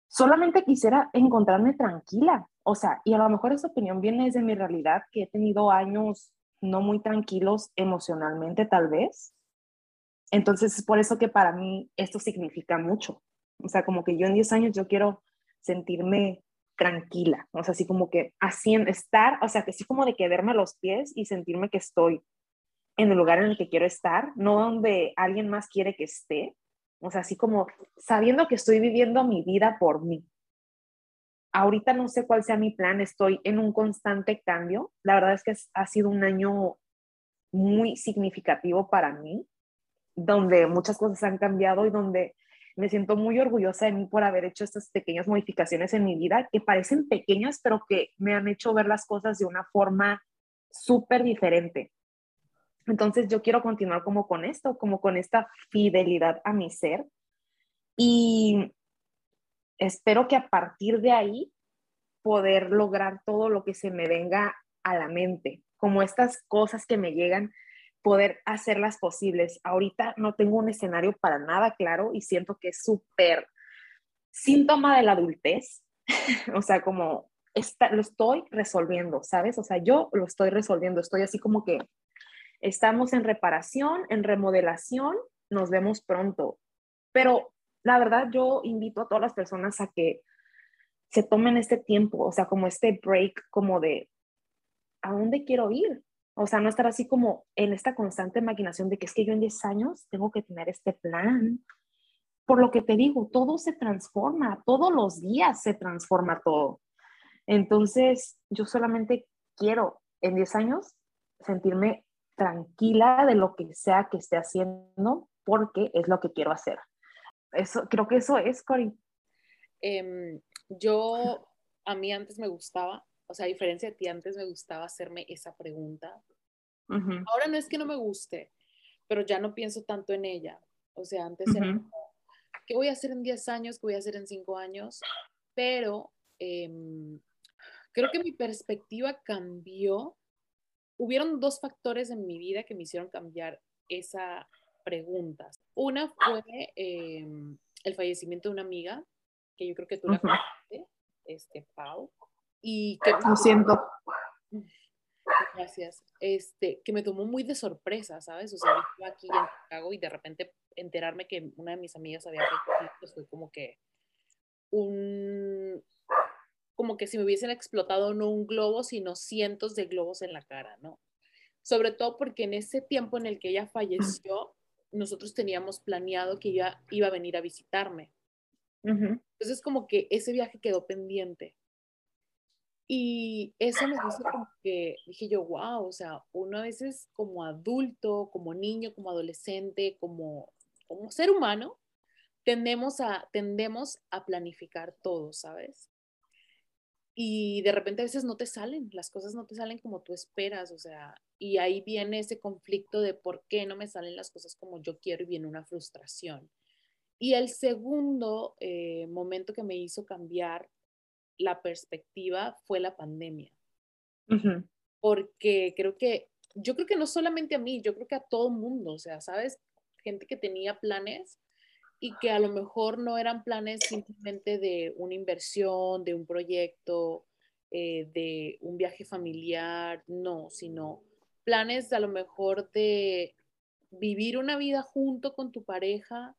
[SPEAKER 2] Solamente quisiera encontrarme tranquila, o sea, y a lo mejor esa opinión viene desde mi realidad, que he tenido años no muy tranquilos emocionalmente tal vez. Entonces es por eso que para mí esto significa mucho. O sea, como que yo en 10 años yo quiero sentirme tranquila, o sea, así como que haciendo, estar, o sea, que así como de quedarme los pies y sentirme que estoy en el lugar en el que quiero estar, no donde alguien más quiere que esté, o sea, así como sabiendo que estoy viviendo mi vida por mí, Ahorita no sé cuál sea mi plan, estoy en un constante cambio. La verdad es que ha sido un año muy significativo para mí, donde muchas cosas han cambiado y donde me siento muy orgullosa de mí por haber hecho estas pequeñas modificaciones en mi vida que parecen pequeñas, pero que me han hecho ver las cosas de una forma súper diferente. Entonces yo quiero continuar como con esto, como con esta fidelidad a mi ser. Y espero que a partir de ahí poder lograr todo lo que se me venga a la mente, como estas cosas que me llegan, poder hacerlas posibles. Ahorita no tengo un escenario para nada claro y siento que es súper síntoma de la adultez, o sea, como lo estoy resolviendo, ¿sabes? O sea, yo lo estoy resolviendo, estoy así como que estamos en reparación, en remodelación, nos vemos pronto, pero la verdad yo invito a todas las personas a que se tomen este tiempo, o sea, como este break, como de, ¿a dónde quiero ir? O sea, no estar así como en esta constante imaginación de que es que yo en 10 años tengo que tener este plan. Por lo que te digo, todo se transforma, todos los días se transforma todo. Entonces, yo solamente quiero en 10 años sentirme tranquila de lo que sea que esté haciendo porque es lo que quiero hacer. Eso, creo que eso es, Cori.
[SPEAKER 3] Em, yo, a mí antes me gustaba, o sea, a diferencia de ti, antes me gustaba hacerme esa pregunta. Ahora no es que no me guste, pero ya no pienso tanto en ella. O sea, antes era ¿qué voy a hacer en 10 años? ¿Qué voy a hacer en 5 años? Pero em, creo que mi perspectiva cambió. Hubieron dos factores en mi vida que me hicieron cambiar esa pregunta. Una fue em, el fallecimiento de una amiga, que yo creo que tú la conoces, este, Pau, y que...
[SPEAKER 2] Lo siento.
[SPEAKER 3] Gracias. Este, que me tomó muy de sorpresa, ¿sabes? O sea, yo estaba aquí en Chicago y de repente enterarme que una de mis amigas había pues fue como que un como que si me hubiesen explotado no un globo, sino cientos de globos en la cara, ¿no? Sobre todo porque en ese tiempo en el que ella falleció, nosotros teníamos planeado que ella iba a venir a visitarme. Entonces como que ese viaje quedó pendiente. Y eso me hizo como que dije yo, wow, o sea, uno a veces como adulto, como niño, como adolescente, como, como ser humano, tendemos a, tendemos a planificar todo, ¿sabes? y de repente a veces no te salen, las cosas no te salen como tú esperas, o sea, y ahí viene ese conflicto de por qué no me salen las cosas como yo quiero y viene una frustración. Y el segundo eh, momento que me hizo cambiar la perspectiva fue la pandemia. Porque creo que, yo creo que no solamente a mí, yo creo que a todo mundo, o sea, ¿sabes? Gente que tenía planes y que a lo mejor no eran planes simplemente de una inversión, de un proyecto, eh, de un viaje familiar, no, sino planes a lo mejor de vivir una vida junto con tu pareja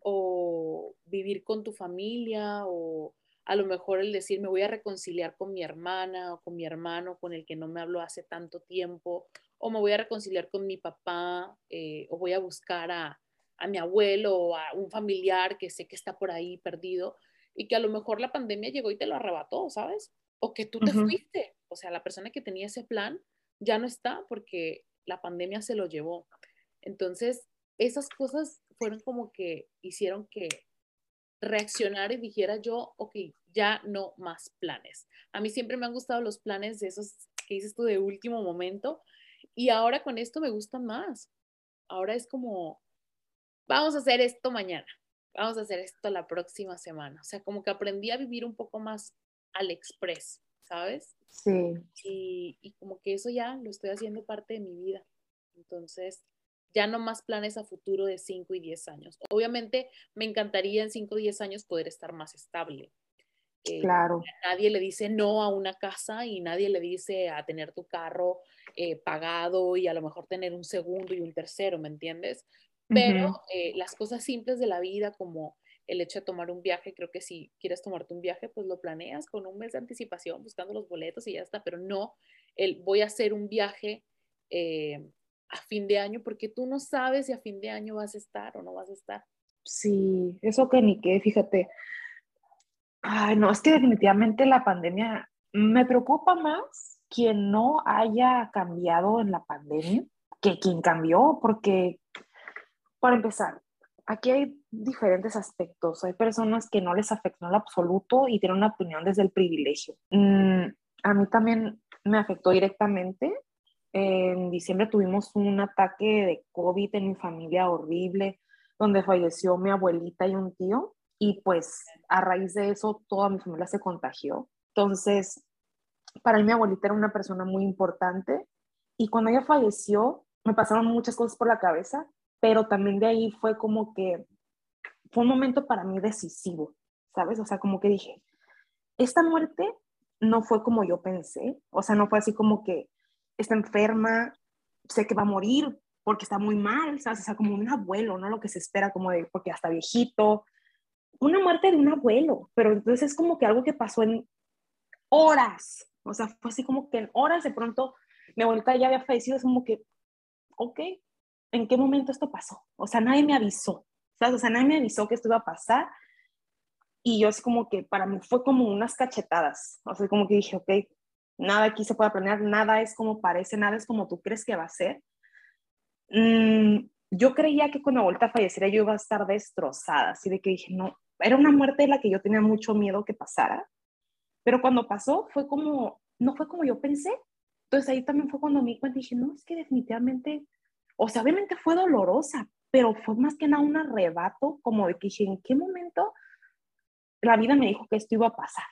[SPEAKER 3] o vivir con tu familia o a lo mejor el decir me voy a reconciliar con mi hermana o con mi hermano con el que no me hablo hace tanto tiempo o me voy a reconciliar con mi papá eh, o voy a buscar a, a mi abuelo o a un familiar que sé que está por ahí perdido y que a lo mejor la pandemia llegó y te lo arrebató, ¿sabes? O que tú te fuiste, o sea, la persona que tenía ese plan ya no está porque la pandemia se lo llevó. Entonces, esas cosas fueron como que hicieron que reaccionar y dijera yo, ok, ya no más planes. A mí siempre me han gustado los planes de esos que dices tú de último momento y ahora con esto me gustan más. Ahora es como, vamos a hacer esto mañana, vamos a hacer esto la próxima semana. O sea, como que aprendí a vivir un poco más al express, ¿sabes?
[SPEAKER 2] Sí.
[SPEAKER 3] Y, y como que eso ya lo estoy haciendo parte de mi vida. Entonces, ya no más planes a futuro de 5 y 10 años. Obviamente, me encantaría en 5 o 10 años poder estar más estable.
[SPEAKER 2] Eh, claro.
[SPEAKER 3] Nadie le dice no a una casa y nadie le dice a tener tu carro eh, pagado y a lo mejor tener un segundo y un tercero, ¿me entiendes? Pero eh, las cosas simples de la vida, como el hecho de tomar un viaje, creo que si quieres tomarte un viaje, pues lo planeas con un mes de anticipación, buscando los boletos y ya está, pero no el voy a hacer un viaje eh, a fin de año, porque tú no sabes si a fin de año vas a estar o no vas a estar.
[SPEAKER 2] Sí, eso que ni qué, fíjate. Ay, no, es que definitivamente la pandemia me preocupa más quien no haya cambiado en la pandemia que quien cambió, porque para empezar, aquí hay diferentes aspectos. Hay personas que no les afectó en lo absoluto y tienen una opinión desde el privilegio. Mm, a mí también me afectó directamente. En diciembre tuvimos un ataque de COVID en mi familia horrible, donde falleció mi abuelita y un tío. Y pues a raíz de eso toda mi familia se contagió. Entonces, para mí mi abuelita era una persona muy importante. Y cuando ella falleció, me pasaron muchas cosas por la cabeza pero también de ahí fue como que fue un momento para mí decisivo, ¿sabes? O sea, como que dije, esta muerte no fue como yo pensé, o sea, no fue así como que está enferma, sé que va a morir porque está muy mal, ¿sabes? O sea, como un abuelo, ¿no? Lo que se espera como de, porque hasta viejito, una muerte de un abuelo, pero entonces es como que algo que pasó en horas, o sea, fue así como que en horas de pronto mi abuelita ya había fallecido, es como que, ok, ¿en qué momento esto pasó? O sea, nadie me avisó, ¿sabes? O sea, nadie me avisó que esto iba a pasar. Y yo es como que para mí fue como unas cachetadas. O sea, como que dije, ok, nada aquí se puede aprender, nada es como parece, nada es como tú crees que va a ser. Mm, yo creía que cuando vuelta a fallecer yo iba a estar destrozada, así de que dije, no, era una muerte de la que yo tenía mucho miedo que pasara. Pero cuando pasó fue como, no fue como yo pensé. Entonces ahí también fue cuando me di cuenta dije, no, es que definitivamente o sea, obviamente fue dolorosa, pero fue más que nada un arrebato, como de que dije, ¿en qué momento la vida me dijo que esto iba a pasar?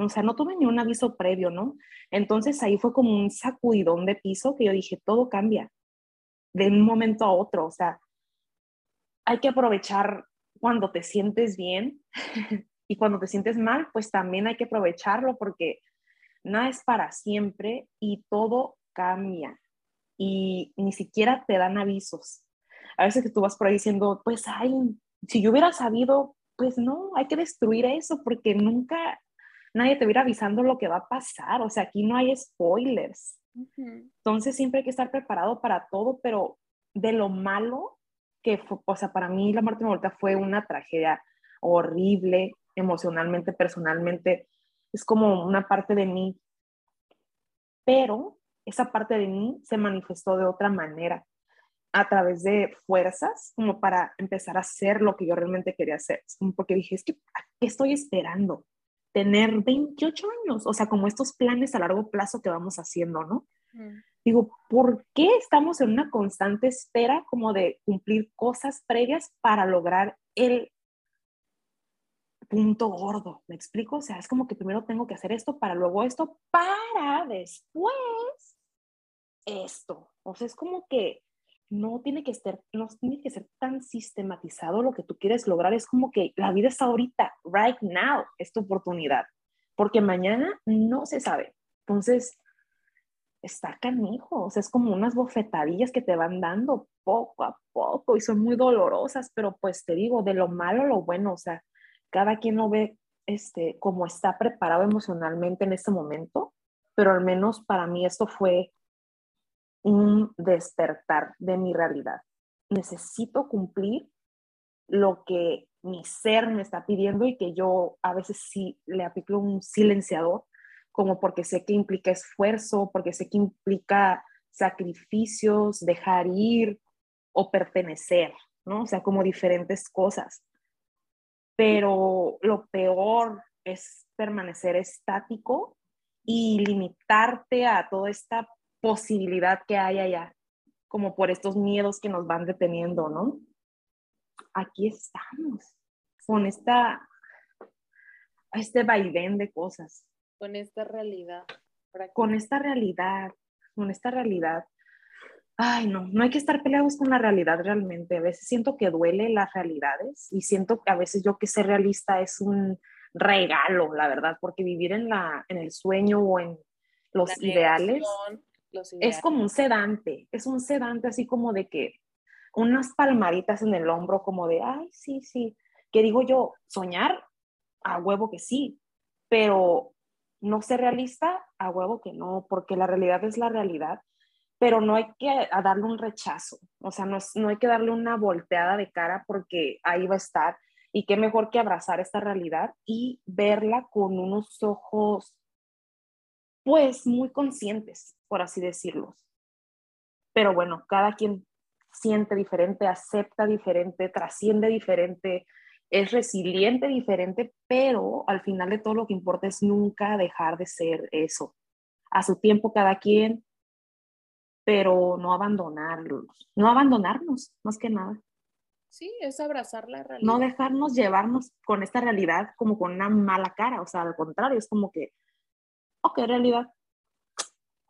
[SPEAKER 2] O sea, no tuve ni un aviso previo, ¿no? Entonces ahí fue como un sacudidón de piso que yo dije, todo cambia de un momento a otro. O sea, hay que aprovechar cuando te sientes bien y cuando te sientes mal, pues también hay que aprovecharlo porque nada es para siempre y todo cambia y ni siquiera te dan avisos. A veces que tú vas por ahí diciendo, pues, ay, si yo hubiera sabido, pues no, hay que destruir eso porque nunca nadie te hubiera avisando lo que va a pasar. O sea, aquí no hay spoilers. Entonces siempre hay que estar preparado para todo, pero de lo malo que fue, o sea, para mí la muerte de mi fue una tragedia horrible, emocionalmente, personalmente, es como una parte de mí. Pero esa parte de mí se manifestó de otra manera, a través de fuerzas, como para empezar a hacer lo que yo realmente quería hacer. Porque dije, es que, ¿qué estoy esperando? Tener 28 años, o sea, como estos planes a largo plazo que vamos haciendo, ¿no? Digo, ¿por qué estamos en una constante espera como de cumplir cosas previas para lograr el punto gordo? ¿Me explico? O sea, es como que primero tengo que hacer esto para luego esto, para después esto. O sea, es como que no tiene que ser, no tiene que ser tan sistematizado lo que tú quieres lograr. Es como que la vida es ahorita, right now, es tu oportunidad, porque mañana no se sabe. Entonces, está canijo, o sea, es como unas bofetadillas que te van dando poco a poco y son muy dolorosas, pero pues te digo, de lo malo a lo bueno, o sea, cada quien lo ve este, como está preparado emocionalmente en ese momento, pero al menos para mí esto fue un despertar de mi realidad. Necesito cumplir lo que mi ser me está pidiendo y que yo a veces sí le aplico un silenciador, como porque sé que implica esfuerzo, porque sé que implica sacrificios, dejar ir o pertenecer, ¿no? O sea, como diferentes cosas. Pero lo peor es permanecer estático y limitarte a toda esta posibilidad que hay allá, como por estos miedos que nos van deteniendo, ¿no? Aquí estamos, con esta, este vaivén de cosas.
[SPEAKER 3] Con esta realidad.
[SPEAKER 2] Con esta realidad, con esta realidad. Ay, no, no hay que estar peleados con la realidad realmente. A veces siento que duele las realidades y siento que a veces yo que ser realista es un regalo, la verdad, porque vivir en, la, en el sueño o en los ideales es como un sedante, es un sedante así como de que unas palmaritas en el hombro como de, ay, sí, sí, que digo yo, soñar, a huevo que sí, pero no ser realista, a huevo que no, porque la realidad es la realidad, pero no hay que darle un rechazo, o sea, no, no hay que darle una volteada de cara porque ahí va a estar, y qué mejor que abrazar esta realidad y verla con unos ojos pues muy conscientes, por así decirlo. Pero bueno, cada quien siente diferente, acepta diferente, trasciende diferente, es resiliente diferente, pero al final de todo lo que importa es nunca dejar de ser eso. A su tiempo cada quien, pero no abandonarlos, no abandonarnos, más que nada.
[SPEAKER 3] Sí, es abrazar la realidad.
[SPEAKER 2] No dejarnos llevarnos con esta realidad como con una mala cara, o sea, al contrario, es como que ok, realidad.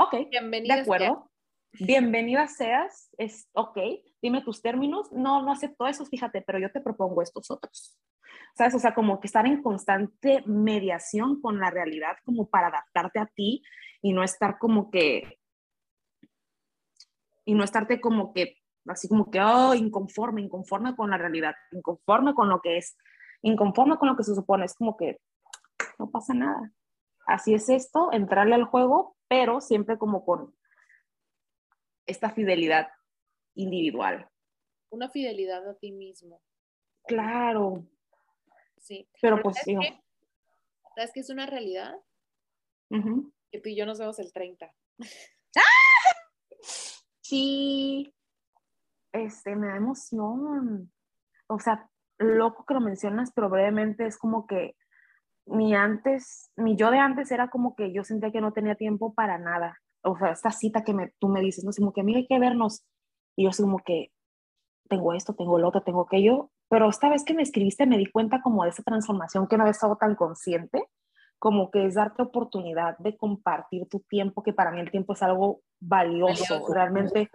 [SPEAKER 2] Ok, Bienvenida de acuerdo. Bienvenida seas, es ok, dime tus términos. No, no acepto eso, fíjate, pero yo te propongo estos otros. ¿Sabes? O sea, como que estar en constante mediación con la realidad, como para adaptarte a ti y no estar como que. Y no estarte como que, así como que, oh, inconforme, inconforme con la realidad, inconforme con lo que es, inconforme con lo que se supone. Es como que no pasa nada así es esto, entrarle al juego, pero siempre como con esta fidelidad individual.
[SPEAKER 3] Una fidelidad a ti mismo.
[SPEAKER 2] Claro. Sí. Pero, pues sí.
[SPEAKER 3] ¿Sabes qué es una realidad? Que tú y yo nos vemos el 30.
[SPEAKER 2] Sí. Este, me da emoción. O sea, loco que lo mencionas, pero brevemente es como que mi antes, mi yo de antes era como que yo sentía que no tenía tiempo para nada. O sea, esta cita que me, tú me dices, no sé, como que mira, hay que vernos. Y yo como que tengo esto, tengo lo otro, tengo aquello. Pero esta vez que me escribiste me di cuenta como de esa transformación que no había estado tan consciente, como que es darte oportunidad de compartir tu tiempo, que para mí el tiempo es algo valioso. Realmente,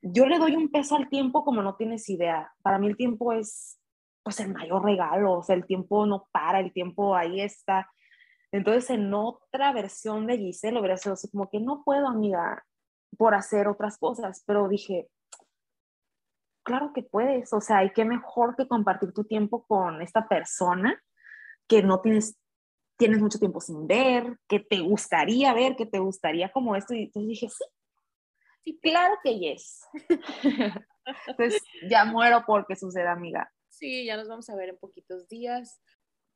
[SPEAKER 2] yo le doy un peso al tiempo como no tienes idea. Para mí el tiempo es pues el mayor regalo, o sea, el tiempo no para, el tiempo ahí está. Entonces, en otra versión de Giselle, hubiera sido así como que no puedo, amiga, por hacer otras cosas, pero dije, claro que puedes, o sea, hay que mejor que compartir tu tiempo con esta persona que no tienes, tienes mucho tiempo sin ver, que te gustaría ver, que te gustaría como esto, y entonces dije, sí, sí, claro que yes. Entonces, ya muero porque suceda, amiga.
[SPEAKER 3] Sí, ya nos vamos a ver en poquitos días.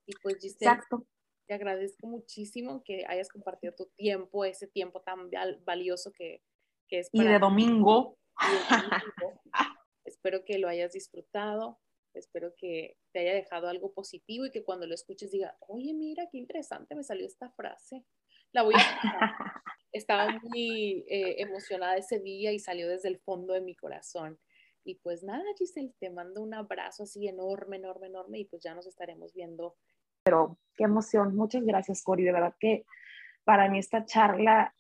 [SPEAKER 3] Y pues, Giselle, Exacto. te agradezco muchísimo que hayas compartido tu tiempo, ese tiempo tan valioso que, es
[SPEAKER 2] para Y de domingo.
[SPEAKER 3] Espero que lo hayas disfrutado. Espero que te haya dejado algo positivo y que cuando lo escuches diga, oye, mira, qué interesante me salió esta frase. La voy a Estaba muy eh, emocionada ese día y salió desde el fondo de mi corazón. Y pues nada, Giselle, te mando un abrazo así enorme, enorme, enorme y pues ya nos estaremos viendo.
[SPEAKER 2] Pero qué emoción. Muchas gracias, Cori. De verdad que para mí esta charla,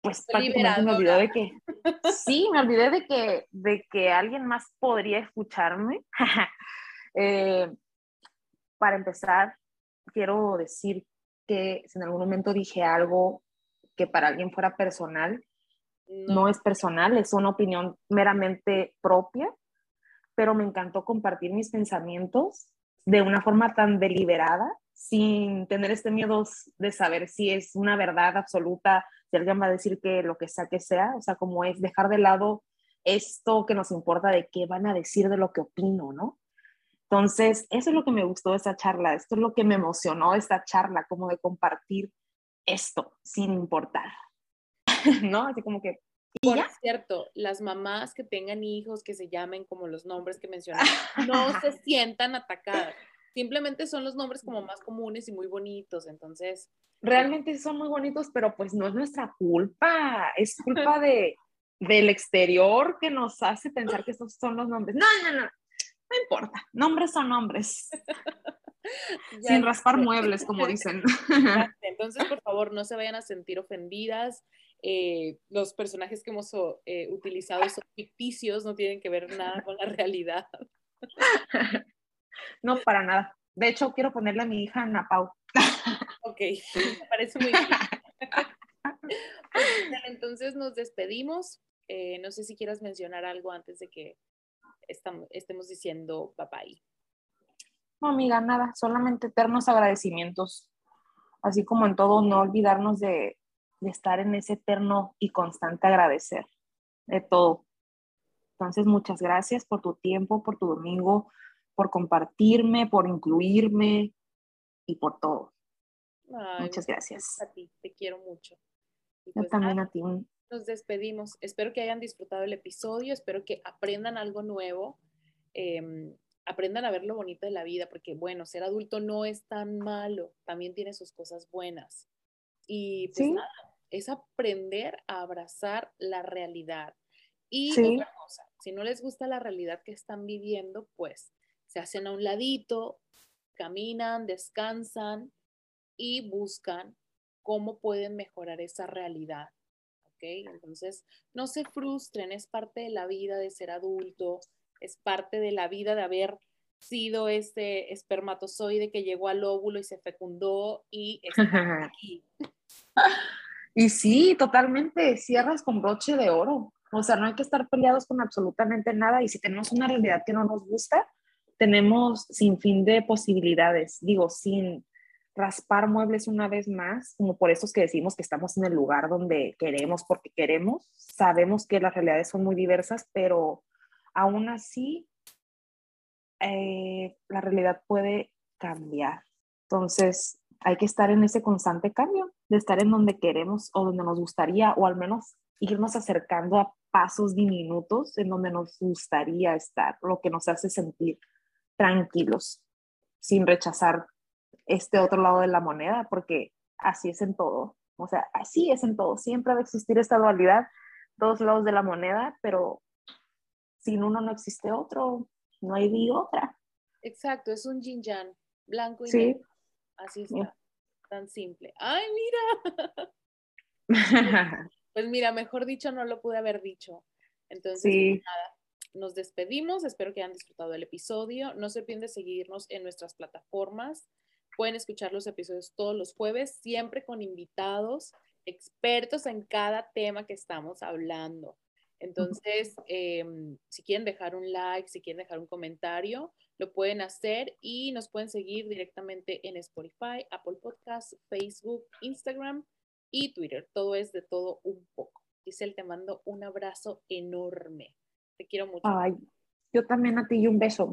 [SPEAKER 2] pues prácticamente me olvidé de que, sí, me olvidé de que, de que alguien más podría escucharme. Eh, para empezar, quiero decir que si en algún momento dije algo que para alguien fuera personal, no. es personal, es una opinión meramente propia, pero me encantó compartir mis pensamientos de una forma tan deliberada, sin tener este miedo de saber si es una verdad absoluta, si alguien va a decir que lo que sea que sea, o sea, como es dejar de lado esto que nos importa de qué van a decir de lo que opino, ¿no? Entonces, eso es lo que me gustó de esta charla, esto es lo que me emocionó de esta charla, como de compartir esto sin importar, ¿no? Así como que...
[SPEAKER 3] Por cierto, las mamás que tengan hijos que se llamen como los nombres que mencionaste, no se sientan atacadas. Simplemente son los nombres como más comunes y muy bonitos, entonces...
[SPEAKER 2] Realmente son muy bonitos, pero pues no es nuestra culpa, es culpa de, del exterior que nos hace pensar que estos son los nombres. No, no, no, no importa, nombres son nombres. Sin raspar muebles, como dicen.
[SPEAKER 3] Entonces, por favor, no se vayan a sentir ofendidas. Eh, los personajes que hemos eh, utilizado son ficticios, no tienen que ver nada con la realidad.
[SPEAKER 2] No, para nada. De hecho, quiero ponerle a mi hija Ana Pau.
[SPEAKER 3] Ok, me parece muy bien. Pues, entonces nos despedimos. Eh, no sé si quieras mencionar algo antes de que estemos diciendo bye bye.
[SPEAKER 2] No, amiga, nada, solamente eternos agradecimientos. Así como en todo, no olvidarnos de, estar en ese eterno y constante agradecer de todo. Entonces, muchas gracias por tu tiempo, por tu domingo, por compartirme, por incluirme y por todo. muchas gracias.
[SPEAKER 3] A ti, te quiero mucho.
[SPEAKER 2] Yo pues también a ti.
[SPEAKER 3] Nos despedimos. Espero que hayan disfrutado el episodio, espero que aprendan algo nuevo. Em, aprendan a ver lo bonito de la vida, porque bueno, ser adulto no es tan malo, también tiene sus cosas buenas. Y pues nada, es aprender a abrazar la realidad. Y otra cosa, si no les gusta la realidad que están viviendo, pues se hacen a un ladito, caminan, descansan y buscan cómo pueden mejorar esa realidad. ¿Ok? Entonces, no se frustren, es parte de la vida de ser adulto, es parte de la vida de haber sido ese espermatozoide que llegó al óvulo y se fecundó y está aquí.
[SPEAKER 2] Y sí, totalmente, cierras con broche de oro. O sea, no hay que estar peleados con absolutamente nada y si tenemos una realidad que no nos gusta, tenemos sin fin de posibilidades. Digo, sin raspar muebles una vez más, como por esos que decimos que estamos en el lugar donde queremos porque queremos. Sabemos que las realidades son muy diversas, pero aún así eh, la realidad puede cambiar. Entonces, hay que estar en ese constante cambio, de estar en donde queremos o donde nos gustaría, o al menos irnos acercando a pasos diminutos en donde nos gustaría estar, lo que nos hace sentir tranquilos, sin rechazar este otro lado de la moneda, porque así es en todo. O sea, así es en todo. Siempre va a existir esta dualidad, dos lados de la moneda, pero sin uno no existe otro, no hay ni otra.
[SPEAKER 3] Exacto, es un yin yang, blanco y negro. Así está, tan simple. ¡Ay, mira! pues mira, mejor dicho, no lo pude haber dicho. Entonces, pues nada, nos despedimos. Espero que hayan disfrutado el episodio. No se olviden de seguirnos en nuestras plataformas. Pueden escuchar los episodios todos los jueves, siempre con invitados expertos en cada tema que estamos hablando. Entonces, em, si quieren dejar un like, si quieren dejar un comentario, lo pueden hacer y nos pueden seguir directamente en Spotify, Apple Podcasts, Facebook, Instagram y Twitter. Todo es de todo un poco. Giselle, te mando un abrazo enorme. Te quiero mucho.
[SPEAKER 2] Ay, yo también a ti y un beso.